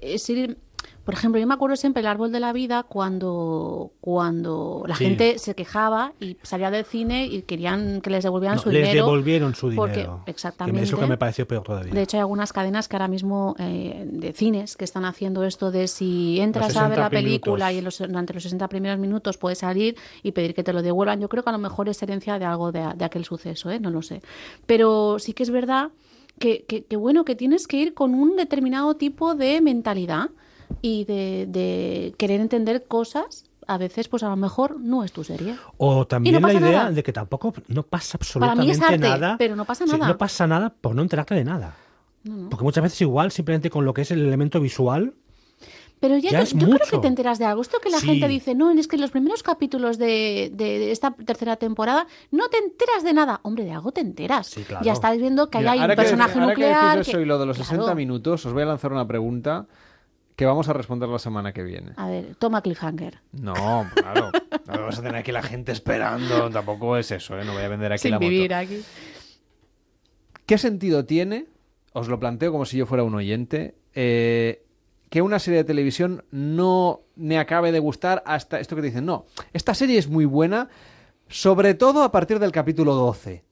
es ir por ejemplo, yo me acuerdo siempre el árbol de la vida cuando, cuando la gente se quejaba y salía del cine y querían que les devolvieran su
les
dinero.
devolvieron su dinero.
Exactamente.
eso que me pareció peor todavía.
De hecho, hay algunas cadenas que ahora mismo eh, de cines que están haciendo esto de si entras a ver la película y en los, durante los 60 primeros minutos puedes salir y pedir que te lo devuelvan. Yo creo que a lo mejor es herencia de algo de, de aquel suceso, ¿eh? no lo sé. Pero sí que es verdad que, que, que, bueno, que tienes que ir con un determinado tipo de mentalidad y de, querer entender cosas a veces pues a lo mejor no es tu serie.
O también la idea de que tampoco no pasa absolutamente
Para mí es
nada.
Pero no pasa nada.
no pasa nada por no enterarte de nada. Porque muchas veces igual simplemente con lo que es el elemento visual
pero ya,
ya
yo creo que te enteras de algo. Esto que la gente dice, no, es que en los primeros capítulos de, de, esta tercera temporada no te enteras de nada. Hombre, de algo te enteras. Ya estás viendo que hay un personaje nuclear.
Que eso y lo de los 60 minutos, os voy a lanzar una pregunta que vamos a responder la semana que viene.
A ver, toma cliffhanger.
No, claro. No vamos a tener aquí la gente esperando. Tampoco es eso, ¿eh? No voy a vender aquí
Sin
la moto.
vivir aquí.
¿Qué sentido tiene? Os lo planteo como si yo fuera un oyente. Eh, que una serie de televisión no me acabe de gustar hasta esto que te dicen. No, esta serie es muy buena, sobre todo a partir del capítulo 12.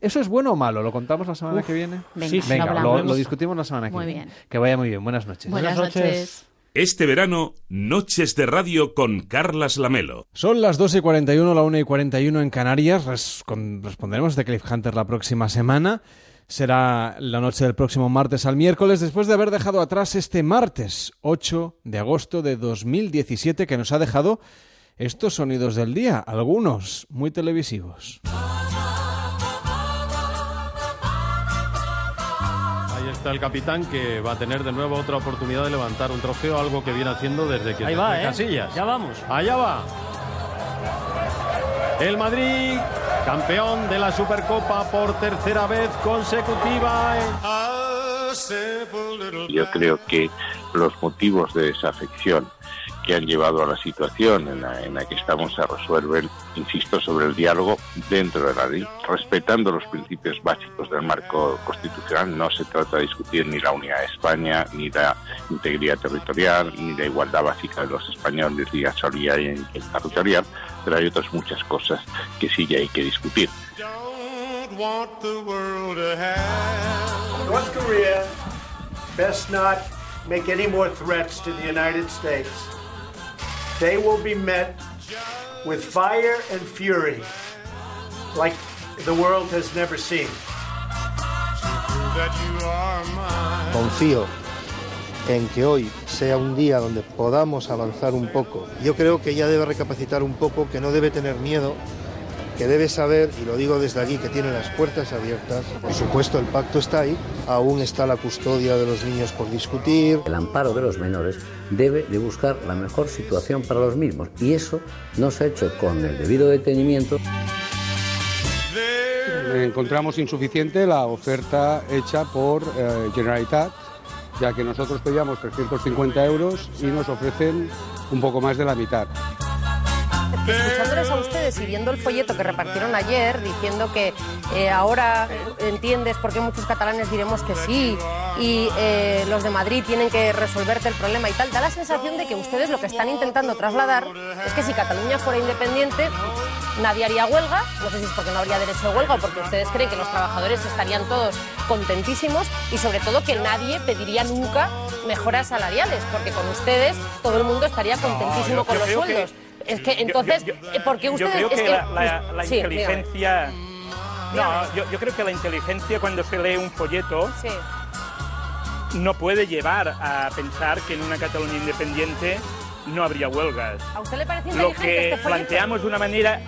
¿Eso es bueno o malo? ¿Lo contamos la semana
Uf,
que viene?
venga,
sí, venga
lo
discutimos la semana que
Muy
viene.
bien.
Que vaya muy bien. Buenas noches.
Buenas, noches.
Este verano, Noches de Radio con Carlas Lamelo.
Son las 2 y 41, la 1 y 41 en Canarias. Res- con- responderemos de Cliffhunter la próxima semana. Será la noche del próximo martes al miércoles, después de haber dejado atrás este martes 8 de agosto de 2017, que nos ha dejado estos sonidos del día, algunos muy televisivos.
Ahí está el capitán que va a tener de nuevo otra oportunidad de levantar un trofeo, algo que viene haciendo desde que
Ahí
se
va, ¿eh?
Casillas.
Ya vamos.
Allá va. El Madrid, campeón de la Supercopa por tercera vez consecutiva.
Yo creo que los motivos de desafección que han llevado a la situación en la, en la que estamos se resuelven, insisto, sobre el diálogo dentro de la ley, respetando los principios básicos del marco constitucional. No se trata de discutir ni la unidad de España, ni la integridad territorial, ni la igualdad básica de los españoles, ni la solidaridad territorial, pero hay otras muchas cosas que sí ya hay que discutir.
North Korea best not make any more threats to the United States. They will be met with fire and fury like the world has never seen.
Confío en que hoy sea un día donde podamos avanzar un poco. Yo creo que ella debe recapacitar un poco, que no debe tener miedo, que debe saber, y lo digo desde aquí, que tiene las puertas abiertas. Por supuesto, el pacto está ahí, aún está la custodia de los niños por discutir.
El amparo de los menores debe de buscar la mejor situación para los mismos y eso no se ha hecho con el debido detenimiento.
Encontramos insuficiente la oferta hecha por eh, Generalitat, ya que nosotros pedíamos 350 euros y nos ofrecen un poco más de la mitad.
Escuchándoles a ustedes y viendo el folleto que repartieron ayer, diciendo que eh, ahora entiendes por qué muchos catalanes diremos que sí y eh, los de Madrid tienen que resolverte el problema y tal, da la sensación de que ustedes lo que están intentando trasladar es que si Cataluña fuera independiente nadie haría huelga, no sé si es porque no habría derecho de huelga o porque ustedes creen que los trabajadores estarían todos contentísimos y sobre todo que nadie pediría nunca mejoras salariales, porque con ustedes todo el mundo estaría contentísimo con los
que-
sueldos. Es que
Yo-
entonces,
yo-
eh, ¿por qué
yo
ustedes...?
creo que
es que,
la, la- la
sí, dígame.
inteligencia... No, yo, yo creo que la inteligencia cuando se lee un folleto
Sí.
no puede llevar a pensar que en una Cataluña independiente no habría huelgas.
¿A usted le parece
Lo que
este
planteamos de una manera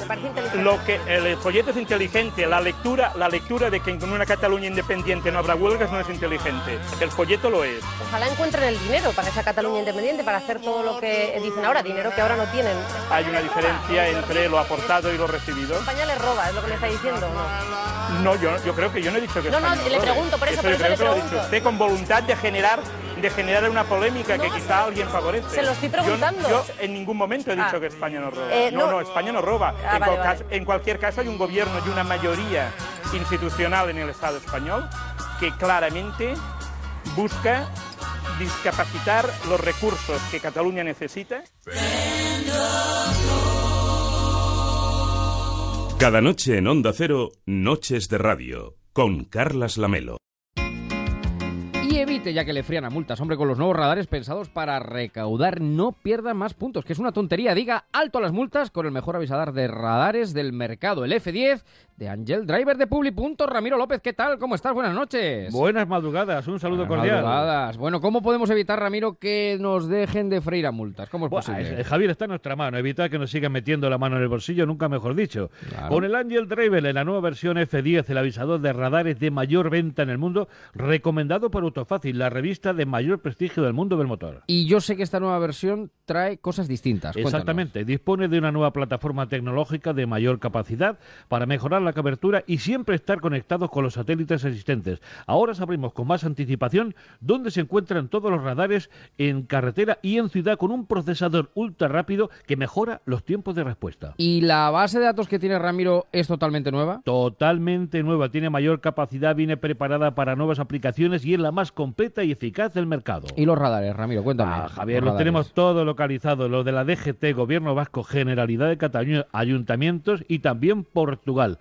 ¿Le parece inteligente?
lo que el folleto es inteligente, la lectura, la lectura de que en una Cataluña independiente no habrá huelgas no es inteligente. El folleto lo es.
Ojalá encuentren el dinero para esa Cataluña independiente, para hacer todo lo que dicen ahora, dinero que ahora no tienen.
Hay una diferencia entre lo aportado y lo recibido.
España les roba, es lo que le está diciendo, ¿no?
No, yo, yo creo que yo no he dicho que
No, no,
España nos
le
robe.
pregunto, por eso,
Eso
por
yo
eso
creo
le
que lo
pregunto.
dicho usted con voluntad de generar de generar una polémica que
No,
quizá alguien favorece.
se lo estoy preguntando.
Yo, en ningún momento he dicho
Ah.
que España no roba.
Eh,
no,
no.
no, España no roba.
Ah,
en,
vale,
cual
vale.
caso- en cualquier caso hay un gobierno y una mayoría institucional en el Estado español que claramente busca discapacitar los recursos que Cataluña necesita.
Cada noche en Onda Cero, Noches de Radio, con Carlas Lamelo.
Ya que le frían a multas, hombre, con los nuevos radares pensados para recaudar, no pierda más puntos, que es una tontería. Diga alto a las multas con el mejor avisador de radares del mercado, el F10 de Angel Driver de Publi. Ramiro López, ¿qué tal? ¿Cómo estás? Buenas noches.
Buenas madrugadas, un saludo
Buenas
cordial.
madrugadas. Bueno, ¿cómo podemos evitar, Ramiro, que nos dejen de freír a multas? ¿Cómo es
Buah,
posible?
eh, Javier, está en nuestra mano. Evitar que nos sigan metiendo la mano en el bolsillo, nunca mejor dicho. Con el Angel Driver en la nueva versión F10, el avisador de radares de mayor venta en el mundo, recomendado por Autofácil, la revista de mayor prestigio del mundo del motor.
Y yo sé que esta nueva versión trae cosas distintas. Cuéntanos.
Exactamente, dispone de una nueva plataforma tecnológica de mayor capacidad para mejorar la cobertura y siempre estar conectados con los satélites existentes. Ahora sabremos con más anticipación dónde se encuentran todos los radares en carretera y en ciudad con un procesador ultra rápido que mejora los tiempos de respuesta.
¿Y la base de datos que tiene Ramiro es totalmente nueva?
Totalmente nueva, tiene mayor capacidad, viene preparada para nuevas aplicaciones y es la más completa y eficaz del mercado.
¿Y los radares, Ramiro? Cuéntame.
Ah, Javier,
Los
los tenemos todo localizado, lo de la DGT, Gobierno Vasco, Generalidad de Cataluña, ayuntamientos y también Portugal.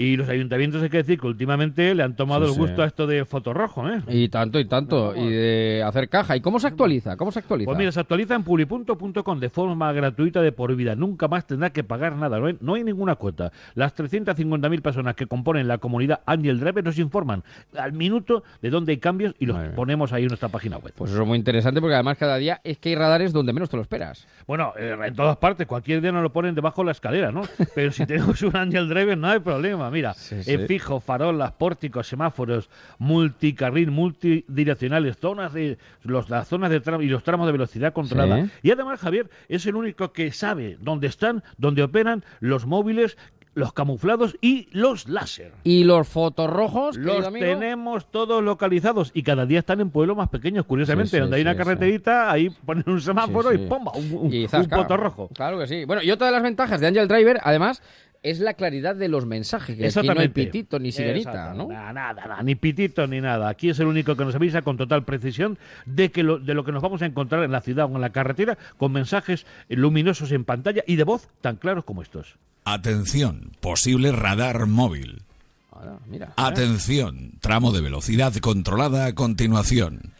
Y los ayuntamientos hay que decir que últimamente le han tomado
Sí,
el
sí.
gusto a esto de fotorrojo, ¿eh?
Y tanto, y tanto. Y de hacer caja. ¿Y cómo se actualiza? ¿Cómo se actualiza?
Pues mira, se actualiza en publi.com de forma gratuita de por vida. Nunca más tendrá que pagar nada. No hay, no hay ninguna cuota. Las 350.000 personas que componen la comunidad Angel Driver nos informan al minuto de dónde hay cambios y los ponemos ahí en nuestra página web.
Pues eso es muy interesante porque además cada día es que hay radares donde menos te lo esperas.
Bueno, eh, en todas partes, cualquier día nos lo ponen debajo de la escalera, ¿no? Pero si tenemos un Angel Driver no hay problema. Mira,
sí.
en fijo, farolas, pórticos, semáforos, multicarril, multidireccionales, zonas de los, las zonas de tramo y los tramos de velocidad controlada.
Sí.
Y además, Javier, es el único que sabe dónde están, dónde operan los móviles, los camuflados y los láser.
¿Y los fotorrojos?
Los
amigo?
tenemos todos localizados y cada día están en pueblos más pequeños, curiosamente,
Sí, sí,
donde hay una
carreterita, ahí ponen un semáforo
y
sí.
¡pomba! Un, un,
Y
un
zasca.
poto rojo.
Claro que sí. Bueno, y otra de las ventajas de Angel Driver, además, es la claridad de los mensajes. Que aquí no hay pitito ni sirenita. ¿no?
Nada, nada, nada, ni pitito ni nada. Aquí es el único que nos avisa con total precisión de que lo, de lo que nos vamos a encontrar en la ciudad o en la carretera con mensajes luminosos en pantalla y de voz tan claros como estos.
Atención, posible radar móvil.
mira.
Atención, tramo de velocidad controlada a continuación.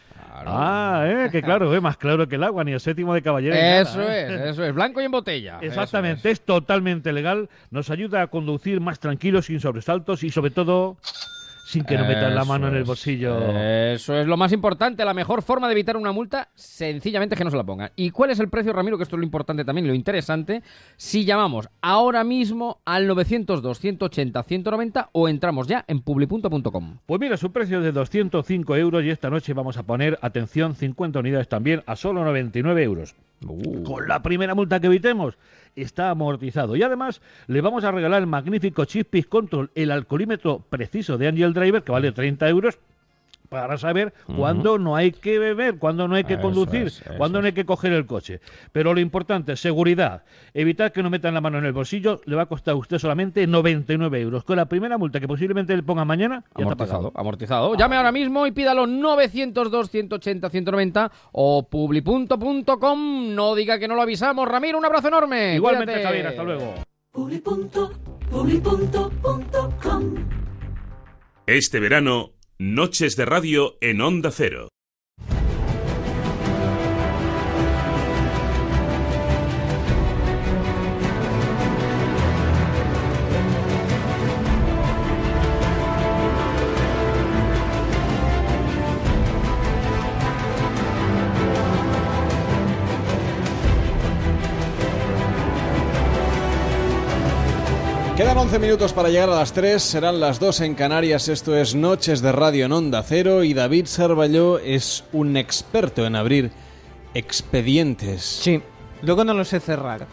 Ah, eh, que claro, eh, más claro que el agua, ni el séptimo de caballero.
Eso
nada,
es,
eh.
eso es. Blanco y en botella.
Exactamente, es. totalmente legal, nos ayuda a conducir más tranquilos, sin sobresaltos y sobre todo sin que nos metan la mano en el bolsillo.
Eso es lo más importante. La mejor forma de evitar una multa, sencillamente que no se la pongan. ¿Y cuál es el precio, Ramiro? Que esto es lo importante también, lo interesante. Si llamamos ahora mismo al 902-180-190 o entramos ya en publi.com.
Pues mira, su precio es de 205 euros y esta noche vamos a poner, atención, 50 unidades también a solo 99 euros. Con la primera multa que evitemos, está amortizado. Y además, le vamos a regalar el magnífico Chip Control, el alcoholímetro preciso de Angel Driver, que vale 30 euros. Para saber cuándo no hay que beber, cuándo no hay que
Eso
conducir,
es,
cuándo no hay que coger el coche. Pero lo importante, seguridad. Evitar que nos metan la mano en el bolsillo le va a costar a usted solamente 99 euros. Con la primera multa que posiblemente le ponga mañana, ya está
Amortizado,
pagado.
amortizado. Llame ahora mismo y pídalo 902-180-190 o publi.com. No diga que no lo avisamos. Ramiro, un abrazo enorme.
Igualmente,
Cuídate.
Javier, hasta luego.
Este verano, Noches de Radio en Onda Cero.
Quedan 11 minutos para llegar a las 3, serán las 2 en Canarias, esto es Noches de Radio en Onda Cero y David Sarvalló es un experto en abrir expedientes.
Sí, luego no lo sé cerrar.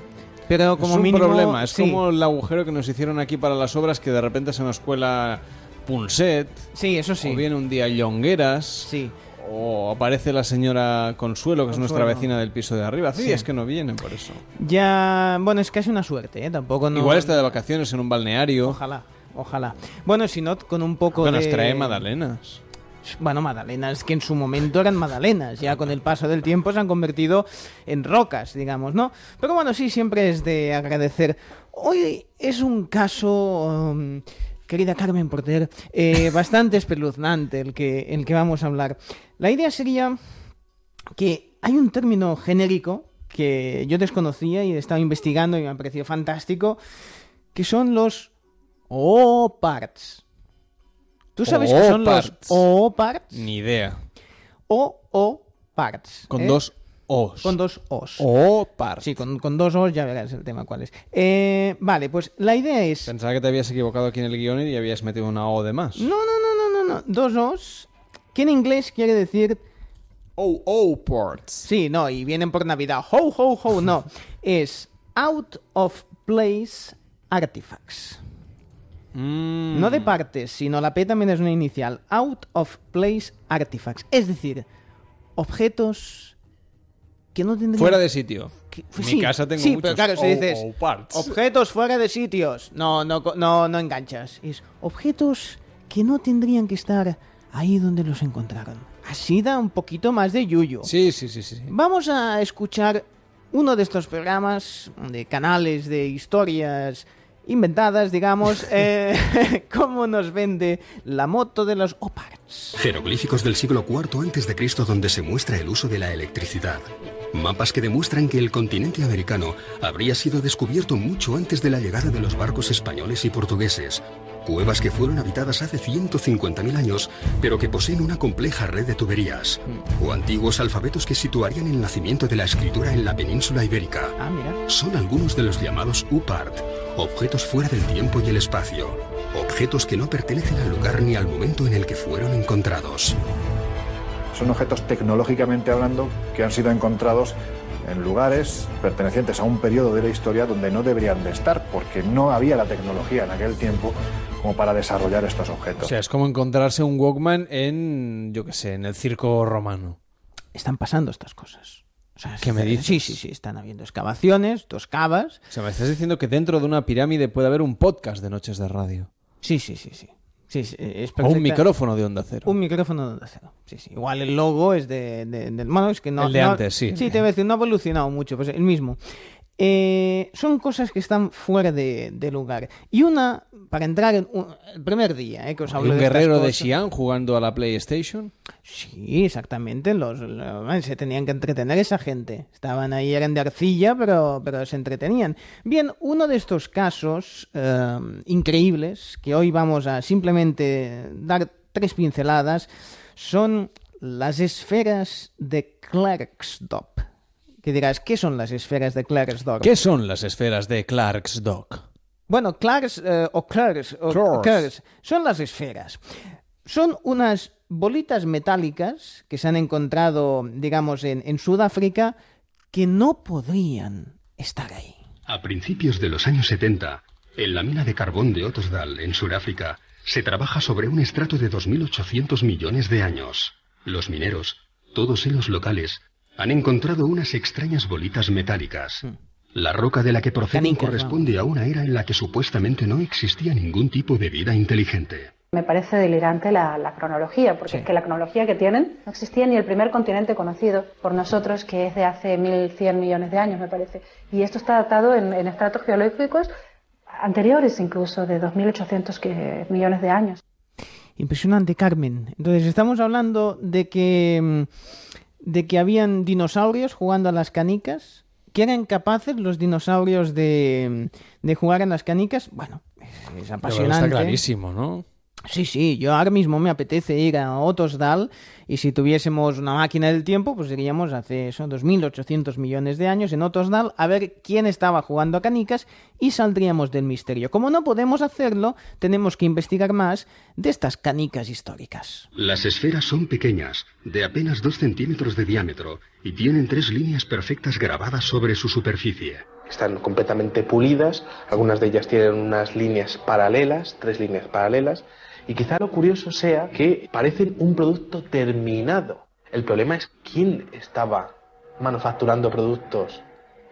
Pero como
es un
mínimo,
problema, es
sí.
como el agujero que nos hicieron aquí para las obras que de repente se nos cuela Punset.
Sí, eso sí.
O viene un día Llongueras.
Sí.
O aparece la señora Consuelo, que es nuestra vecina del piso de arriba. Sí,
Sí.
es que no vienen por eso.
Ya, bueno, es casi una suerte, ¿eh? Tampoco no...
Igual está de vacaciones en un balneario.
Ojalá. ojalá. Bueno, si no, con un poco
Bueno,
de...
nos trae magdalenas.
Bueno, magdalenas que en su momento eran magdalenas, ya con el paso del tiempo se han convertido en rocas, digamos, ¿no? Pero bueno, sí, siempre es de agradecer. Hoy es un caso, um, querida Carmen Porter, eh, bastante espeluznante el que, el que vamos a hablar. La idea sería que hay un término genérico que yo desconocía y he estado investigando y me ha parecido fantástico, que son los O-parts. ¿Tú sabes qué son los
O-parts. Ni idea.
O-O-parts.
Con
¿eh?
dos O's.
Con dos O's.
O-parts.
Sí, con, con dos O's ya verás el tema cuál es. Eh, vale, pues la idea es...
Pensaba que te habías equivocado aquí en el guion y habías metido una O de más.
No, no, no, no, no, no. Dos O's, que en inglés quiere decir...
Oh, oh, parts.
Sí, no, y vienen por Navidad. Ho, ho, ho, no. es out of place artifacts.
Mm.
No de partes, sino la P también es una inicial. Out of place artifacts. Es decir, objetos que no tendrían...
Fuera de sitio.
Que- sí,
mi casa tengo
sí,
muchos
pero claro, si dices
oh, parts.
objetos fuera de sitios, no, no, no, no enganchas. Es objetos que no tendrían que estar ahí donde los encontraron. Así da un poquito más de yuyo.
Sí, sí, sí, sí.
Vamos a escuchar uno de estos programas de canales de historias inventadas, digamos, eh, cómo nos vende la moto de los Oparts.
Jeroglíficos del siglo IV a.C. donde se muestra el uso de la electricidad. Mapas que demuestran que el continente americano habría sido descubierto mucho antes de la llegada de los barcos españoles y portugueses. Cuevas que fueron habitadas hace 150.000 años, pero que poseen una compleja red de tuberías. O antiguos alfabetos que situarían el nacimiento de la escritura en la península ibérica.
Ah.
Son algunos de los llamados UPART, objetos fuera del tiempo y el espacio. Objetos que no pertenecen al lugar ni al momento en el que fueron encontrados.
Son objetos tecnológicamente hablando que han sido encontrados en lugares pertenecientes a un periodo de la historia donde no deberían de estar, porque no había la tecnología en aquel tiempo como para desarrollar estos objetos.
O sea, es como encontrarse un Walkman en, yo qué sé, en el circo romano.
Están pasando estas cosas. O sea,
¿Qué me
sí,
dices?
Sí, sí, sí, están habiendo excavaciones, dos cavas.
O sea, me estás diciendo que dentro de una pirámide puede haber un podcast de noches de radio.
Sí, sí, sí, sí. Sí, sí, es
O un micrófono de onda cero.
Un micrófono de onda cero. Sí, sí. Igual el logo es de, de- del- es que no.
El de
no-
antes, sí.
Sí, te voy a decir, no ha evolucionado mucho, pues el mismo. Eh, son cosas que están fuera de, de lugar. Y una, para entrar en un- el primer día, eh, que os
¿Hay
hablo
un
de
guerrero de. Xi'an jugando a la PlayStation?
Sí, exactamente. Los, los- se tenían que entretener esa gente. Estaban ahí, eran de arcilla, pero, pero se entretenían. Bien, uno de estos casos eh, increíbles, que hoy vamos a simplemente dar tres pinceladas, son las esferas de Klerksdorp. Que dirás, ¿qué son las esferas de Klerksdorp?
¿Qué son las esferas de Clark's Dock?
Bueno, Clarks eh, o Clarks, o
Clarks.
Clarks son las esferas. Son unas bolitas metálicas que se han encontrado, digamos, en, en Sudáfrica que no podrían estar ahí.
A principios de los años 70, en la mina de carbón de Ottosdal, en Sudáfrica, se trabaja sobre un estrato de 2.800 millones de años. Los mineros, todos ellos locales, han encontrado unas extrañas bolitas metálicas. La roca de la que proceden
Canicas,
corresponde a una era en la que supuestamente no existía ningún tipo de vida inteligente.
Me parece delirante la, la cronología, porque es que la cronología que tienen no existía ni el primer continente conocido por nosotros, que es de hace 1.100 millones de años, me parece. Y esto está datado en, en estratos geológicos anteriores incluso, de 2.800 que- millones de años.
Impresionante, Carmen. Entonces, estamos hablando de que, mm, de que habían dinosaurios jugando a las canicas, que eran capaces los dinosaurios de, de jugar a las canicas. Bueno, es, es apasionante.
Está clarísimo, ¿no?
Sí, sí, yo ahora mismo me apetece ir a Otosdal y si tuviésemos una máquina del tiempo, pues iríamos hace eso, 2.800 millones de años en Otosdal a ver quién estaba jugando a canicas y saldríamos del misterio. Como no podemos hacerlo, tenemos que investigar más de estas canicas históricas.
Las esferas son pequeñas, de apenas dos centímetros de diámetro, y tienen tres líneas perfectas grabadas sobre su superficie.
Están completamente pulidas, algunas de ellas tienen unas líneas paralelas, tres líneas paralelas, y quizá lo curioso sea que parecen un producto terminado. El problema es quién estaba manufacturando productos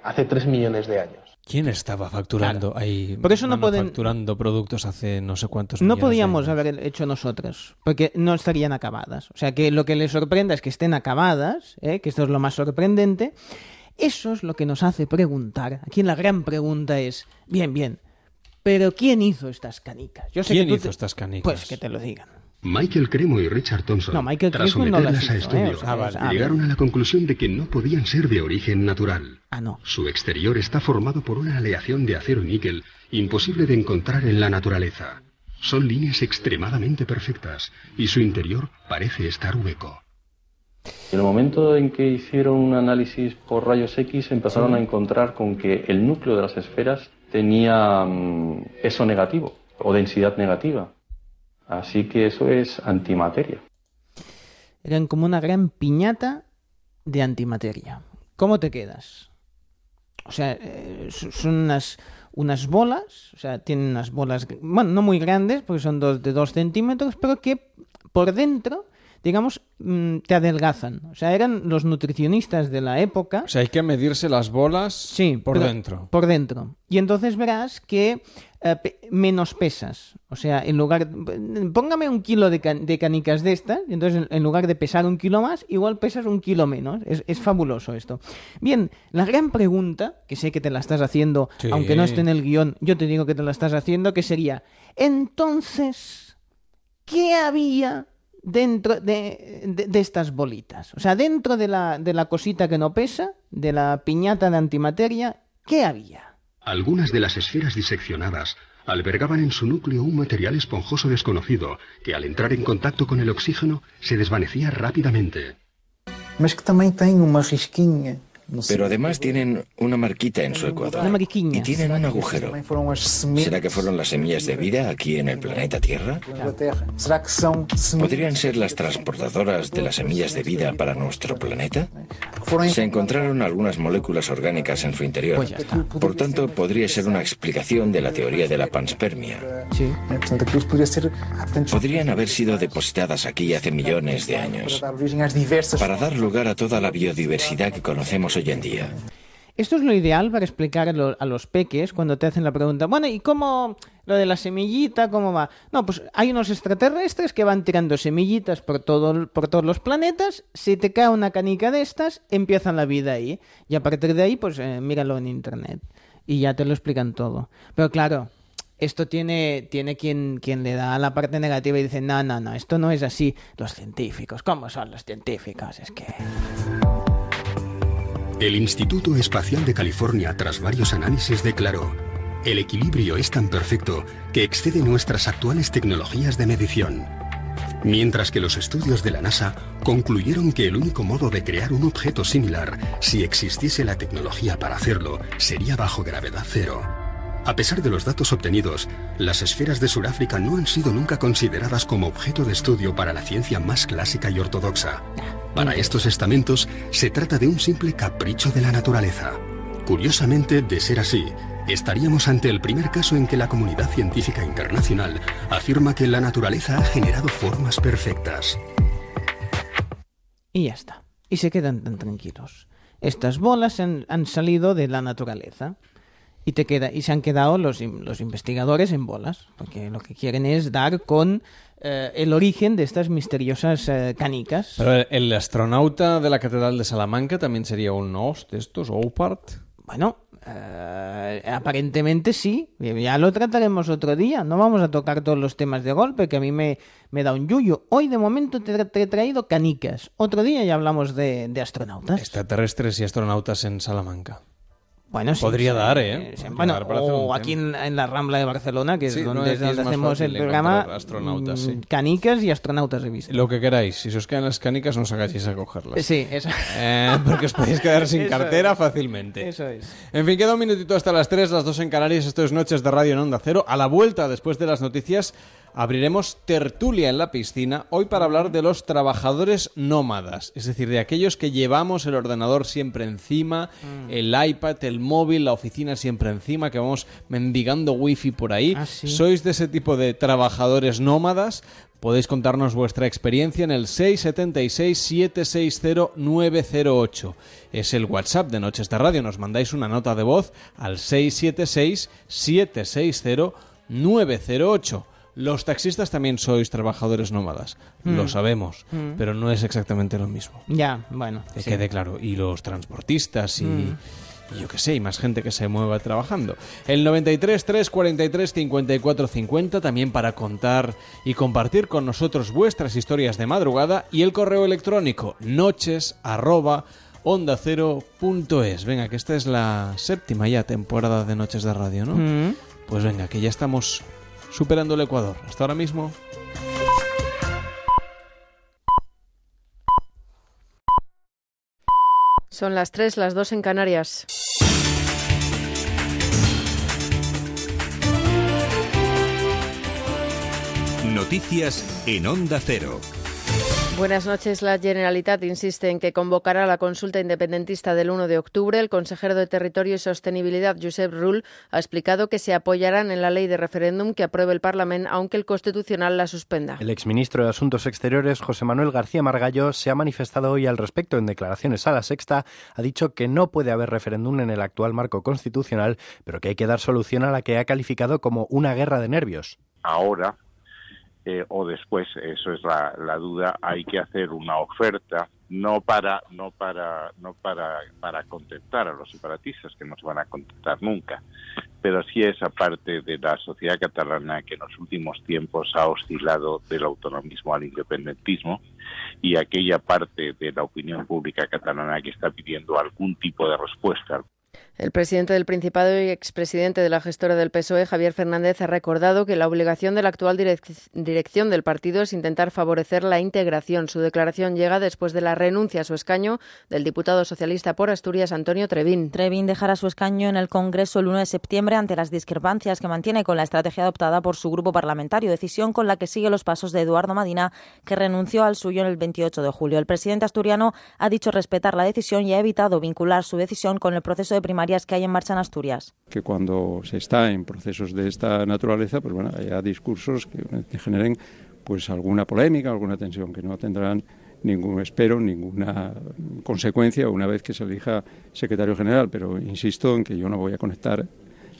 hace tres millones de años.
¿Quién estaba facturando
Claro.
ahí?
Por eso no pueden-
facturando productos hace no sé cuántos
No
de
podíamos
años?
haber hecho nosotros, porque no estarían acabadas. O sea que lo que les sorprenda es que estén acabadas, ¿eh? que esto es lo más sorprendente. Eso es lo que nos hace preguntar. Aquí la gran pregunta es, bien, bien, pero ¿quién hizo estas canicas? Yo sé
¿Quién
que
hizo
te-
estas canicas?
Pues que te lo digan.
Michael Cremo y Richard Thompson,
No, Michael
tras
Cremo no las
someterlas a
hizo, ¿eh?
estudio,
O sea, Ah, vale.
llegaron a la conclusión de que no podían ser de origen natural.
Ah, no.
Su exterior está formado por una aleación de acero y níquel imposible de encontrar en la naturaleza. Son líneas extremadamente perfectas y su interior parece estar hueco.
En el momento en que hicieron un análisis por rayos X empezaron
Sí.
a encontrar con que el núcleo de las esferas tenía mm, peso negativo o densidad negativa. Así que eso es antimateria.
Eran como una gran piñata de antimateria. ¿Cómo te quedas? O sea, eh, so- son unas, unas bolas, o sea, tienen unas bolas, bueno, no muy grandes, porque son dos, de dos centímetros, pero que por dentro, digamos, mm, te adelgazan. O sea, eran los nutricionistas de la época.
O sea, hay que medirse las bolas por
pero-
dentro.
Por dentro. Y entonces verás que eh, menos pesas. O sea, en lugar. Póngame un kilo de, can- de canicas de estas, y entonces en, en lugar de pesar un kilo más, igual pesas un kilo menos. Es, es fabuloso esto. Bien, la gran pregunta, que sé que te la estás haciendo,
Sí.
aunque no esté en el guion, yo te digo que te la estás haciendo, que sería: entonces, ¿qué había dentro de, de- de estas bolitas? O sea, dentro de la, de la cosita que no pesa, de la piñata de antimateria, ¿qué había?
Algunas de las esferas diseccionadas albergaban en su núcleo un material esponjoso desconocido que al entrar en contacto con el oxígeno se desvanecía rápidamente.
mas que também tem uma risquinha.
Pero además tienen una marquita en su ecuador. Y tienen un agujero. ¿Será que fueron las semillas de vida aquí en el planeta Tierra? ¿Podrían ser las transportadoras de las semillas de vida para nuestro planeta? Se encontraron algunas moléculas orgánicas en su interior.
Pues.
Por tanto, podría ser una explicación de la teoría de la panspermia. Podrían haber sido depositadas aquí hace millones de años para dar lugar a toda la biodiversidad que conocemos hoy en día.
Esto es lo ideal para explicar a, lo- a los peques cuando te hacen la pregunta, bueno, ¿y cómo lo de la semillita, cómo va? No, pues hay unos extraterrestres que van tirando semillitas por, todo, por todos los planetas, si te cae una canica de estas, empieza la vida ahí. Y a partir de ahí, pues eh, míralo en internet. Y ya te lo explican todo. Pero claro, esto tiene, tiene quien, quien le da la parte negativa y dice, no, no, no, esto no es así. Los científicos, ¿cómo son los científicos? Es que...
El Instituto Espacial de California, tras varios análisis, declaró, el equilibrio es tan perfecto que excede nuestras actuales tecnologías de medición. Mientras que los estudios de la NASA concluyeron que el único modo de crear un objeto similar, si existiese la tecnología para hacerlo, sería bajo gravedad cero. A pesar de los datos obtenidos, las esferas de Sudáfrica no han sido nunca consideradas como objeto de estudio para la ciencia más clásica y ortodoxa. Para estos estamentos se trata de un simple capricho de la naturaleza. Curiosamente, de ser así, estaríamos ante el primer caso en que la comunidad científica internacional afirma que la naturaleza ha generado formas perfectas.
Y ya está. Y se quedan tan tranquilos. Estas bolas han, han salido de la naturaleza. Y, te queda, y se han quedado los, los investigadores en bolas. Porque lo que quieren es dar con eh, el origen de estas misteriosas eh, canicas.
Pero el, el astronauta de la Catedral de Salamanca también sería un OS de estos, OPART.
Bueno, eh, aparentemente sí. Ya lo trataremos otro día. No vamos a tocar todos los temas de golpe, que a mí me, me da un yuyo. Hoy de momento te, te he traído canicas. Otro día ya hablamos de, de astronautas.
Extraterrestres y astronautas en Salamanca.
Bueno, sí,
Podría
sí,
dar, ¿eh?
sí,
Podría
bueno,
dar
o aquí en, en la Rambla de Barcelona, que es
no,
donde,
aquí
es donde
es más
hacemos el programa.
astronautas,
mm, Canicas y astronautas he visto.
Lo que queráis. Si se os quedan las canicas, no os hagáis a cogerlas.
Sí, eso.
Eh, porque os podéis quedar sin cartera
es.
fácilmente.
Eso es.
En fin, queda un minutito hasta las 3, las 2 en Canarias. Esto es Noches de Radio en Onda Cero. A la vuelta, después de las noticias, abriremos tertulia en la piscina hoy para hablar de los trabajadores nómadas, es decir, de aquellos que llevamos el ordenador siempre encima,
Mm.
el iPad, el móvil, la oficina siempre encima, que vamos mendigando wifi por ahí.
Ah, sí.
¿Sois de ese tipo de trabajadores nómadas? Podéis contarnos vuestra experiencia en el 676-760-908. Es el WhatsApp de Noches de Radio. Nos mandáis una nota de voz al 676-760-908. Los taxistas también sois trabajadores nómadas.
Mm.
Lo sabemos,
Mm.
pero no es exactamente lo mismo.
Ya, bueno.
Que
sí.
quede claro. Y los transportistas y,
Mm.
y yo qué sé, y más gente que se mueva trabajando. El 93 343 54 50 también para contar y compartir con nosotros vuestras historias de madrugada y el correo electrónico noches arroba onda cero punto es. Venga, que esta es la séptima ya temporada de Noches de Radio, ¿no?
Mm.
Pues venga, que ya estamos superando el Ecuador. Hasta ahora mismo.
Son las 3, las 2 en Canarias.
Noticias en Onda Cero.
Buenas noches. La Generalitat insiste en que convocará la consulta independentista del 1 de octubre. El consejero de Territorio y Sostenibilidad, Josep Rull, ha explicado que se apoyarán en la ley de referéndum que apruebe el Parlamento, aunque el Constitucional la suspenda.
El exministro de Asuntos Exteriores, José Manuel García Margallo, se ha manifestado hoy al respecto en declaraciones a la Sexta. Ha dicho que no puede haber referéndum en el actual marco constitucional, pero que hay que dar solución a la que ha calificado como una guerra de nervios.
ahora eh, o después, eso es la, duda, hay que hacer una oferta no para no para no para para contentar a los separatistas que no se van a contentar nunca, pero sí esa parte de la sociedad catalana que en los últimos tiempos ha oscilado del autonomismo al independentismo y aquella parte de la opinión pública catalana que está pidiendo algún tipo de respuesta
El presidente del Principado y expresidente de la gestora del PSOE, Javier Fernández, ha recordado que la obligación de la actual direc- dirección del partido es intentar favorecer la integración. Su declaración llega después de la renuncia a su escaño del diputado socialista por Asturias, Antonio Trevín.
Trevín dejará su escaño en el Congreso el 1 de septiembre ante las discrepancias que mantiene con la estrategia adoptada por su grupo parlamentario, decisión con la que sigue los pasos de Eduardo Madina, que renunció al suyo en el 28 de julio. El presidente asturiano ha dicho respetar la decisión y ha evitado vincular su decisión con el proceso de que hay en marcha en Asturias.
que cuando se está en procesos de esta naturaleza, pues bueno, haya discursos que que generen pues alguna polémica, alguna tensión, que no tendrán ningún, espero, ninguna consecuencia una vez que se elija secretario general, pero insisto en que yo no voy a conectar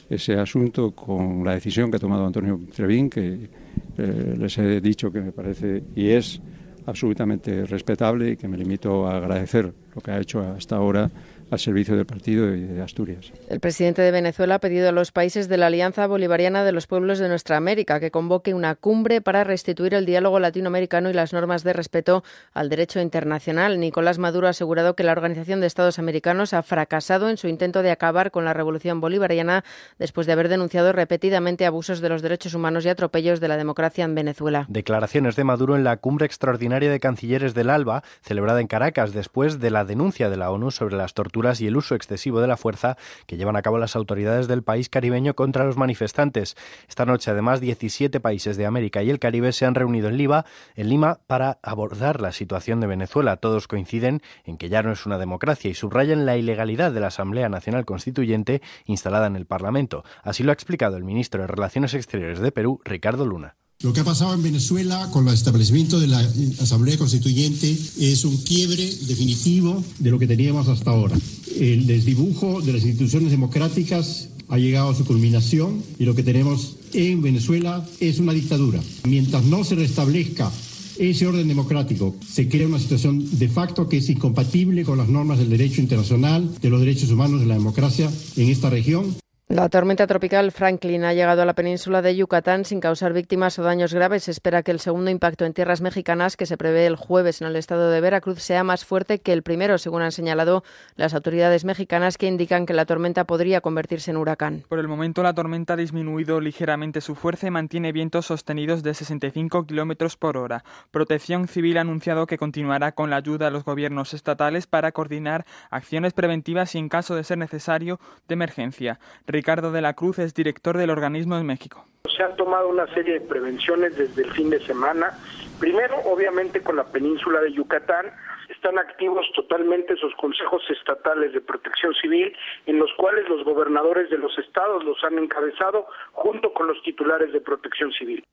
ese asunto con la decisión que ha tomado Antonio Trevín, que eh, les he dicho que me parece y es absolutamente respetable y que me limito a agradecer lo que ha hecho hasta ahora al servicio del partido y de Asturias.
El presidente de Venezuela ha pedido a los países de la Alianza Bolivariana de los Pueblos de Nuestra América que convoque una cumbre para restituir el diálogo latinoamericano y las normas de respeto al derecho internacional. Nicolás Maduro ha asegurado que la Organización de Estados Americanos ha fracasado en su intento de acabar con la revolución bolivariana después de haber denunciado repetidamente abusos de los derechos humanos y atropellos de la democracia en Venezuela.
Declaraciones de Maduro en la cumbre extraordinaria de cancilleres del ALBA, celebrada en Caracas después de la denuncia de la ONU sobre las torturas y el uso excesivo de la fuerza que llevan a cabo las autoridades del país caribeño contra los manifestantes. Esta noche, además, 17 países de América y el Caribe se han reunido en Lima, en Lima para abordar la situación de Venezuela. Todos coinciden en que ya no es una democracia y subrayan la ilegalidad de la Asamblea Nacional Constituyente instalada en el Parlamento. Así lo ha explicado el ministro de Relaciones Exteriores de Perú, Ricardo Luna.
Lo que ha pasado en Venezuela con el establecimiento de la Asamblea Constituyente es un quiebre definitivo de lo que teníamos hasta ahora. El desdibujo de las instituciones democráticas ha llegado a su culminación y lo que tenemos en Venezuela es una dictadura. Mientras no se restablezca ese orden democrático, se crea una situación de facto que es incompatible con las normas del derecho internacional, de los derechos humanos, de la democracia en esta región.
La tormenta tropical Franklin ha llegado a la península de Yucatán sin causar víctimas o daños graves. Se espera que el segundo impacto en tierras mexicanas, que se prevé el jueves en el estado de Veracruz, sea más fuerte que el primero, según han señalado las autoridades mexicanas, que indican que la tormenta podría convertirse en huracán.
Por el momento, la tormenta ha disminuido ligeramente su fuerza y mantiene vientos sostenidos de 65 kilómetros por hora. Protección Civil ha anunciado que continuará con la ayuda a los gobiernos estatales para coordinar acciones preventivas y, en caso de ser necesario, de emergencia. Ricardo de la Cruz es director del organismo en México.
Se han tomado una serie de prevenciones desde el fin de semana. Primero, obviamente, con la península de Yucatán. Están activos totalmente esos consejos estatales de protección civil, en los cuales los gobernadores de los estados los han encabezado junto con los titulares de protección civil.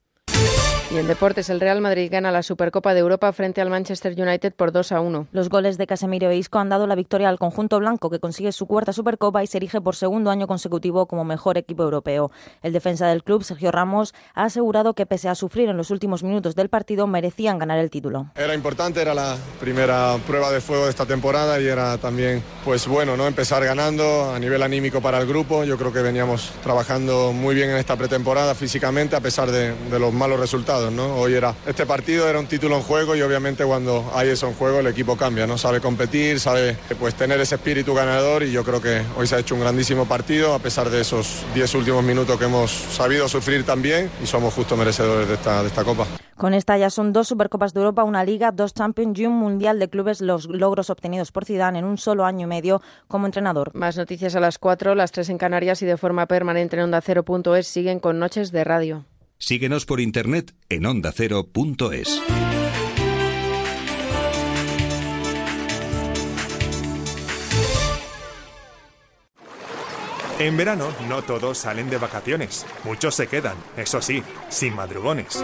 Y en deportes, el Real Madrid gana la Supercopa de Europa frente al Manchester United por 2 a 1.
Los goles de Casemiro e Isco han dado la victoria al conjunto blanco, que consigue su cuarta Supercopa y se erige por segundo año consecutivo como mejor equipo europeo. El defensa del club, Sergio Ramos, ha asegurado que pese a sufrir en los últimos minutos del partido, merecían ganar el título.
Era importante, era la primera prueba de fuego de esta temporada y era también, pues bueno, no empezar ganando a nivel anímico para el grupo. Yo creo que veníamos trabajando muy bien en esta pretemporada físicamente a pesar de, de los malos resultados. ¿No? Hoy era este partido era un título en juego y obviamente cuando hay eso en juego el equipo cambia, ¿no? Sabe competir, sabe pues tener ese espíritu ganador y yo creo que hoy se ha hecho un grandísimo partido a pesar de esos 10 últimos minutos que hemos sabido sufrir también y somos justo merecedores de esta, de esta copa.
Con esta ya son dos Supercopas de Europa, una Liga, dos Champions y un Mundial de Clubes los logros obtenidos por Zidane en un solo año y medio como entrenador.
Más noticias a las 4, las 3 en Canarias y de forma permanente en onda cero.es siguen con Noches de Radio.
Síguenos por internet en ondacero.es.
En verano no todos salen de vacaciones, muchos se quedan, eso sí, sin madrugones.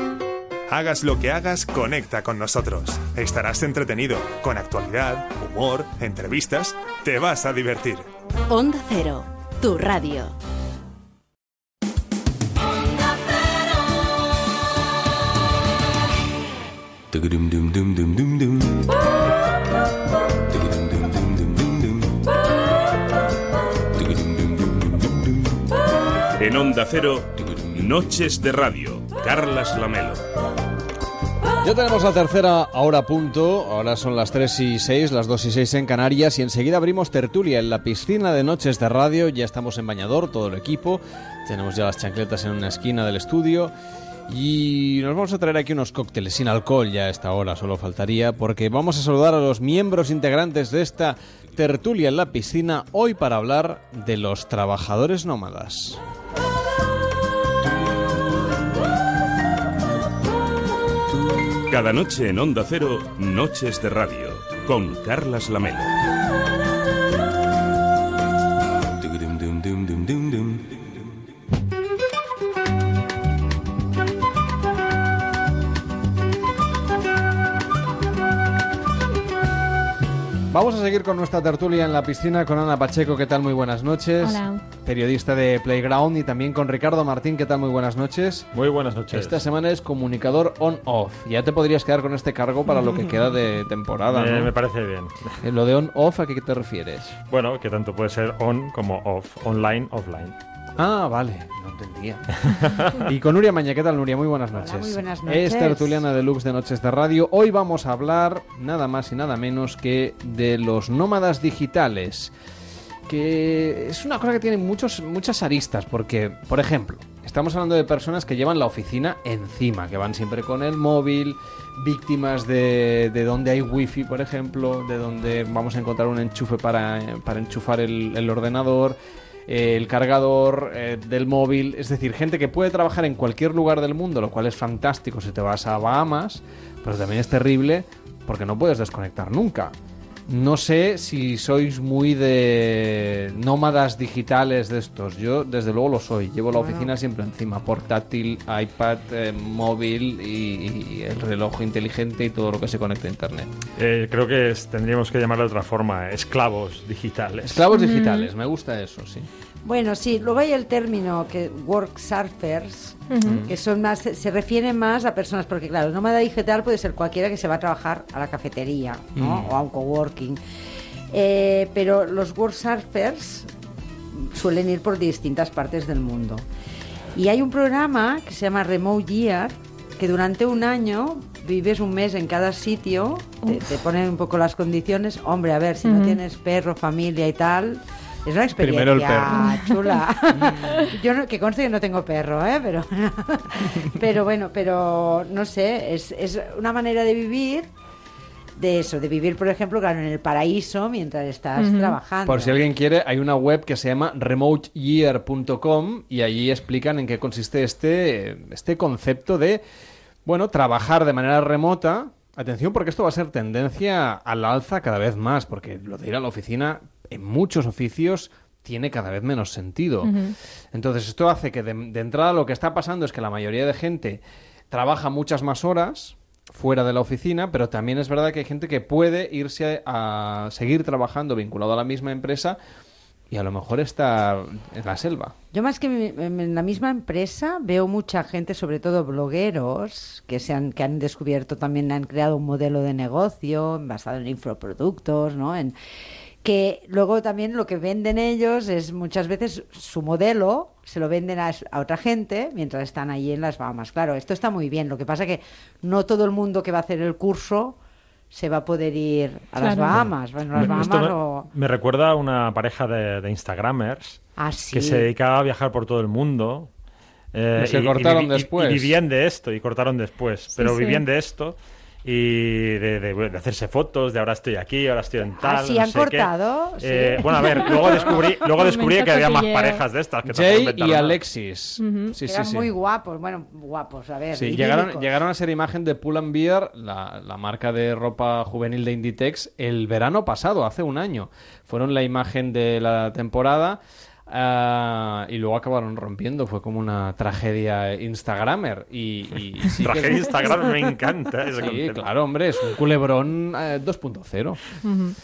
Hagas lo que hagas, conecta con nosotros. Estarás entretenido, con actualidad, humor, entrevistas, te vas a divertir.
Onda Cero, tu radio.
En Onda Cero, Noches de Radio, Carlas Lamelo.
Ya tenemos la tercera hora punto, ahora son las 3 y 6, las 2 y 6 en Canarias y enseguida abrimos tertulia en la piscina de Noches de Radio, ya estamos en bañador, todo el equipo, tenemos ya las chancletas en una esquina del estudio y nos vamos a traer aquí unos cócteles sin alcohol ya a esta hora, solo faltaría, porque vamos a saludar a los miembros integrantes de esta tertulia en la piscina hoy para hablar de los trabajadores nómadas.
Cada noche en Onda Cero, Noches de Radio, con Carlas Lamelo.
Vamos a seguir con nuestra tertulia en la piscina con Ana Pacheco, ¿qué tal? Muy buenas noches.
Hola.
Periodista de Playground y también con Ricardo Martín, ¿qué tal? Muy buenas noches.
Muy buenas noches.
Esta semana es comunicador on-off. Ya te podrías quedar con este cargo para lo que queda de temporada,
me parece bien.
Eh, Lo de on-off, ¿a qué te refieres?
Bueno, que tanto puede ser on como off, online, offline.
Ah, vale, no entendía. y con Nuria Maña, ¿qué tal Nuria? Muy buenas noches.
muy buenas noches.
Es tertuliana deluxe de Noches de Radio. Hoy vamos a hablar nada más y nada menos que de los nómadas digitales. Que es una cosa que tiene muchos, muchas aristas, porque, por ejemplo, estamos hablando de personas que llevan la oficina encima, que van siempre con el móvil, víctimas de, de donde hay wifi, por ejemplo, de donde vamos a encontrar un enchufe para, para enchufar el, el ordenador, eh, el cargador eh, del móvil, es decir, gente que puede trabajar en cualquier lugar del mundo, lo cual es fantástico si te vas a Bahamas, pero también es terrible porque no puedes desconectar nunca. No sé si sois muy de nómadas digitales de estos. Yo, desde luego, lo soy. Llevo la
Bueno.
oficina siempre encima. Portátil, iPad, eh, móvil y, y el reloj inteligente y todo lo que se conecta a Internet.
Eh, creo que es- tendríamos que llamarlo de otra forma, esclavos digitales.
Esclavos digitales, me gusta eso, sí.
Bueno, sí, luego hay el término que work surfers, que son más, se refiere más a personas, porque claro, nómada digital puede ser cualquiera que se va a trabajar a la cafetería, ¿no?
Mm.
O a un coworking. Eh, pero los work surfers suelen ir por distintas partes del mundo. Y hay un programa que se llama Remote Year, que durante un año vives un mes en cada sitio, te, te ponen un poco las condiciones. Hombre, a ver, si no tienes perro, familia y tal, es una
Primero el
experiencia
perro.
chula. Yo no, que conste que no tengo perro, ¿eh? Pero, pero bueno, pero no sé, es, es una manera de vivir de eso, de vivir, por ejemplo, claro, en el paraíso mientras estás trabajando.
Por si alguien quiere, hay una web que se llama remoteyear.com y allí explican en qué consiste este, este concepto de, bueno, trabajar de manera remota. Atención, porque esto va a ser tendencia al alza cada vez más, porque lo de ir a la oficina en muchos oficios tiene cada vez menos sentido. Entonces, esto hace que de, de entrada lo que está pasando es que la mayoría de gente trabaja muchas más horas fuera de la oficina, pero también es verdad que hay gente que puede irse a, seguir trabajando vinculado a la misma empresa y a lo mejor está en la selva.
Yo más que en la misma empresa veo mucha gente, sobre todo blogueros, que se han, que han descubierto también, han creado un modelo de negocio basado en infoproductos, ¿no? En, que luego también lo que venden ellos es muchas veces su modelo se lo venden a, a otra gente mientras están allí en las Bahamas. Claro, esto está muy bien. Lo que pasa que no todo el mundo que va a hacer el curso se va a poder ir a las. Bahamas. Bueno, las Bahamas
Esto me,
o...
me recuerda a una pareja de, de Instagramers
Ah, sí.
que se dedicaba a viajar por todo el mundo. eh,
Y se cortaron después.
Y, vivían de esto, y cortaron después. pero
sí.
vivían de esto y de, de- de hacerse fotos de ahora estoy aquí, ahora estoy en tal.
Ah, sí,
no
han
sé qué.
cortado, sí.
Eh, bueno, a ver, luego descubrí, luego descubrí que había más parejas de estas. Que
Jay y. Alexis. Sí,
Eran
sí.
muy guapos, bueno, guapos, a ver.
Sí, llegaron, llegaron a ser imagen de Pull and Bear, la, la marca de ropa juvenil de Inditex, el verano pasado, hace un año. Fueron la imagen de la temporada ah, y luego acabaron rompiendo. Fue como una tragedia Instagramer. Y, y sí que-
Tragedia Instagram, me encanta ese
Sí,
concepto.
claro, hombre, es un culebrón eh, 2.0.
Ujú.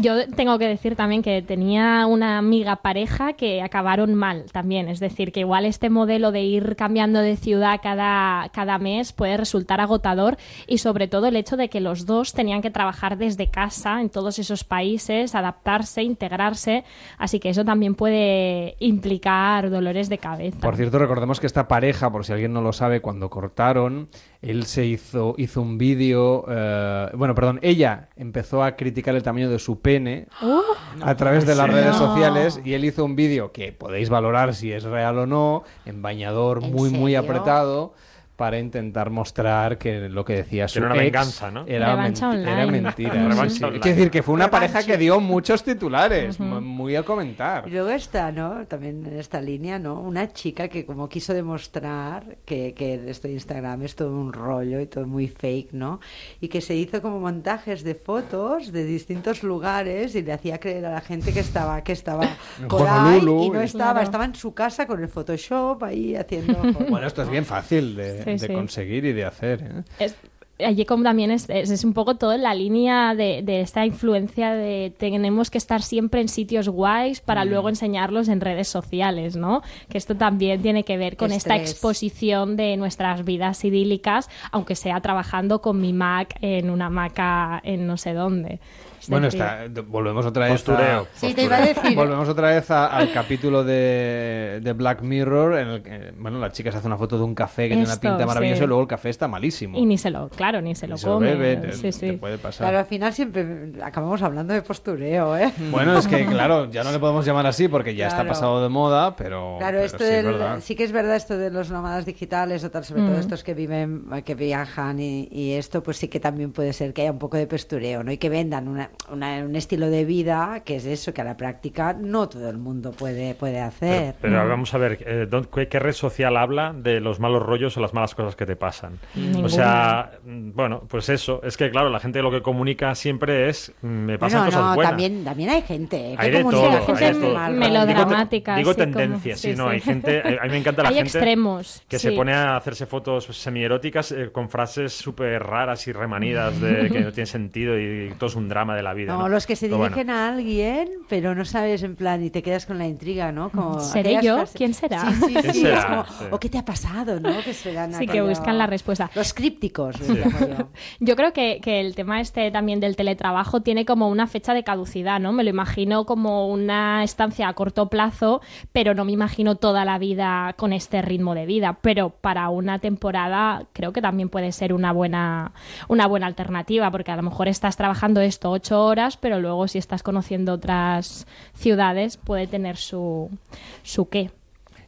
Yo tengo que decir también que tenía una amiga pareja que acabaron mal también. Es decir, que igual este modelo de ir cambiando de ciudad cada, cada mes puede resultar agotador y sobre todo el hecho de que los dos tenían que trabajar desde casa en todos esos países, adaptarse, integrarse. Así que eso también puede implicar dolores de cabeza.
Por cierto, recordemos que esta pareja, por si alguien no lo sabe, cuando cortaron, él se hizo, hizo un vídeo. eh, bueno, perdón, ella empezó a criticar el tamaño de su pene a través de las
¿en
redes sociales y él hizo un vídeo que podéis valorar si es real o no, en bañador
¿En
muy, muy apretado. Para intentar mostrar que lo que decía su
era una
ex
venganza, ¿no?
era,
Revancha
menti- era
online.
mentira. Sí, sí.
online.
Quiero decir que fue una
Revancha.
pareja que dio muchos titulares, m- muy a comentar.
Y luego está, ¿no? También en esta línea, ¿no? Una chica que como quiso demostrar que, que esto de Instagram es todo un rollo y todo muy fake, ¿no? Y que se hizo como montajes de fotos de distintos lugares y le hacía creer a la gente que estaba, que estaba por ahí y no estaba,
Claro.
estaba en su casa con el Photoshop ahí haciendo...
Bueno, esto es bien fácil de,
Sí,
de
sí.
conseguir y de hacer. ¿eh?
Es- allí como también es, es, es un poco todo en la línea de, de esta influencia de tenemos que estar siempre en sitios guays para
Mm.
luego enseñarlos en redes sociales, ¿no? Que esto también tiene que ver con esta exposición de nuestras vidas idílicas, aunque sea trabajando con mi Mac en una Maca en no sé dónde.
Bueno, está, volvemos otra vez
Postureo.
a-
Sí, te iba a decir.
Volvemos otra vez a- al capítulo de, de Black Mirror en el que, bueno, la chica se hace una foto de un café que tiene una pinta maravillosa
sí.
y luego el café está malísimo.
Y ni se lo, claro, ni se lo
Ni se lo
come.
bebe, te-
sí, sí.
te puede pasar.
Claro, al final siempre acabamos hablando de postureo, ¿eh?
Bueno, es que claro, ya no le podemos llamar así porque ya está pasado de moda, pero,
Claro,
pero
esto
sí,
del- que es verdad esto de los nómadas digitales o tal, sobre
Mm.
todo estos que viven, que viajan y, y esto, pues sí que también puede ser que haya un poco de postureo, ¿no? Y que vendan una- una- un estilo de vida que es eso, que a la práctica no todo el mundo puede, puede hacer.
Pero vamos a ver, eh, ¿dó- ¿qué, qué red social habla de los malos rollos o las malas cosas que te pasan?
Ninguna.
O sea, mm, bueno, pues eso. Es que, claro, la gente lo que comunica siempre es, mm, me pasan
Bueno,
cosas
no,
buenas.
también, también hay gente ¿eh? que
Hay de
comunica
todo,
cosas
hay de todo.
mal.
melodramáticas,
Digo, te- digo tendencias,
sí,
sí, no,
sí.
hay gente, a mí me encanta la
Hay
gente
extremos,
que se pone a hacerse fotos semieróticas eh, con frases súper raras y remanidas de que no tienen sentido y todo es un drama de la vida.
No,
¿no?
los que se
bueno.
dirigen a alguien, pero no sabes en plan y te quedas con la intriga, ¿no? Como
¿Seré yo?
frases-
¿Quién será?
Sí, sí,
¿Quién
sí,
será?
es como,
Sí.
o qué te ha pasado, ¿no? Que serán
Sí, que buscan la respuesta.
Los crípticos. Yo
creo que, que el tema este también del teletrabajo tiene como una fecha de caducidad, ¿no? Me lo imagino como una estancia a corto plazo, pero no me imagino toda la vida con este ritmo de vida. Pero para una temporada creo que también puede ser una buena, una buena alternativa, porque a lo mejor estás trabajando esto ocho horas, pero luego si estás conociendo otras ciudades puede tener su, su qué.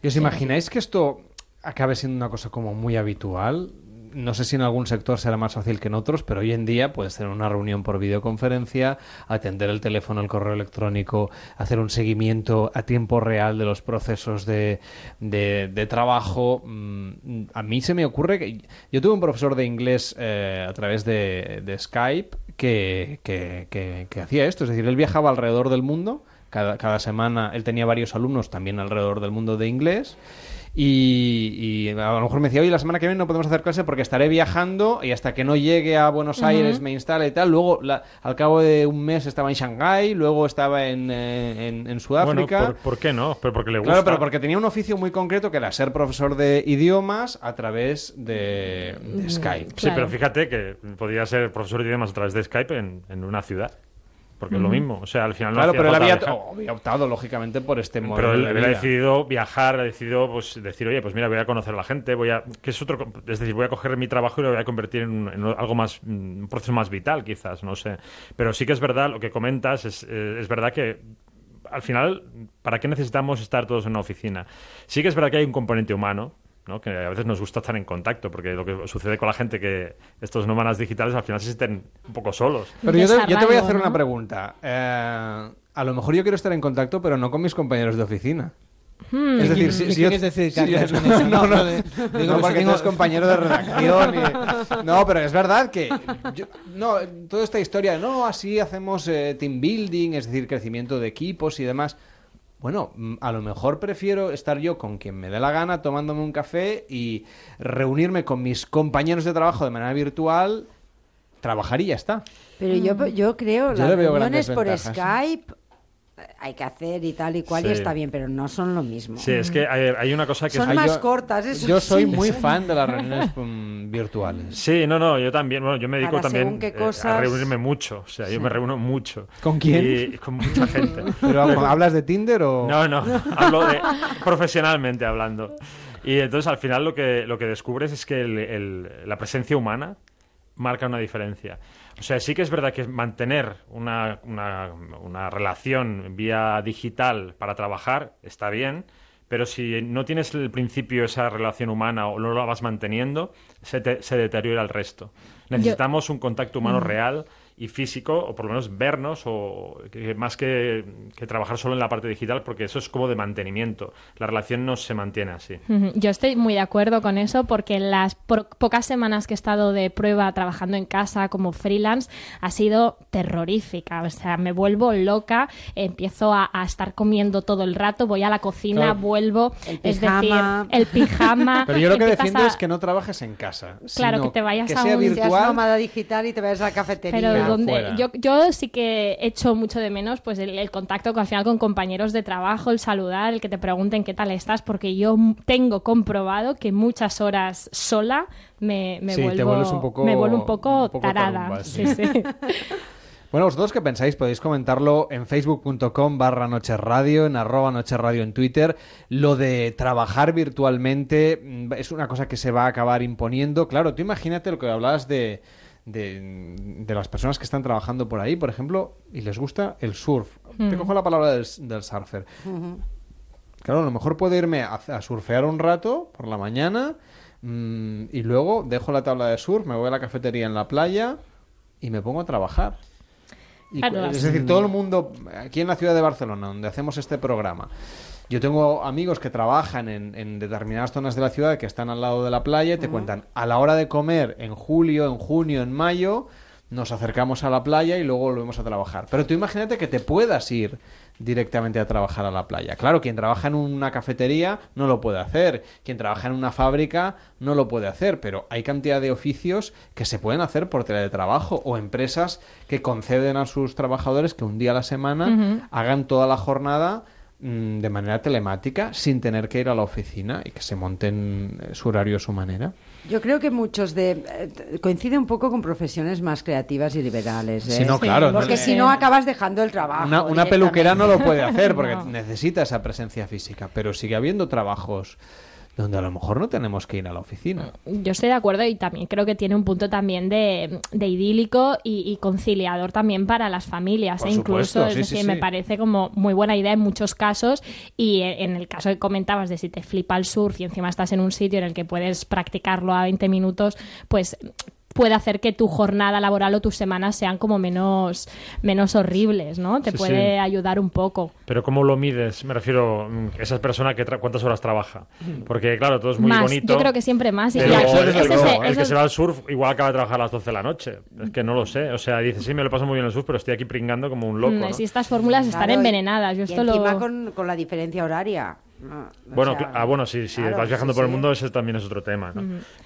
¿Y os imagináis que esto acabe siendo una cosa como muy habitual? no sé si en algún sector será más fácil que en otros, pero hoy en día puedes tener una reunión por videoconferencia, atender el teléfono, el correo electrónico, hacer un seguimiento a tiempo real de los procesos de, de, trabajo. Mm, a mí se me ocurre que yo tuve un profesor de inglés eh, a través de Skype que, que, que, hacía esto, es decir, él viajaba alrededor del mundo. Cada, cada semana él tenía varios alumnos también alrededor del mundo de inglés y, a lo mejor me decía, oye, la semana que viene no podemos hacer clase porque estaré viajando y hasta que no llegue a Buenos Aires me instale y tal. Luego, al cabo de un mes estaba en Shanghái, luego estaba en, eh, en, Sudáfrica.
Bueno, ¿por, qué no? Pero porque le gusta.
Claro, pero porque tenía un oficio muy concreto que era ser profesor de idiomas a través de, mm, Skype.
Sí, pero fíjate que podía ser profesor de idiomas a través de Skype en, en una ciudad porque es lo mismo. O sea, al final no
Claro, pero él había, optado, lógicamente, por este modelo.
Pero él, ha decidido viajar, ha decidido pues, decir, oye, pues mira, voy a conocer a la gente, voy a. que es otro. Es decir, voy a coger mi trabajo y lo voy a convertir en, algo más. un proceso más vital, quizás, no sé. Pero sí que es verdad, lo que comentas, es, eh, es verdad que al final, ¿para qué necesitamos estar todos en una oficina? Sí que es verdad que hay un componente humano, que a veces nos gusta estar en contacto, porque lo que sucede con la gente que estos nómadas digitales al final se sienten un poco solos.
Pero yo te, voy a hacer una pregunta. Eh, a lo mejor yo quiero estar en contacto, pero no con mis compañeros de oficina.
Hmm. Es decir, si, si
quieres decir, no, no, no, porque tengo compañero de redacción. No, pero es verdad que no, toda esta historia, no, así hacemos eh, team building, es decir, crecimiento de equipos y demás. Bueno, mm, a lo mejor prefiero estar yo con quien me dé la gana tomándome un café y reunirme con mis compañeros de trabajo de manera virtual, trabajar y ya está.
Pero yo, yo creo, las reuniones por Skype hay que hacer y tal y cual y está bien, pero no son lo mismo.
Sí, es que hay, una cosa que
son más cortas. Eso
yo soy muy fan de las reuniones mm, virtuales.
Sí, no, no, yo también. Bueno, yo me dedico también eh, a reunirme mucho. O sea, yo me reúno mucho.
¿Con quién?
Y, con mucha gente.
¿Pero hablas de Tinder o...?
No, no, hablo de profesionalmente hablando. Y entonces al final lo que, lo que descubres es que la presencia humana marca una diferencia. O sea, sí que es verdad que mantener una, una, relación vía digital para trabajar está bien, pero si no tienes el principio esa relación humana o no la vas manteniendo, se, se deteriora el resto. Necesitamos un contacto humano real y físico, o por lo menos vernos, o más que, trabajar solo en la parte digital, porque eso es como de mantenimiento. La relación no se mantiene así.
Yo estoy muy de acuerdo con eso, porque las pocas semanas que he estado de prueba trabajando en casa como freelance ha sido terrorífica. O sea, me vuelvo loca, empiezo a, estar comiendo todo el rato, voy a la cocina, vuelvo,
el
es decir, el pijama.
Pero yo lo que defiendo es que no trabajes en casa.
Claro, que te vayas
a un...
virtual. nómada digital y te vayas a la cafetería
yo, yo sí que echo mucho de menos pues el, contacto con, al final con compañeros de trabajo, el saludar, el que te pregunten qué tal estás, porque yo tengo comprobado que muchas horas sola me, me vuelvo, un poco, me vuelvo un poco, tarada.
Bueno, vosotros que pensáis podéis comentarlo en facebook.com barra noche radio, en arroba noche radio en Twitter. Lo de trabajar virtualmente mm, es una cosa que se va a acabar imponiendo. Claro, tú imagínate lo que hablabas de, de, las personas que están trabajando por ahí, por ejemplo, y les gusta el surf. Te cojo la palabra del, surfer. Claro, a lo mejor puedo irme a, surfear un rato por la mañana mm, y luego dejo la tabla de surf, me voy a la cafetería en la playa y me pongo a trabajar. es decir, todo el mundo, aquí en la ciudad de Barcelona, donde hacemos este programa, yo tengo amigos que trabajan en, determinadas zonas de la ciudad que están al lado de la playa y te cuentan, a la hora de comer en julio, en junio, en mayo, nos acercamos a la playa y luego volvemos a trabajar. Pero tú imagínate que te puedas ir directamente a trabajar a la playa. Claro, quien trabaja en una cafetería no lo puede hacer, quien trabaja en una fábrica no lo puede hacer, pero hay cantidad de oficios que se pueden hacer por teletrabajo o empresas que conceden a sus trabajadores que un día a la semana hagan toda la jornada de manera telemática sin tener que ir a la oficina y que se monten eh, su horario a su manera.
Yo creo que muchos de eh, coincide un poco con profesiones más creativas y liberales.
¿eh? no, claro.
Porque si no acabas dejando el trabajo.
Una, peluquera no lo puede hacer porque necesita esa presencia física, pero sigue habiendo trabajos donde a lo mejor no tenemos que ir a la oficina.
Yo estoy de acuerdo y también creo que tiene un punto también de, de idílico y, y conciliador también para las familias,
Por
¿eh? incluso,
supuesto,
es
sí, sí,
decir, me parece como muy buena idea en muchos casos y eh, en el caso que comentabas de si te flipa el surf y encima estás en un sitio en el que puedes practicarlo a 20 minutos, pues puede hacer que tu jornada laboral o tus semanas sean como menos, menos horribles, ¿no? Te
Sí,
puede
sí.
ayudar un poco.
Pero ¿cómo lo mides? Me refiero, mm, esa persona que tra- cuántas horas trabaja. Porque claro, todo es muy
Más,
bonito.
yo creo que siempre más.
Pero el, que se va al surf igual acaba de trabajar a las 12 de la noche. Es que no lo sé. O sea, dice, sí, me lo paso muy bien en el surf, pero estoy aquí pringando como un loco.
Mm,
¿no?
Si estas fórmulas están
Claro,
envenenadas. Yo
y
esto
encima
lo...
con, con la diferencia horaria.
Bueno,
sea,
ah, bueno,
claro,
vas viajando
sí,
por el
sí.
mundo, ese también es otro tema.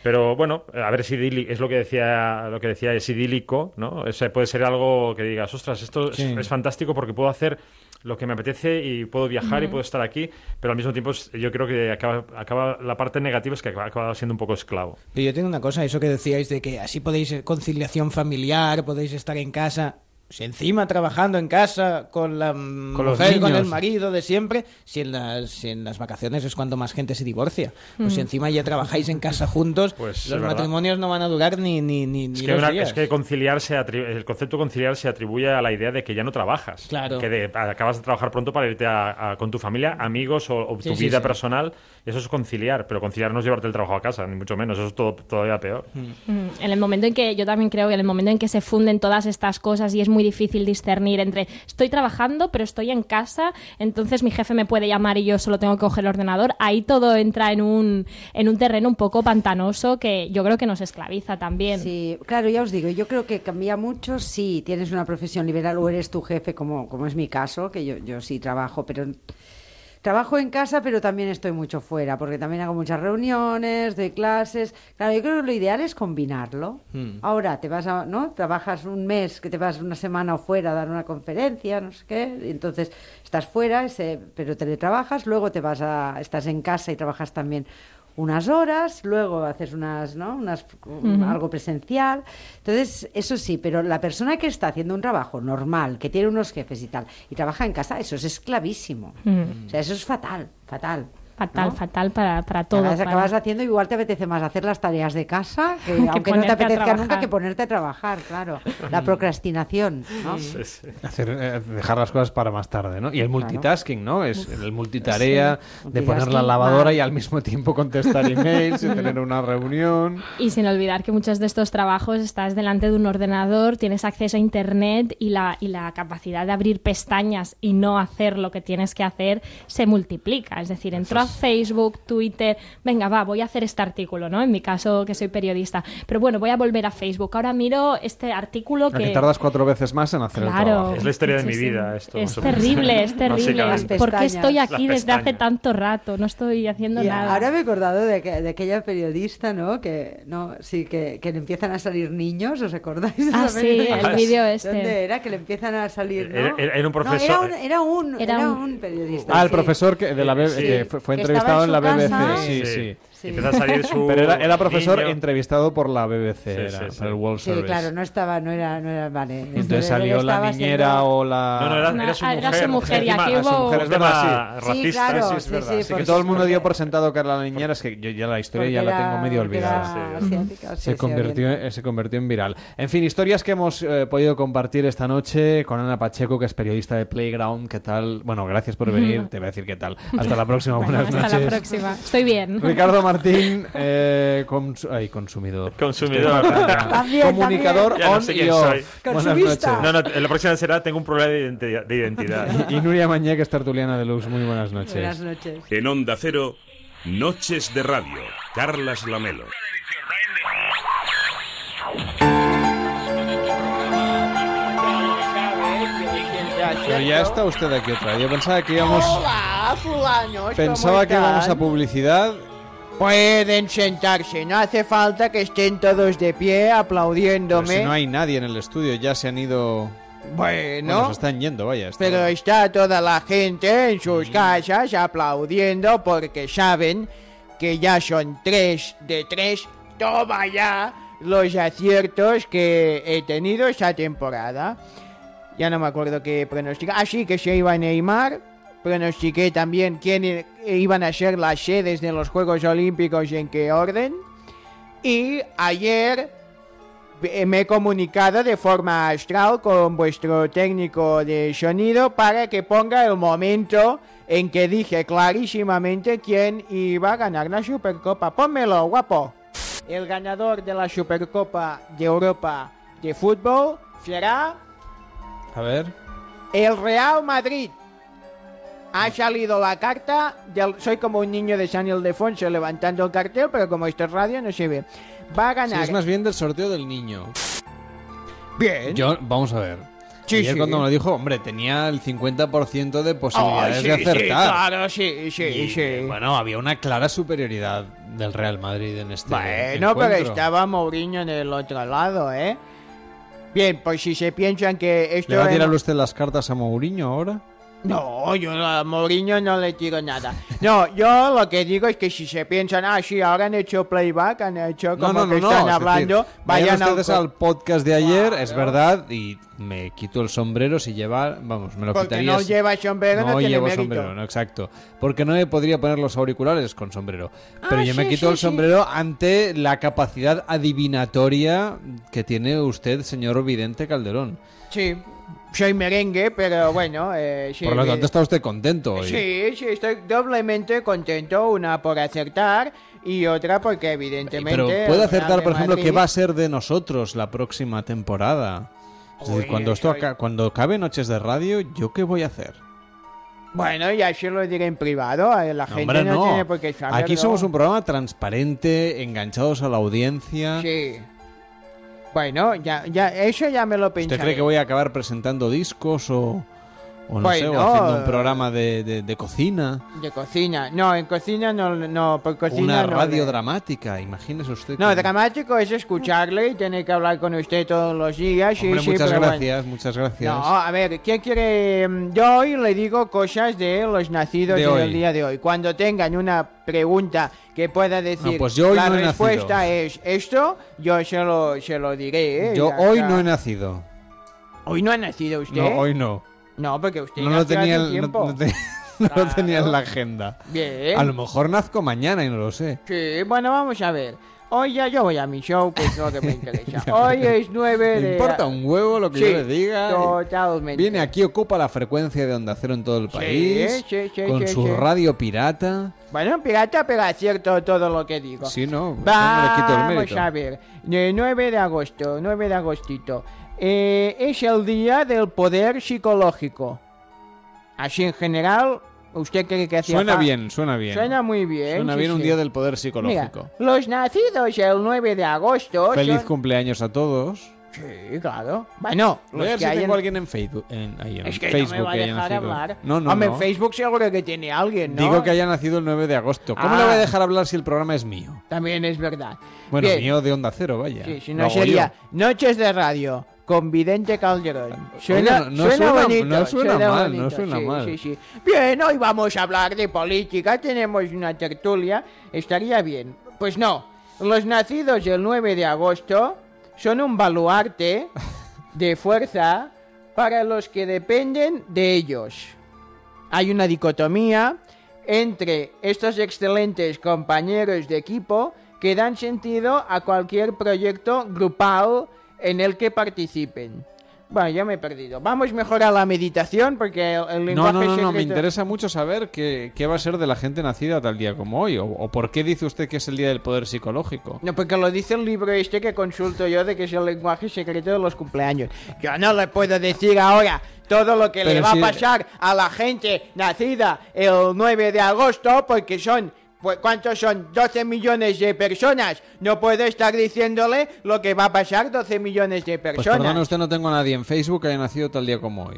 Pero bueno, a ver si es lo que decía, lo que decía es idílico, ¿no? O sea, puede ser algo que digas, ostras, esto es-
Sí.
es, fantástico porque puedo hacer lo que me apetece y puedo viajar y puedo estar aquí, pero al mismo tiempo yo creo que acaba, acaba la parte negativa es que acaba, acaba siendo un poco esclavo.
Pero yo tengo una cosa, eso que decíais de que así podéis eh, conciliación familiar, podéis estar en casa. Si encima trabajando en casa con la mm,
Con los
mujer, con el marido de siempre, si en, las, si en las vacaciones es cuando más gente se divorcia. Pues si
Mm.
encima ya trabajáis en casa juntos,
Pues, es
los
verdad.
matrimonios no van a durar ni, ni, ni, ni
Es que,
dos
una-
días.
es que conciliar se atri- el concepto conciliar se atribuye a la idea de que ya no trabajas.
Claro.
Que de- acabas de trabajar pronto para irte a- a- con tu familia, amigos o, o
Sí,
tu
sí,
vida
sí.
personal. Eso es conciliar, pero conciliar no es llevarte el trabajo a casa, ni mucho menos. Eso es todo, todavía peor.
Mm, En el momento en que yo también creo que en el momento en que se funden todas estas cosas y es muy difícil discernir entre estoy trabajando pero estoy en casa, entonces mi jefe me puede llamar y yo solo tengo que coger el ordenador, ahí todo entra en un, en un terreno un poco pantanoso que yo creo que nos esclaviza también.
Sí, claro, ya os digo, yo creo que cambia mucho si tienes una profesión liberal o eres tu jefe, como, como es mi caso, que yo, yo sí trabajo, pero trabajo en casa, pero también estoy mucho fuera, porque también hago muchas reuniones, doy clases. Claro, yo creo que lo ideal es combinarlo.
Hmm.
Ahora te vas a, ¿no? Trabajas un mes, que te vas una semana fuera a dar una conferencia, no sé qué, y entonces estás fuera, ese, pero teletrabajas, luego te vas a, estás en casa y trabajas también unas horas, luego haces unas, ¿no? Unas, un-
Ujú.
algo presencial. Entonces, eso sí, pero la persona que está haciendo un trabajo normal, que tiene unos jefes y tal, y trabaja en casa, eso es esclavísimo.
Mm.
O sea, eso es fatal, fatal.
Fatal,
¿no?
fatal para, para todo.
Acabas,
para-
acabas haciendo, igual te apetece más hacer las tareas de casa, que,
Que
aunque no te
ponerte a
apetezca nunca,
trabajar.
que ponerte a trabajar, claro. La procrastinación, ¿no?
Hacer, eh, dejar las cosas para más tarde, ¿no? Y el multitasking, ¿no? Es el multitarea
Sí.
de poner la lavadora
va.
y al mismo tiempo contestar emails y tener una reunión.
Y sin olvidar que muchos de estos trabajos estás delante de un ordenador, tienes acceso a Internet y la, y la capacidad de abrir pestañas y no hacer lo que tienes que hacer se multiplica. Es decir, entro Facebook, Twitter, venga, va, voy a hacer este artículo, ¿no? En mi caso, que soy periodista. Pero bueno, voy a volver a Facebook. Ahora miro este artículo
Que
que...
tardas cuatro veces más en hacer el
Claro.
trabajo.
Es la historia de mi vida esto.
Es terrible, es terrible.
Básicamente.
¿Por qué estoy aquí desde hace tanto rato? No estoy haciendo nada.
ahora me he acordado de, que- de aquella periodista, ¿no? Que no, sí, que, que le empiezan a salir niños, ¿os acordáis? de
Ah, sí, el vídeo este.
¿Dónde era? Que le empiezan a salir, ¿no?
Era- era- era un
No,
profesor-
era un, era un,
Era
era
un-
un periodista.
Ah, el
sí.
profesor que, de la B-
Sí.
que fue, fue Entrevistado en la BBC.
casa.
Sí,
Sí.
Sí.
Sí.
Empieza a salir su
Pero era, era profesor
niño.
entrevistado por la BBC,
Sí,
era,
sí, sí.
para el World
Sí,
Service.
claro, no estaba, no era, no era, vale.
Entonces
Él
salió la niñera
siendo-
o la...
No, no, era, era su mujer.
era su mujer, y aquí hubo-
es verdad,
Sí,
racista.
claro,
Sí, es
sí,
verdad.
sí,
Así que todo el mundo dio por sentado que era la niñera, es que yo ya la historia ya la tengo medio olvidada.
Sí.
sí,
se,
sí,
convirtió, se convirtió en viral. En fin, historias que hemos eh, podido compartir esta noche con Ana Pacheco, que es periodista de Playground. ¿Qué tal? Bueno, gracias por venir. Te voy a decir qué tal. Hasta la próxima.
Bueno,
Buenas
hasta
noches.
la próxima. Estoy bien.
Ricardo Martín, eh, cons- ay, consumidor.
Consumidor.
También,
Comunicador
no
on
sé
y off.
soy.
Consumista.
noches.
No, no, en la próxima será tengo un problema de identidad. de identidad.
Y Nuria Mañé, que es tertuliana de Luz. Muy buenas noches.
Buenas noches.
En Onda Cero, Noches de Radio. Carlas Lamelo.
Pero ya está usted aquí otra vez. Yo pensaba que íbamos...
Hola, fulanos,
Pensaba
¿cómo
que íbamos a publicidad.
Pueden sentarse, no hace falta que estén todos de pie
Pero
aplaudiéndome.
si no hay nadie en el estudio, ya se han ido...
Bueno,
Bueno, se están yendo, vaya. está-
pero está toda la gente en sus casas aplaudiendo porque saben que ya son tres de tres. Toma ya los aciertos que he tenido esta temporada. Ya no me acuerdo qué pronostica. Así que se iba Neymar, pronostiqué también quién iban a ser las sedes de los Juegos Olímpicos y en qué orden. Y ayer eh, me he comunicado de forma astral con vuestro técnico de sonido para que ponga el momento en que dije clarísimamente quién iba a ganar la Supercopa. Pónmelo, guapo. El ganador de la Supercopa de Europa de fútbol será
A ver.
el Real Madrid. Ha salido la carta del... Soy como un niño de San Ildefonso levantando el cartel, pero como esto es radio no se ve. Va a
Sí,
ganar...
es más bien del sorteo del niño.
Bien.
Yo, vamos a ver.
Sí,
Ayer
sí.
cuando me lo dijo, hombre, tenía el 50% de posibilidades
sí,
de
sí,
acertar.
claro, sí, sí,
Y,
sí.
Bueno, había una clara superioridad del Real Madrid en este
Bueno,
encuentro.
pero estaba Mourinho en el otro lado, ¿eh? Bien, pues si se piensan que esto...
¿Le va a tirar usted las cartas a Mourinho ahora?
No, yo a Mourinho no le tiro nada. No, yo lo que digo es que si se piensan, ah, sí, ahora han hecho playback, han hecho como
no, no,
que
no.
están
es
hablando,
decir,
vayan
vayan ustedes
al...
al podcast de ayer, es verdad, y me quito el sombrero si lleva, vamos, me lo
Porque
quitaría.
no
si-
lleva sombrero, no tiene
llevo
mérito.
sombrero, no, exacto. Porque no me podría poner los auriculares con sombrero. Pero
Ah,
yo me
sí,
quito
sí,
el
sí.
sombrero ante la capacidad adivinatoria que tiene usted, señor Vidente Calderón.
Sí, soy merengue, pero bueno, eh, sí.
Por lo
eh,
tanto, está usted contento hoy.
Sí, sí, estoy doblemente contento, una por acertar y otra porque evidentemente...
Pero puede acertar, por ejemplo,
Madrid-
qué va a ser de nosotros la próxima temporada. Es decir, cuando esto
eso-
aca- cuando acabe Noches de Radio, ¿yo qué voy a hacer?
Bueno, ya se lo diré en privado, eh, la gente
Hombre,
no,
no.
tiene por qué saberlo.
Aquí somos un programa transparente, enganchados a la audiencia.
Sí. Bueno, ya, ya, eso ya me lo pensé.
¿Usted cree que voy a acabar presentando discos o, o no sé, o
Bueno,
haciendo un programa de, de- de cocina?
De cocina. No, en cocina no, no por cocina
Una
no
radio
le-
dramática, imagínese usted.
No,
que-
dramático es escucharle y tener que hablar con usted todos los días. Sí,
Hombre,
sí,
muchas
bueno.
gracias, muchas gracias.
No, a ver, ¿quién quiere? mm, Yo hoy le digo cosas de los nacidos
De
en
hoy.
el día de hoy. Cuando tengan una pregunta que pueda decir,
No, pues yo hoy
la
no
respuesta es esto, yo se lo, se lo diré. ¿eh?
Yo hoy no he nacido.
¿Hoy no ha nacido usted?
No, hoy no.
No, porque usted
No lo tenía,
hace
el-
tiempo.
no te- no lo tenía en la agenda.
Bien.
A lo mejor nazco mañana y no lo sé.
Sí, bueno, vamos a ver. Hoy ya yo voy a mi show, que es lo que me interesa. Hoy es 9
Me
de...
importa un huevo lo que
Sí,
yo le diga.
Totalmente.
Viene aquí, ocupa la frecuencia de Onda Cero en todo el país.
sí, sí,
con
sí,
su
sí.
radio pirata.
Bueno, pirata, pero acierto todo lo que digo.
Sí, no, pues no le quito el
Vamos
mérito.
a ver. Eh, 9 de agosto, 9 de agostito. Eh, es el día del poder psicológico. Así en general, ¿usted cree que hacía
Suena bien, suena bien.
Suena muy bien.
Suena
sí,
bien un
sí.
día del poder
Mira,
psicológico.
los nacidos el 9 de agosto
Feliz
son-
cumpleaños a todos.
Sí, claro. Bueno, los
a ver
que
si
hayan-
tengo alguien en Facebook. En, ahí, en
Es que
Facebook
no me va a dejar hablar.
No, no,
Hombre,
no.
en Facebook seguro que tiene alguien, ¿no?
Digo que haya nacido el 9 de agosto. ¿Cómo
Ah.
le voy a dejar hablar si el programa es mío?
También es verdad.
Bueno,
Bien.
mío de Onda Cero, vaya.
Sí, si no sería
yo.
Noches de Radio con Vidente Calderón. Suena,
no- no
suena
suena-
bonito.
no suena mal, no
bonito,
suena
sí,
mal.
sí, sí. Bien, hoy vamos a hablar de política. Tenemos una tertulia. Estaría bien. Pues no. Los nacidos el 9 de agosto son un baluarte de fuerza para los que dependen de ellos. Hay una dicotomía entre estos excelentes compañeros de equipo que dan sentido a cualquier proyecto grupal en el que participen. Bueno, ya me he perdido. Vamos mejor a la meditación porque el, el
No,
lenguaje
no, no, no, me
secreto-
interesa mucho saber qué, qué va a ser de la gente nacida tal día como hoy. O, o por qué dice usted que es el día del poder psicológico.
No, porque lo dice el libro este que consulto yo de que es el lenguaje secreto de los cumpleaños. Yo no le puedo decir ahora todo lo que le
Pero
va
si-
a pasar a la gente nacida el 9 de agosto porque son... Pues, ¿Cuántos son? 12 millones de personas. No puedo estar diciéndole lo que va a pasar 12 millones de
Pues
personas.
perdone usted, no tengo a nadie en Facebook que haya nacido tal día como hoy.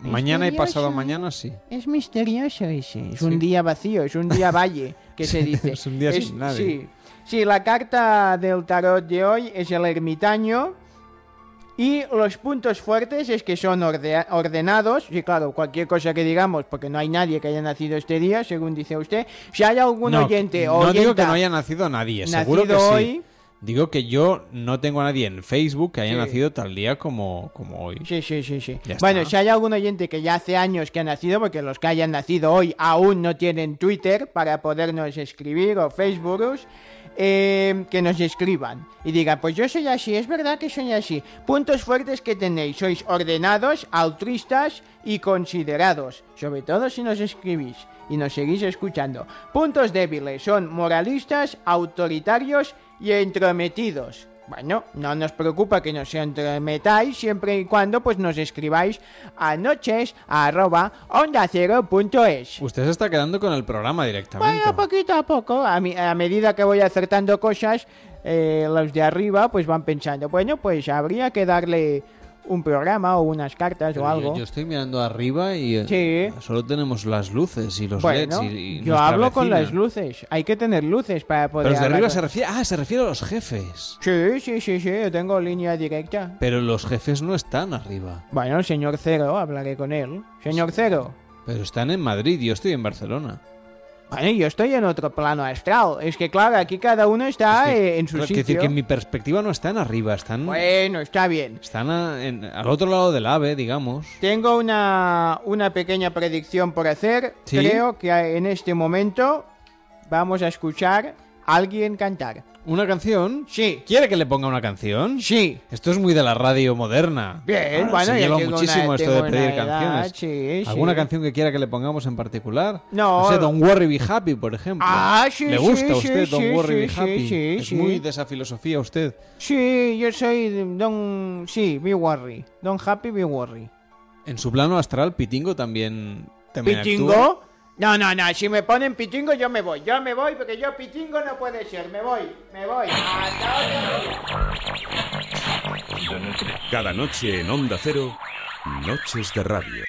Mañana y
Misterioso.
pasado mañana sí.
Es misterioso ese. Es
Sí.
un día vacío, es un día valle, que se dice.
Es un día sin nadie.
Sí. Sí, la carta del tarot de hoy es el ermitaño. Y los puntos fuertes es que son orde- ordenados. Sí, claro, cualquier cosa que digamos, porque no hay nadie que haya nacido este día, según dice usted. Si hay algún
No,
oyente
no
o
digo que no haya nacido nadie, seguro que sí. Digo que yo no tengo a nadie en Facebook que haya
Sí.
nacido tal día como, como hoy.
Sí, sí, sí, sí.
Ya
Bueno,
está.
si hay algún oyente que ya hace años que ha nacido, porque los que hayan nacido hoy aún no tienen Twitter para podernos escribir o Facebook, eh, que nos escriban y digan, pues yo soy así, es verdad que soy así. Puntos fuertes que tenéis, sois ordenados, altruistas y considerados, sobre todo si nos escribís y nos seguís escuchando. Puntos débiles son moralistas, autoritarios y entrometidos. Bueno, no nos preocupa que nos entremetáis siempre y cuando pues nos escribáis a noches arroba onda cero punto es.
Usted se está quedando con el programa directamente.
Bueno, poquito a poco, a, mi- a medida que voy acertando cosas, eh, los de arriba pues van pensando, bueno, pues habría que darle un programa o unas cartas
Pero
o algo.
Yo, estoy mirando arriba y eh,
Sí.
solo tenemos las luces y los
bueno,
LEDs y, y
yo hablo con las luces. Hay que tener luces para poder
Pero los de arriba
con-
se refiere... Ah, se refiere a los jefes.
Sí, sí, sí, sí, yo tengo línea directa.
Pero los jefes no están arriba.
Bueno, el señor Cero, hablaré con él. Señor Cero.
Pero están en Madrid, yo estoy en Barcelona.
Bueno, yo estoy en otro plano astral. Es que claro, aquí cada uno está eh, en su
Claro,
sitio.
quiero decir que en mi perspectiva no están arriba, están...
Bueno, está bien.
Están a- en- al otro lado del ave, digamos.
Tengo una, una pequeña predicción por hacer.
¿Sí?
Creo que en este momento vamos a escuchar a alguien cantar.
¿Una canción?
Sí.
¿Quiere que le ponga una canción?
Sí.
Esto es muy de la radio moderna.
Bien,
Ahora
bueno,
se lleva muchísimo
una-
esto de pedir
edad,
canciones.
sí, sí.
¿Alguna canción que quiera que le pongamos en particular?
No.
sé, Don't Worry Be Happy, por ejemplo.
Ah, sí,
¿Le gusta a usted Don't Worry Be Happy?
sí,
es muy de esa filosofía usted.
Sí, yo soy de- Don... Sí, Be Worry. Don Happy, Be Worry.
En su plano astral, Pitingo también, también actúa.
No, no, no, si me ponen pitingo yo me voy, yo me voy porque yo pitingo no puede ser, me voy, me voy.
Cada noche en Onda Cero, Noches de Radio.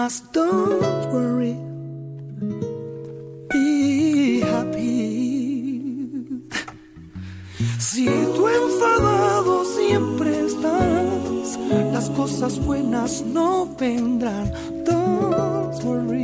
Más. Don't worry. Be happy. Si tú enfadado siempre estás, las cosas buenas no vendrán. Don't worry.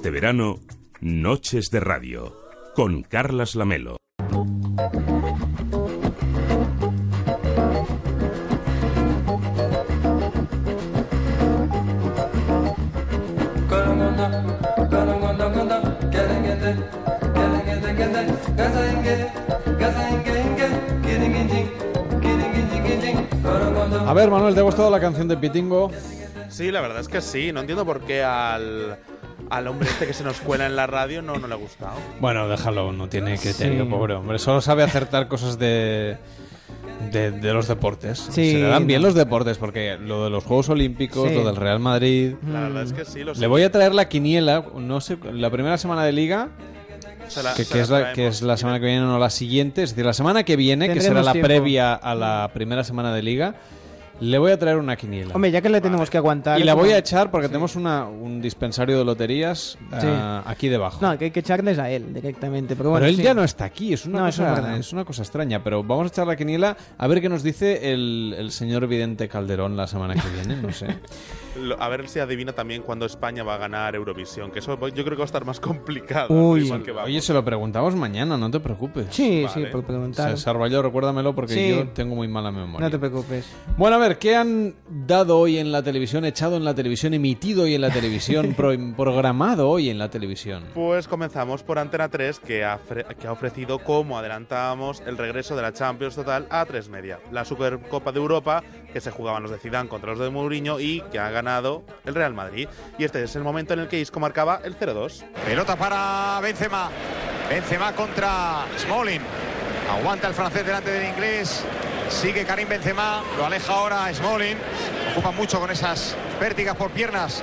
Este verano, Noches de Radio, con Carlas Lamelo.
A ver, Manuel, ¿te ha gustado la canción de Pitingo?
Sí, la verdad es que sí. No entiendo por qué al, al hombre este que se nos cuela en la radio no, no le ha gustado.
Bueno, déjalo, no tiene criterio,
Sí.
pobre hombre. Solo sabe acertar cosas de, de, de los deportes.
Sí,
Se le dan bien
no.
los deportes, porque lo de los Juegos Olímpicos,
Sí.
lo del Real Madrid...
La verdad es que sí, lo sé.
Le voy a traer la quiniela, no sé, la primera semana de liga...
La-
que, que
la
es la, que es la semana que viene, no la siguiente. Es decir, la semana que viene, que será la
tiempo.
previa a la primera semana de liga, le voy a traer una quiniela.
Hombre, ya que le tenemos que aguantar.
y la voy a echar porque tenemos una, un dispensario de loterías
Sí.
ah, aquí debajo.
No, que hay que echarles a él directamente. Pero, bueno,
pero él
sí.
ya no está aquí, es una,
No, es
cosa,
verdad.
es una cosa extraña. Pero vamos a echar la quiniela a ver qué nos dice el, el señor Vidente Calderón la semana que viene, no sé.
A ver si adivina también cuándo España va a ganar Eurovisión, que eso yo creo que va a estar más complicado.
Uy,
igual que vamos.
oye, se lo preguntamos mañana, no te preocupes.
Sí, sí, por preguntar.
Sarvallo, recuérdamelo porque
Sí.
yo tengo muy mala memoria.
No te preocupes.
Bueno, a ver, ¿qué han dado hoy en la televisión, echado en la televisión, emitido hoy en la televisión, pro- programado hoy en la televisión?
Pues comenzamos por Antena 3, que ha, que ha ofrecido, como adelantábamos, el regreso de la Champions Total a 3 media. La Supercopa de Europa, que se jugaban los de Zidane contra los de Mourinho y que ha ganado el Real Madrid. Y este es el momento en el que Isco marcaba el 0-2.
Pelota para Benzema. Benzema contra Smolin. Aguanta el francés delante del inglés. Sigue Karim Benzema. Lo aleja ahora Smolin. Ocupa mucho con esas pértigas por piernas.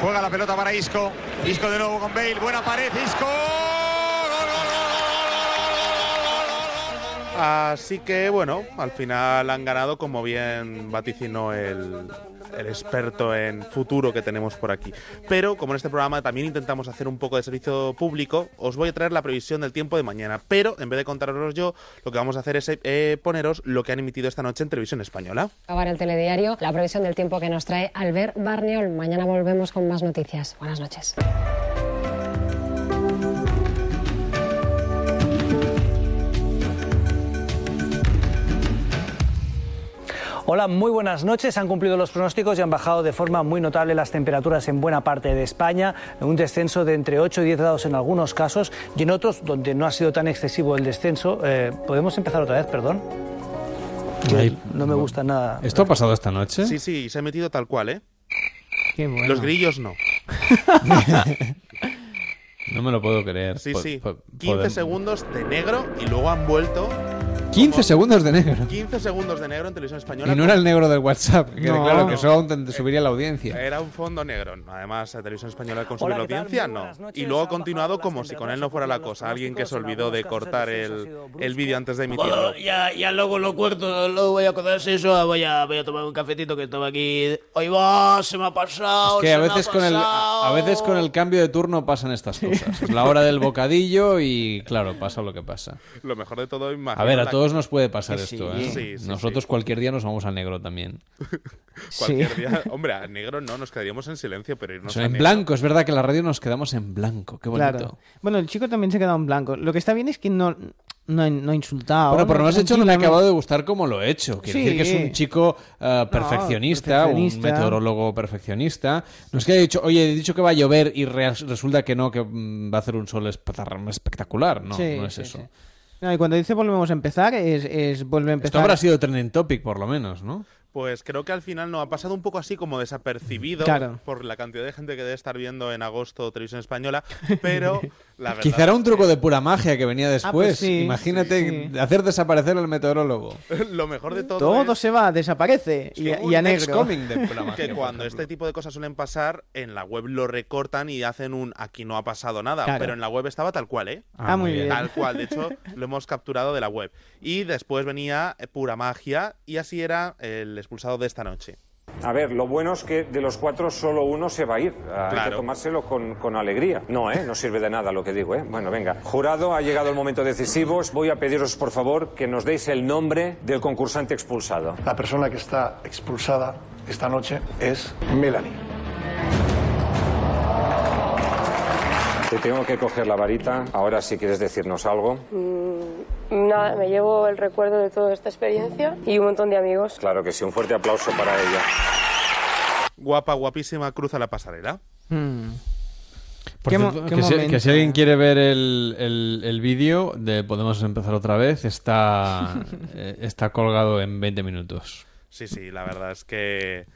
Juega la pelota para Isco. Isco de nuevo con Bale. Buena pared. Isco.
Así que bueno, al final han ganado como bien vaticinó el, experto en futuro que tenemos por aquí. Pero como en este programa también intentamos hacer un poco de servicio público, os voy a traer la previsión del tiempo de mañana. Pero en vez de contaros yo, lo que vamos a hacer es eh, poneros lo que han emitido esta noche en televisión española.
Acabar el telediario, la previsión del tiempo que nos trae Albert Barniol. Mañana volvemos con más noticias. Buenas noches.
Hola, muy buenas noches. Han cumplido los pronósticos y han bajado de forma muy notable las temperaturas en buena parte de España. Un descenso de entre 8 y 10 grados en algunos casos y en otros donde no ha sido tan excesivo el descenso. eh, ¿Podemos empezar otra vez, perdón?
Ay,
no me gusta nada.
¿Esto ha pasado esta noche?
Sí, sí, se ha metido tal cual, ¿eh?
Qué bueno.
Los grillos no.
No me lo puedo creer.
Sí,
Po-
sí.
po-
15
podemos-
segundos de negro y luego han vuelto
15 segundos de negro.
15 segundos de negro en televisión española.
Y no era el negro del WhatsApp, que
No.
claro que eso aún te- subiría la audiencia.
Era un fondo negro. Además, la televisión española consume
Hola,
la audiencia, no. Y luego ha continuado como si con él no fuera la cosa. Alguien que se olvidó de cortar el, el vídeo antes de emitirlo.
Ya, ya luego lo cuarto, luego voy a acordarse eso, voy a, voy a tomar un cafetito que estaba aquí. Hoy va, se me ha pasado.
Es que
se
a
me ha
veces, con el, a veces con el cambio de turno pasan estas cosas. Es la hora del bocadillo y, claro, pasa lo que pasa.
Lo mejor de todo, imagino.
A ver, a
la-
todos nos puede pasar
Sí,
esto, ¿eh?
sí, sí,
Nosotros cualquier día nos vamos a negro también.
Cualquier día. Hombre, a negro no, nos quedaríamos en silencio, pero irnos
O sea,
a
en
negro.
blanco, es verdad que en la radio nos quedamos en blanco. Qué bonito.
Claro. Bueno, el chico también se ha quedado en blanco. Lo que está bien es que no, no, no ha insultado.
Bueno, por lo menos hecho no me ha acabado de gustar cómo lo he hecho. Quiere
Sí.
decir que es un chico eh, perfeccionista,
perfeccionista.
un meteorólogo perfeccionista. No es que haya dicho, oye, he dicho que va a llover y rea- resulta que no, que mm, va a hacer un sol espe- espectacular. No,
Sí,
no es
sí,
eso.
No, y cuando dice volvemos a empezar, es, es vuelve a empezar.
Esto habrá sido trending topic, por lo menos, ¿no?
Pues creo que al final no ha pasado un poco así como desapercibido
Claro.
por la cantidad de gente que debe estar viendo en agosto televisión española, pero la verdad
Quizá era un truco de pura magia que venía después.
pues sí,
Imagínate hacer desaparecer al meteorólogo.
lo mejor de todo,
Todo
es
se va, desaparece. Y, y a negro.
De pura magia,
que cuando este tipo de cosas suelen pasar, en la web lo recortan y hacen un aquí no ha pasado nada,
Claro.
pero en la web estaba tal cual, ¿eh?
Ah, Ah, muy bien.
Tal cual, de hecho lo hemos capturado de la web. Y después venía eh, pura magia y así era el expulsado de esta noche.
A ver, lo bueno es que de los cuatro solo uno se va a ir. Hay que
Claro.
tomárselo con, con alegría. No, ¿eh? No sirve de nada lo que digo, ¿eh? Bueno, venga. Jurado, ha llegado el momento decisivo. Voy a pediros, por favor, que nos deis el nombre del concursante expulsado.
La persona que está expulsada esta noche es Melanie.
Te tengo que coger la varita. Ahora si quieres decirnos algo.
Mm, nada, me llevo el recuerdo de toda esta experiencia y un montón de amigos.
Claro que sí, un fuerte aplauso para ella.
Guapa, guapísima, cruza la pasarela.
Hmm. Por
¿Qué
cierto,
mo- qué
que, si,
momento?
que si alguien quiere ver el, el- el vídeo de Podemos empezar otra vez, está, eh, está colgado en 20 minutos.
Sí, sí, la verdad es que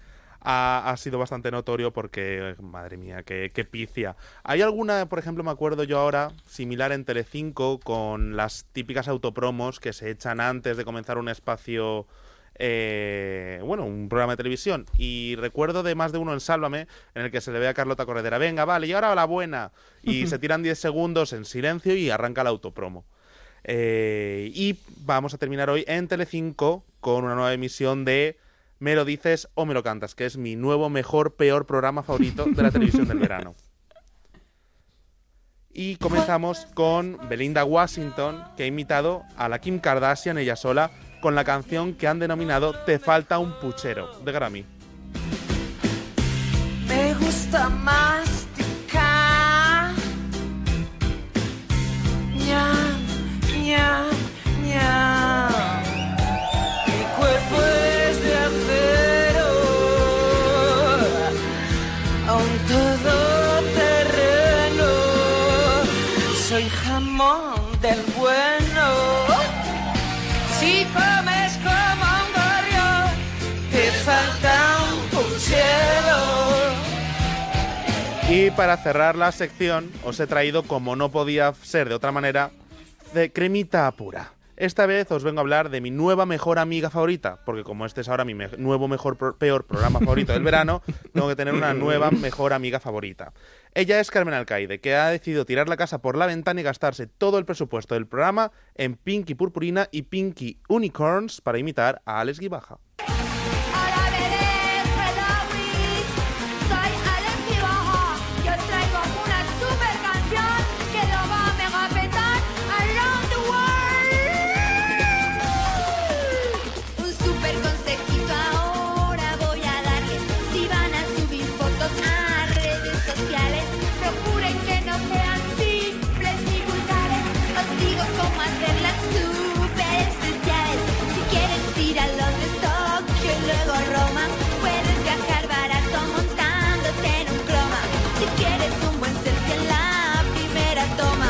ha, ha sido bastante notorio porque, madre mía, qué, qué picia. Hay alguna, por ejemplo, me acuerdo yo ahora, similar en Telecinco, con las típicas autopromos que se echan antes de comenzar un espacio, eh, bueno, un programa de televisión. Y recuerdo de más de uno en Sálvame, en el que se le ve a Carlota Corredera, venga, vale, y ahora la buena. Y se tiran 10 segundos en silencio y arranca la autopromo. Eh, y vamos a terminar hoy en Telecinco con una nueva emisión de Me lo dices o me lo cantas, que es mi nuevo, mejor, peor programa favorito de la televisión del verano. Y comenzamos con Belinda Washington, que ha imitado a la Kim Kardashian ella sola con la canción que han denominado Te falta un puchero, de Grammy.
Me gusta masticar. Ñam, ñam.
Y para cerrar la sección, os he traído, como no podía ser de otra manera, de cremita pura. Esta vez os vengo a hablar de mi nueva mejor amiga favorita, porque como este es ahora mi me- nuevo mejor pro- peor programa favorito del verano, tengo que tener una nueva mejor amiga favorita. Ella es Carmen Alcaide, que ha decidido tirar la casa por la ventana y gastarse todo el presupuesto del programa en Pinky Purpurina y Pinky Unicorns para imitar a Alex Guibaja.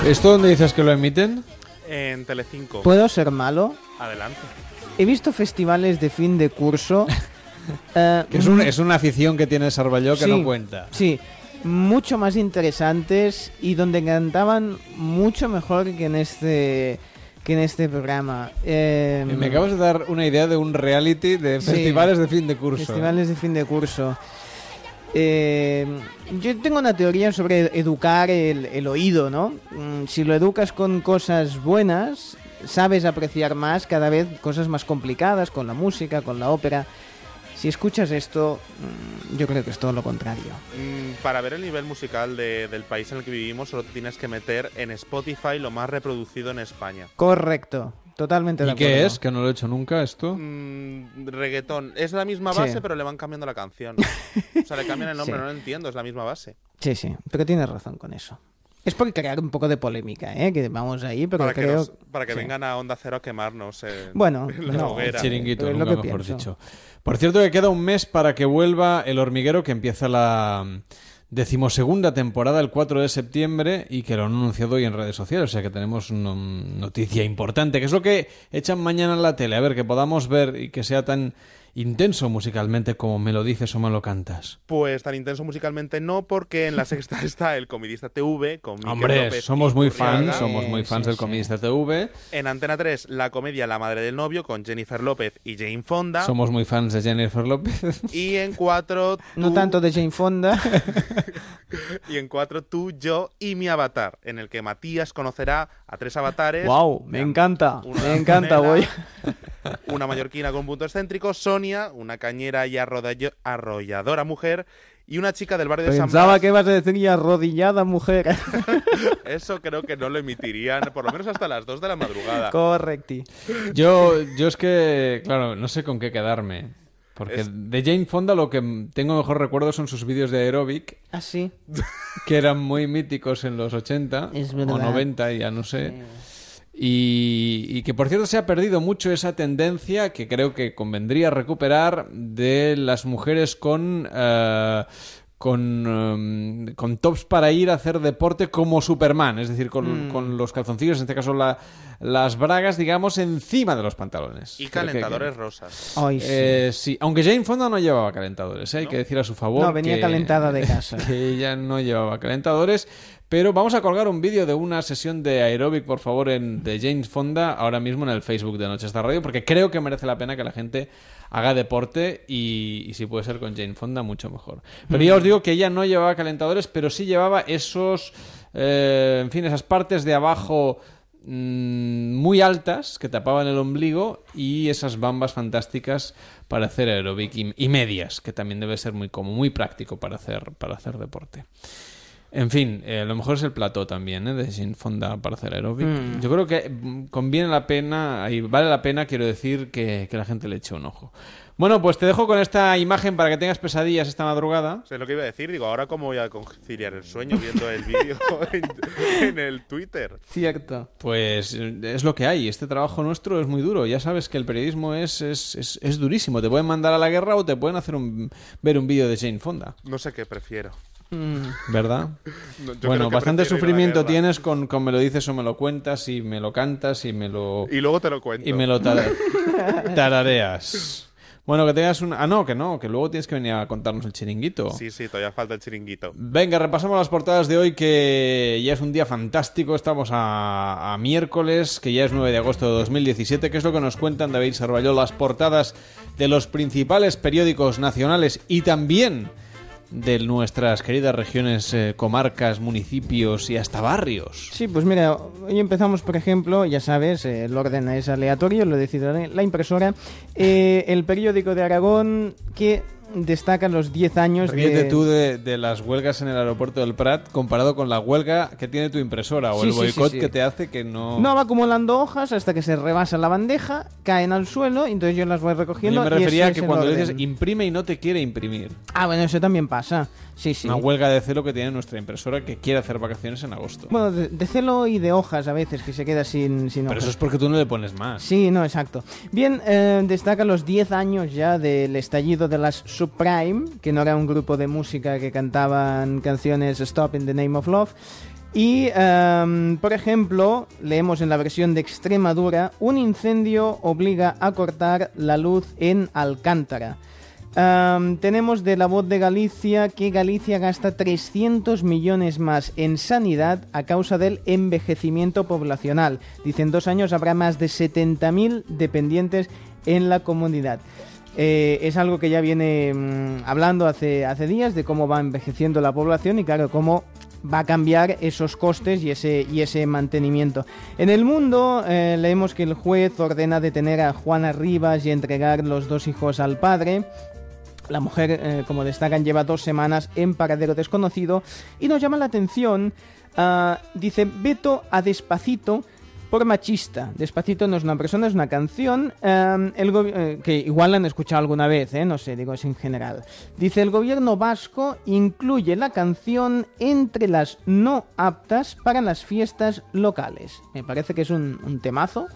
¿Esto dónde dices que lo emiten?
En Telecinco.
¿Puedo ser malo?
Adelante.
He visto festivales de fin de curso. eh,
Que es, un- es una afición que tiene Sarballó que
Sí,
no cuenta.
Sí, mucho más interesantes y donde cantaban mucho mejor que en este que en este programa. Eh,
Me acabas de dar una idea de un reality de
Sí.
festivales de fin de curso.
Festivales de fin de curso. Eh, yo tengo una teoría sobre educar el, el oído, ¿no? Mm, Si lo educas con cosas buenas, sabes apreciar más cada vez cosas más complicadas, con la música, con la ópera. Si escuchas esto, mm, yo creo que es todo lo contrario.
Mm, Para ver el nivel musical de- del país en el que vivimos, solo te tienes que meter en Spotify lo más reproducido en España.
Correcto, totalmente de
¿Y
acuerdo.
qué es? Que no lo he hecho nunca esto.
Mm, reggaetón. Es la misma
Sí.
base, pero le van cambiando la canción. o sea, le cambian el nombre,
Sí.
no lo entiendo, es la misma base.
Sí, sí, pero tienes razón con eso. Es por crear un poco de polémica, ¿eh? Que vamos ahí, pero
para que, nos- para que
sí.
vengan a Onda Cero a quemarnos en,
Bueno,
en la
no,
hoguera.
Chiringuito, nunca
lo que
mejor
pienso.
dicho. Por cierto, que queda un mes para que vuelva El Hormiguero, que empieza la decimosegunda temporada el 4 de septiembre y que lo han anunciado hoy en redes sociales. O sea que tenemos una noticia importante, que es lo que echan mañana en la tele. A ver, que podamos ver y que sea tan intenso musicalmente como me lo dices o me lo cantas.
Pues tan intenso musicalmente no, porque en la sexta está el Comidista TV con Miquel
Hombre,
López
somos muy fans, somos muy fans del Comidista TV.
En Antena 3, la comedia La Madre del Novio con Jennifer López y Jane Fonda.
Somos muy fans de Jennifer López.
Y en 4,
No tanto de Jane Fonda.
y en cuatro tú, yo y mi avatar, en el que Matías conocerá a tres avatares.
wow, me encanta, me encanta, voy.
Una mallorquina con un punto excéntrico, Sonia, una cañera y arrolladora mujer, y una chica del barrio de San
Pensaba que ibas a decir y arrodillada mujer.
Eso creo que no lo emitirían, por lo menos hasta las 2 de la madrugada.
Correcti.
Yo, yo es que, claro, no sé con qué quedarme. Porque
Es-
de Jane Fonda lo que tengo mejor recuerdo son sus vídeos de aeróbic,
Ah, sí.
que eran muy míticos en los 80
Es
o
verdad.
90, ya no sé. Y, y que por cierto se ha perdido mucho esa tendencia que creo que convendría recuperar de las mujeres con eh, con, em, con tops para ir a hacer deporte como Superman, es decir, con,
Mm.
con los calzoncillos, en este caso la- las bragas, digamos, encima de los pantalones.
Y
que-
calentadores
que-
rosas.
Ay, sí.
Eh, sí, aunque Jane Fonda no llevaba calentadores, ¿eh? hay que decir a su favor.
No, venía
que-
calentada de casa.
Que ella no llevaba calentadores. Pero vamos a colgar un vídeo de una sesión de aeróbic, por favor, en, de James Fonda, ahora mismo en el Facebook de Noche Esta Radio, porque creo que merece la pena que la gente haga deporte y, y si puede ser con Jane Fonda, mucho mejor. Pero ya os digo que ella no llevaba calentadores, pero sí llevaba esos, eh, en fin, esas partes de abajo mm, muy altas que tapaban el ombligo y esas bambas fantásticas para hacer aeróbic y, y medias, que también debe ser muy como muy práctico para hacer, para hacer deporte. En fin, eh, a lo mejor es el plató también, ¿eh? De Sin Fonda para hacer aeróbic.
Mm.
Yo creo que mm, conviene la pena, y vale la pena, quiero decir, que, que la gente le eche un ojo. Bueno, pues te dejo con esta imagen para que tengas pesadillas esta madrugada.
Sé lo que iba a decir, digo, ahora cómo voy a conciliar el sueño viendo el vídeo en, en el Twitter.
Cierto.
Pues eh, es lo que hay. Este trabajo nuestro es muy duro. Ya sabes que el periodismo es, es, es, es durísimo. Te pueden mandar a la guerra o te pueden hacer un, ver un vídeo de Jane Fonda.
No sé qué prefiero.
¿Verdad?
No, yo creo
bueno,
que
bastante sufrimiento tienes con, con me lo dices o me lo cuentas y me lo cantas y me lo...
Y luego te lo cuento.
Y me lo tar- tarareas. Bueno, que tengas un... Ah, no, que no, que luego tienes que venir a contarnos el chiringuito.
Sí, sí, todavía falta el chiringuito.
Venga, repasamos las portadas de hoy, que ya es un día fantástico. Estamos a, a miércoles, que ya es 9 de agosto de 2017. ¿Qué es lo que nos cuentan David Sarballó? Las portadas de los principales periódicos nacionales y también de nuestras queridas regiones, eh, comarcas, municipios y hasta barrios.
Sí, pues mira, hoy empezamos, por ejemplo, ya sabes, eh, el orden es aleatorio, lo decide la impresora. Eh, el periódico de Aragón que destaca los 10 años
Ríete
de...
tú de, de las huelgas en el aeropuerto del Prat comparado con la huelga que tiene tu impresora o
Sí,
el
sí,
boicot
sí.
que te hace que no...
No, va acumulando hojas hasta que se rebasa la bandeja, caen al suelo, y entonces yo las voy recogiendo.
Yo me refería a que cuando le dices imprime y no te quiere imprimir.
Ah, bueno, eso también pasa. Sí, sí.
Una huelga de celo que tiene nuestra impresora que quiere hacer vacaciones en agosto.
Bueno, de, de celo y de hojas a veces, que se queda sin, sin
Pero
hojas.
eso es porque tú no le pones más.
Sí, no, exacto. Bien, eh, destaca los 10 años ya del estallido de las Subprime, que no era un grupo de música que cantaban canciones Stop in the Name of Love. Y, em, por ejemplo, leemos en la versión de Extremadura, un incendio obliga a cortar la luz en Alcántara. Em, tenemos de la voz de Galicia que Galicia gasta 300 millones más en sanidad a causa del envejecimiento poblacional. Dicen dos años habrá más de 70.000 dependientes en la comunidad. Eh, es algo que ya viene mm, hablando hace, hace días de cómo va envejeciendo la población y claro, cómo va a cambiar esos costes y ese, y ese mantenimiento. En el mundo eh, leemos que el juez ordena detener a Juana Rivas y entregar los dos hijos al padre. La mujer, eh, como destacan, lleva dos semanas en paradero desconocido y nos llama la atención, ah, dice, veto a Despacito por machista. Despacito no es una persona, es una canción eh, el eh, que igual la han escuchado alguna vez, eh, no sé, digo, es en general. Dice, el gobierno vasco incluye la canción entre las no aptas para las fiestas locales. Me parece que es un, temazo.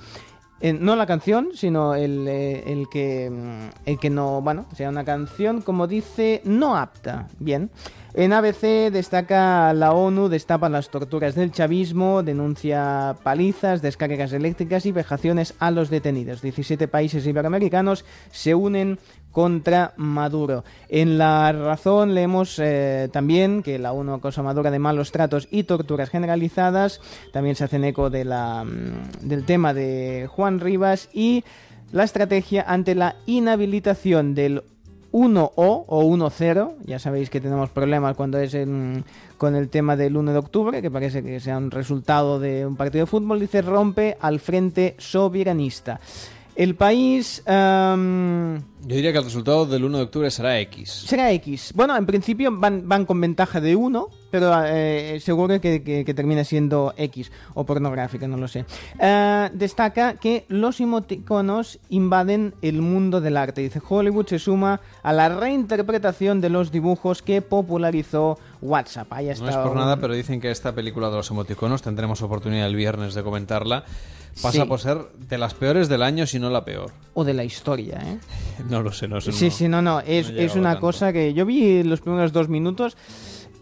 Eh, no la canción, sino el, el que mm, el que no, bueno, sea una canción como dice no apta. Bien. En ABC destaca la ONU destapa las torturas del chavismo, denuncia palizas, descargas eléctricas y vejaciones a los detenidos. 17 países iberoamericanos se unen contra Maduro. En La Razón leemos eh, también que la ONU acosa a Maduro de malos tratos y torturas generalizadas. También se hacen eco mm, del tema de Juan Rivas y la estrategia ante la inhabilitación del 1O o 1-0. Ya sabéis que tenemos problemas cuando es en- con el tema del 1 de octubre, que parece que sea un resultado de un partido de fútbol. Dice rompe al frente soberanista. El país em,
Yo diría que el resultado del 1 de octubre será X.
será X. Bueno, en principio van, van con ventaja de 1, pero eh, seguro que, que- que termina siendo X o pornográfica, no lo sé. Eh, destaca que los emoticonos invaden el mundo del arte. Dice, Hollywood se suma a la reinterpretación de los dibujos que popularizó WhatsApp. Ahí
No
está
es por
un-
nada, pero dicen que esta película de los emoticonos, tendremos oportunidad el viernes de comentarla, pasa
Sí.
por ser de las peores del año, si no la peor.
O de la historia, ¿eh?
No lo sé, no sé.
Sí,
no-
sí, no, no. Es,
no
es una
tanto.
cosa que yo vi los primeros dos minutos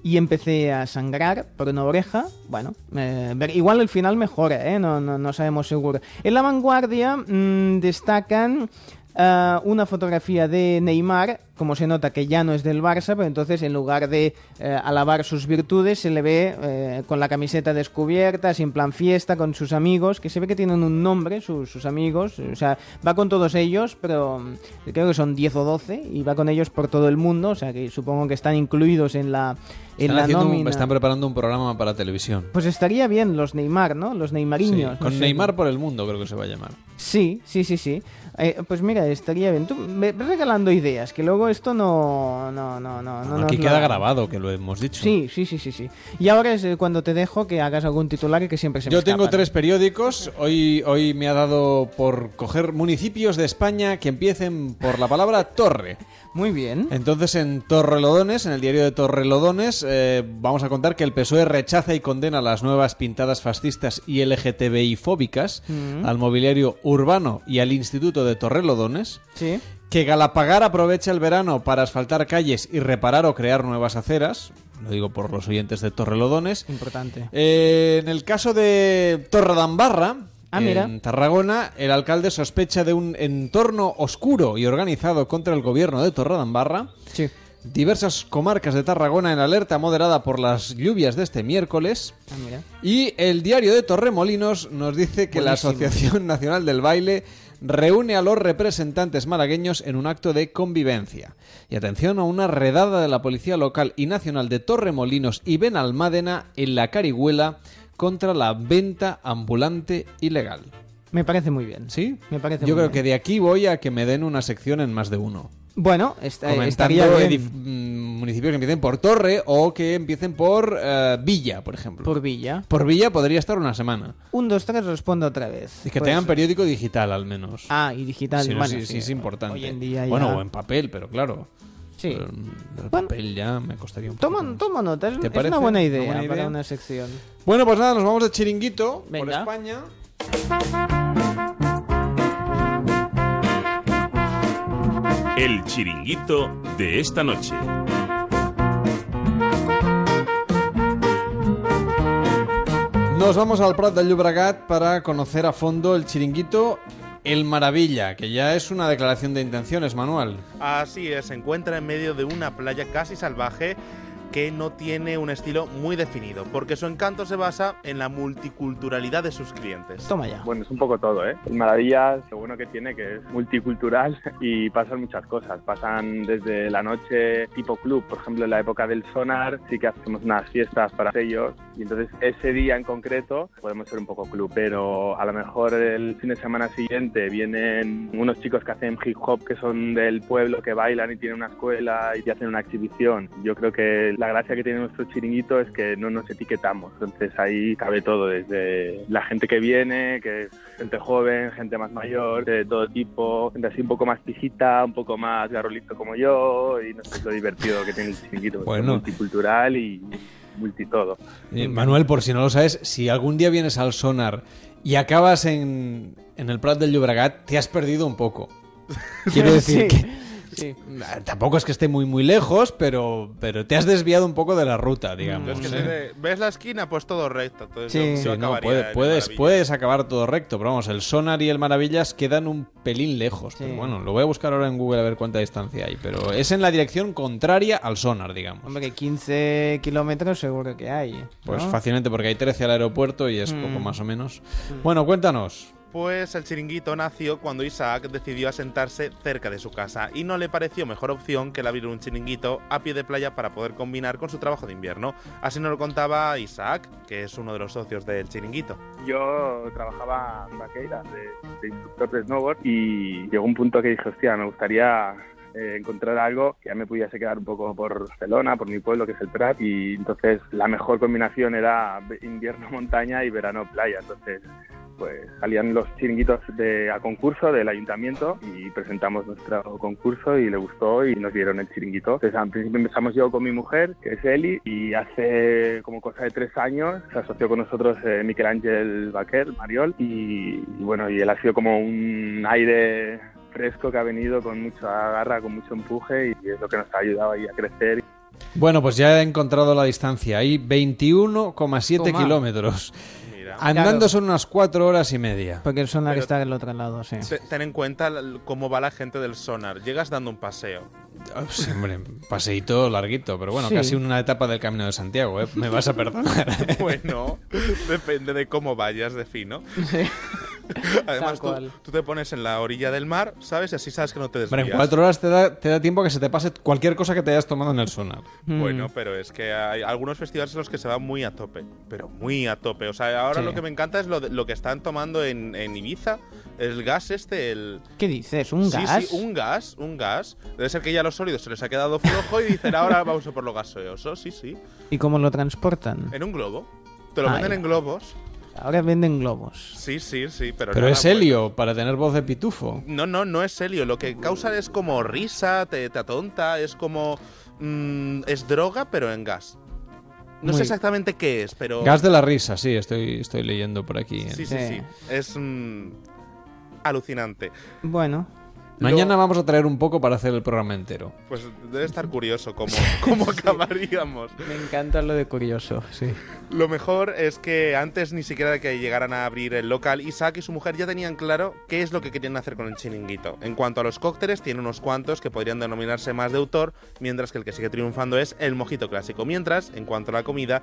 y empecé a sangrar por una oreja. Bueno, eh, igual el final mejora, ¿eh? No, no, no sabemos seguro. En la vanguardia mm, destacan ah, una fotografía de Neymar, como se nota que ya no es del Barça, pero entonces en lugar de eh, alabar sus virtudes se le ve eh, con la camiseta descubierta, en plan fiesta, con sus amigos, que se ve que tienen un nombre, sus, sus amigos, o sea, va con todos ellos, pero mm, creo que son 10 o 12 y va con ellos por todo el mundo, o sea que supongo que están incluidos en la, en
Están,
la
haciendo un-
nómina.
están preparando un programa para televisión.
Pues estaría bien los Neymar, ¿no? Los
Sí,
Neymariños. no
con
sé.
Neymar por el mundo, creo que se va a llamar.
Sí, sí, sí, sí. Eh, pues mira, estaría bien. Tú me ves regalando ideas, que luego esto no... no, no, no, no
Aquí queda grabado, que lo hemos dicho.
Sí, sí, sí, sí, sí. Y ahora es eh, cuando te dejo que hagas algún titular que siempre se me
Yo tengo
escapan.
tres periódicos. Hoy, hoy me ha dado por coger municipios de España que empiecen por la palabra torre.
Muy bien.
Entonces, en Torrelodones, en el diario de Torrelodones, eh, vamos a contar que el PSOE rechaza y condena las nuevas pintadas fascistas y LGTBI fóbicas
Mm.
al mobiliario urbano y al Instituto de Torrelodones.
Sí.
Que Galapagar aprovecha el verano para asfaltar calles y reparar o crear nuevas aceras. Lo digo por los oyentes de Torrelodones.
Importante.
Eh, en el caso de Torredambarra,
Ah,
en
mira.
Tarragona, el alcalde sospecha de un entorno oscuro y organizado contra el gobierno de Torredambarra.
Sí.
Diversas comarcas de Tarragona en alerta moderada por las lluvias de este miércoles.
Ah, mira.
Y el diario de Torremolinos nos dice que la. Asociación Nacional del Baile reúne a los representantes malagueños en un acto de convivencia. Y atención a una redada de la Policía Local y Nacional de Torremolinos y Benalmádena en la Carihuela contra la venta ambulante ilegal.
Me parece muy bien.
¿Sí?
Me parece
Yo
muy
creo
bien.
que de aquí voy a que me den una sección en más de uno.
Bueno, est- eh, estaría bien.
mm, municipios que empiecen por Torre o que empiecen por eh, Villa, por ejemplo.
Por Villa.
Por Villa podría estar una semana.
Un, dos, tres, respondo otra vez.
Y que tengan periódico digital al menos.
Ah, y digital.
Sí, no,
bueno,
sí, sí, es importante.
Hoy en día ya...
Bueno, o en papel, pero claro.
Sí.
El papel ya me costaría un poco.
Toma, toma nota, es,
¿Te
es
parece?
una buena
¿Una
idea para una sección.
Bueno, pues nada, nos vamos de chiringuito por. España.
El chiringuito de esta noche.
Nos vamos al Prat del Llobregat para conocer a fondo el chiringuito El Maravilla, que ya es una declaración de intenciones, Manuel.
Así es, se encuentra en medio de una playa casi salvaje que no tiene un estilo muy definido, porque su encanto se basa en la multiculturalidad de sus clientes.
Toma ya.
Bueno, es un poco todo, ¿eh? El Maravilla, lo bueno que tiene que es multicultural y pasan muchas cosas. Pasan desde la noche tipo club, por ejemplo, en la época del sonar, sí que hacemos unas fiestas para ellos y entonces ese día en concreto podemos ser un poco club, pero a lo mejor el fin de semana siguiente vienen unos chicos que hacen hip hop que son del pueblo, que bailan y tienen una escuela y hacen una exhibición. Yo creo que la gracia que tiene nuestro chiringuito es que no nos etiquetamos, entonces ahí cabe todo, desde la gente que viene, que es gente joven, gente más mayor, de todo tipo, gente así un poco más pijita, un poco más garrolito como yo, y no sé, es lo divertido que tiene el chiringuito, que es
Bueno.
multicultural y multitodo.
Eh, Manuel, por si no lo sabes, si algún día vienes al Sonar y acabas en, en el Prat del Llobregat, te has perdido un poco. Quiero decir
Sí,
que
sí.
Ah, tampoco es que esté muy muy lejos, pero, pero te has desviado un poco de la ruta, digamos.
Es que
¿eh?
ves la esquina, pues todo recto. Entonces
Sí.
yo- yo
Sí, no,
acabaría
puede-
en el
puedes, puedes acabar todo recto, pero vamos, el Sonar y el Maravillas quedan un pelín lejos. Pero bueno, lo voy a buscar ahora en Google a ver cuánta distancia hay, pero es en la dirección contraria al Sonar, digamos.
Hombre, 15 kilómetros seguro que hay.
Pues fácilmente porque hay 13 al aeropuerto y es
Mm.
poco más o menos. Bueno, cuéntanos.
Pues el chiringuito nació cuando Isaac decidió asentarse cerca de su casa y no le pareció mejor opción que el abrir un chiringuito a pie de playa para poder combinar con su trabajo de invierno. Así nos lo contaba Isaac, que es uno de los socios del chiringuito.
Yo trabajaba en Vaqueira de, de instructor de snowboard y llegó un punto que dije, hostia, me gustaría eh, encontrar algo que ya me pudiese quedar un poco por Barcelona, por mi pueblo, que es el Prat, y entonces la mejor combinación era invierno montaña y verano playa. Entonces, pues salían los chiringuitos de, a concurso del ayuntamiento y presentamos nuestro concurso y le gustó y nos dieron el chiringuito. Entonces, al principio empezamos yo con mi mujer, que es Eli, y hace como cosa de tres años se asoció con nosotros eh, Miquel Ángel Baquer, Mariol, y, y bueno, y él ha sido como un aire fresco que ha venido con mucha garra, con mucho empuje y es lo que nos ha ayudado ahí a crecer.
Bueno, pues ya he encontrado la distancia. Hay 21,7
Toma.
kilómetros. Andando
Claro.
son unas cuatro horas y media.
Porque el sonar
Pero-
está del otro lado, sí.
Te- Ten en cuenta cómo va la gente del sonar. Llegas dando un paseo.
Ah, sí, hombre, paseíto larguito, pero bueno,
Sí.
casi una etapa del Camino de Santiago, ¿eh? Me vas a perdonar.
bueno, depende de cómo vayas de fino. Además, tú, tú te pones en la orilla del mar, ¿sabes? Y así sabes que no te desvías.
en cuatro horas te da, te da tiempo a que se te pase cualquier cosa que te hayas tomado en el sonar.
Bueno, pero es que hay algunos festivales en los que se va muy a tope, pero muy a tope. O sea, ahora
Sí.
lo que me encanta es lo, de- lo que están tomando en, en Ibiza, el gas este, el...
¿Qué dices? ¿Un
Sí,
gas?
Sí, un gas, un gas. Debe ser que ya los sólidos se les ha quedado flojo y dicen ahora vamos a por lo gaseoso, sí, sí.
¿Y cómo lo transportan?
En un globo. Te lo
Ah,
venden
ya.
en globos.
Ahora venden globos.
Sí, sí, sí, pero...
Pero es helio, para tener voz de pitufo.
No, no, no es helio. Lo que causa es como risa, te, te atonta, es como... mm, es droga, pero en gas. No
Muy-
sé exactamente qué es, pero...
Gas de la risa, sí, estoy, estoy leyendo por aquí.
Sí, sí, sí. Es mm, alucinante.
Bueno.
Mañana vamos a traer un poco para hacer el programa entero.
Pues debe estar curioso cómo, cómo acabaríamos.
Me encanta lo de curioso, sí.
Lo mejor es que antes ni siquiera de que llegaran a abrir el local, Isaac y su mujer ya tenían claro qué es lo que querían hacer con el chiringuito. En cuanto a los cócteles, tiene unos cuantos que podrían denominarse más de autor, mientras que el que sigue triunfando es el mojito clásico. Mientras, en cuanto a la comida,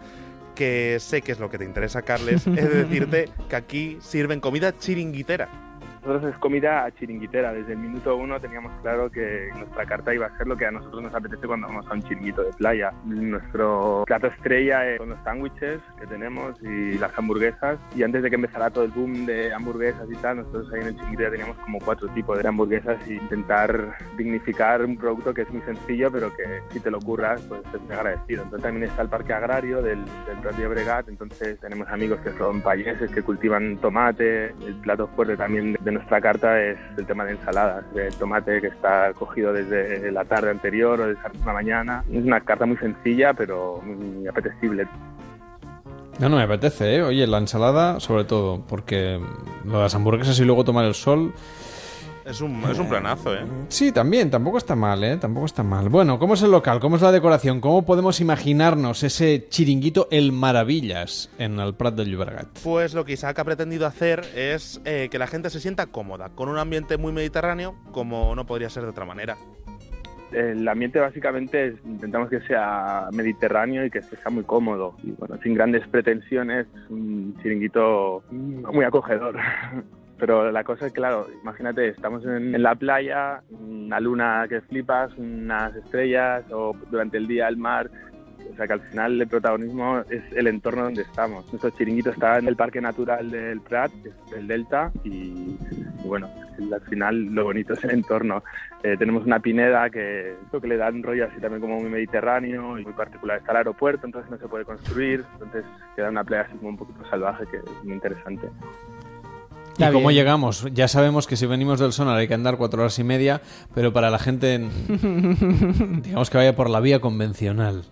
que sé que es lo que te interesa, Carles, es decirte que aquí sirven comida chiringuitera.
Nosotros es comida chiringuitera. Desde el minuto uno teníamos claro que nuestra carta iba a ser lo que a nosotros nos apetece cuando vamos a un chiringuito de playa. Nuestro plato estrella es- son los sándwiches que tenemos y las hamburguesas. Y antes de que empezara todo el boom de hamburguesas y tal, nosotros ahí en el chiringuito ya teníamos como cuatro tipos de hamburguesas y intentar dignificar un producto que es muy sencillo, pero que si te lo curras, pues es muy agradecido. Entonces también está el parque agrario del, del de Bregat, entonces tenemos amigos que son payeses, que cultivan tomate. El plato fuerte también de nuestra carta es el tema de ensaladas, el tomate que está cogido desde la tarde anterior o desde la mañana. Es una carta muy sencilla, pero muy apetecible.
No, no me apetece, ¿eh? Oye, la ensalada, sobre todo, porque lo de las hamburguesas y luego tomar el sol.
Es un, es un planazo, ¿eh?
Sí, también, tampoco está mal, ¿eh? Tampoco está mal. Bueno, ¿cómo es el local? ¿Cómo es la decoración? ¿Cómo podemos imaginarnos ese chiringuito El Maravillas en el Prat del Llobregat?
Pues lo que Isaac ha pretendido hacer es eh, que la gente se sienta cómoda, con un ambiente muy mediterráneo, como no podría ser de otra manera.
El ambiente básicamente es- intentamos que sea mediterráneo y que sea muy cómodo. Y bueno, sin grandes pretensiones, un chiringuito muy acogedor. Pero la cosa es, claro, imagínate, estamos en, la playa, una luna que flipas, unas estrellas o durante el día el mar. O sea que al final el protagonismo es el entorno donde estamos. Nuestro chiringuito está en el Parque Natural del Prat, que es el Delta, y, bueno, al final lo bonito es el entorno. Eh, tenemos una pineda que, que le da un rollo así también como muy mediterráneo y muy particular. Está el aeropuerto, entonces no se puede construir, entonces queda una playa así como un poquito salvaje que es muy interesante.
¿Y
Está
cómo
bien.
llegamos? Ya sabemos que si venimos del sonar hay que andar cuatro horas y media, pero para la gente, digamos que vaya por la vía convencional.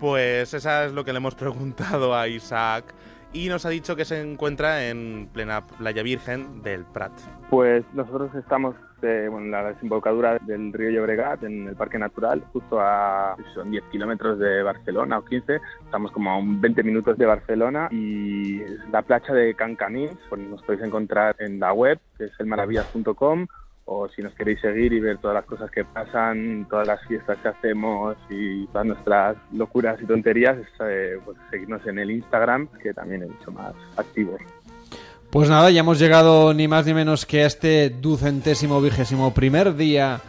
Pues esa es lo que le hemos preguntado a Isaac y nos ha dicho que se encuentra en plena playa virgen del Prat.
Pues nosotros estamos eh, bueno, en la desembocadura del río Llobregat, en el Parque Natural, justo a son 10 kilómetros de Barcelona o 15. Estamos como a un 20 minutos de Barcelona y la playa de Cancanins. Pues nos podéis encontrar en la web, que es elmaravillas.com o si nos queréis seguir y ver todas las cosas que pasan, todas las fiestas que hacemos y todas nuestras locuras y tonterías, es, eh, pues seguirnos en el Instagram, que también es mucho más activo.
Pues nada, ya hemos llegado ni más ni menos que a este ducentésimo vigésimo primer día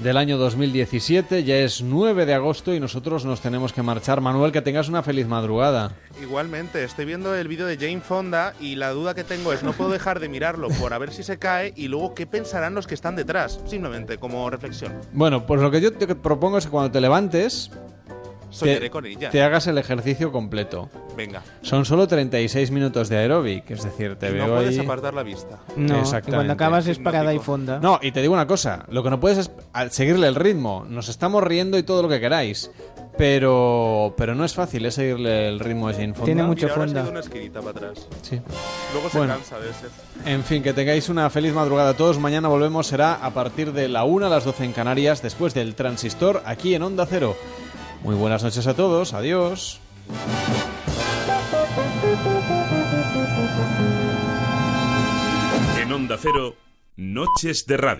del año 2017. Ya es 9 de agosto y nosotros nos tenemos que marchar. Manuel, que tengas una feliz madrugada.
Igualmente, estoy viendo el vídeo de Jane Fonda y la duda que tengo es no puedo dejar de mirarlo por a ver si se cae y luego qué pensarán los que están detrás, simplemente como reflexión.
Bueno, pues lo que yo te propongo es que cuando te levantes,
Soñaré
te,
con ella.
te hagas el ejercicio completo.
Venga.
Son solo 36 minutos de aeróbic, es decir, te
Y
veo
no puedes
ahí...
apartar la vista.
No,
Exactamente.
y cuando acabas es parada y fonda.
No, y te digo una cosa, lo que no puedes es seguirle el ritmo. Nos estamos riendo y todo lo que queráis, pero pero no es fácil es seguirle el ritmo a Jane Fonda.
Tiene mucho
Mira, ahora
fonda.
ha una esquinita para atrás.
Sí.
Luego se
Bueno.
cansa de ser.
En fin, que tengáis una feliz madrugada a todos. Mañana volvemos, será a partir de la 1 a las 12 en Canarias, después del transistor aquí en Onda Cero. Muy buenas noches a todos, adiós.
En Onda Cero, Noches de Radio.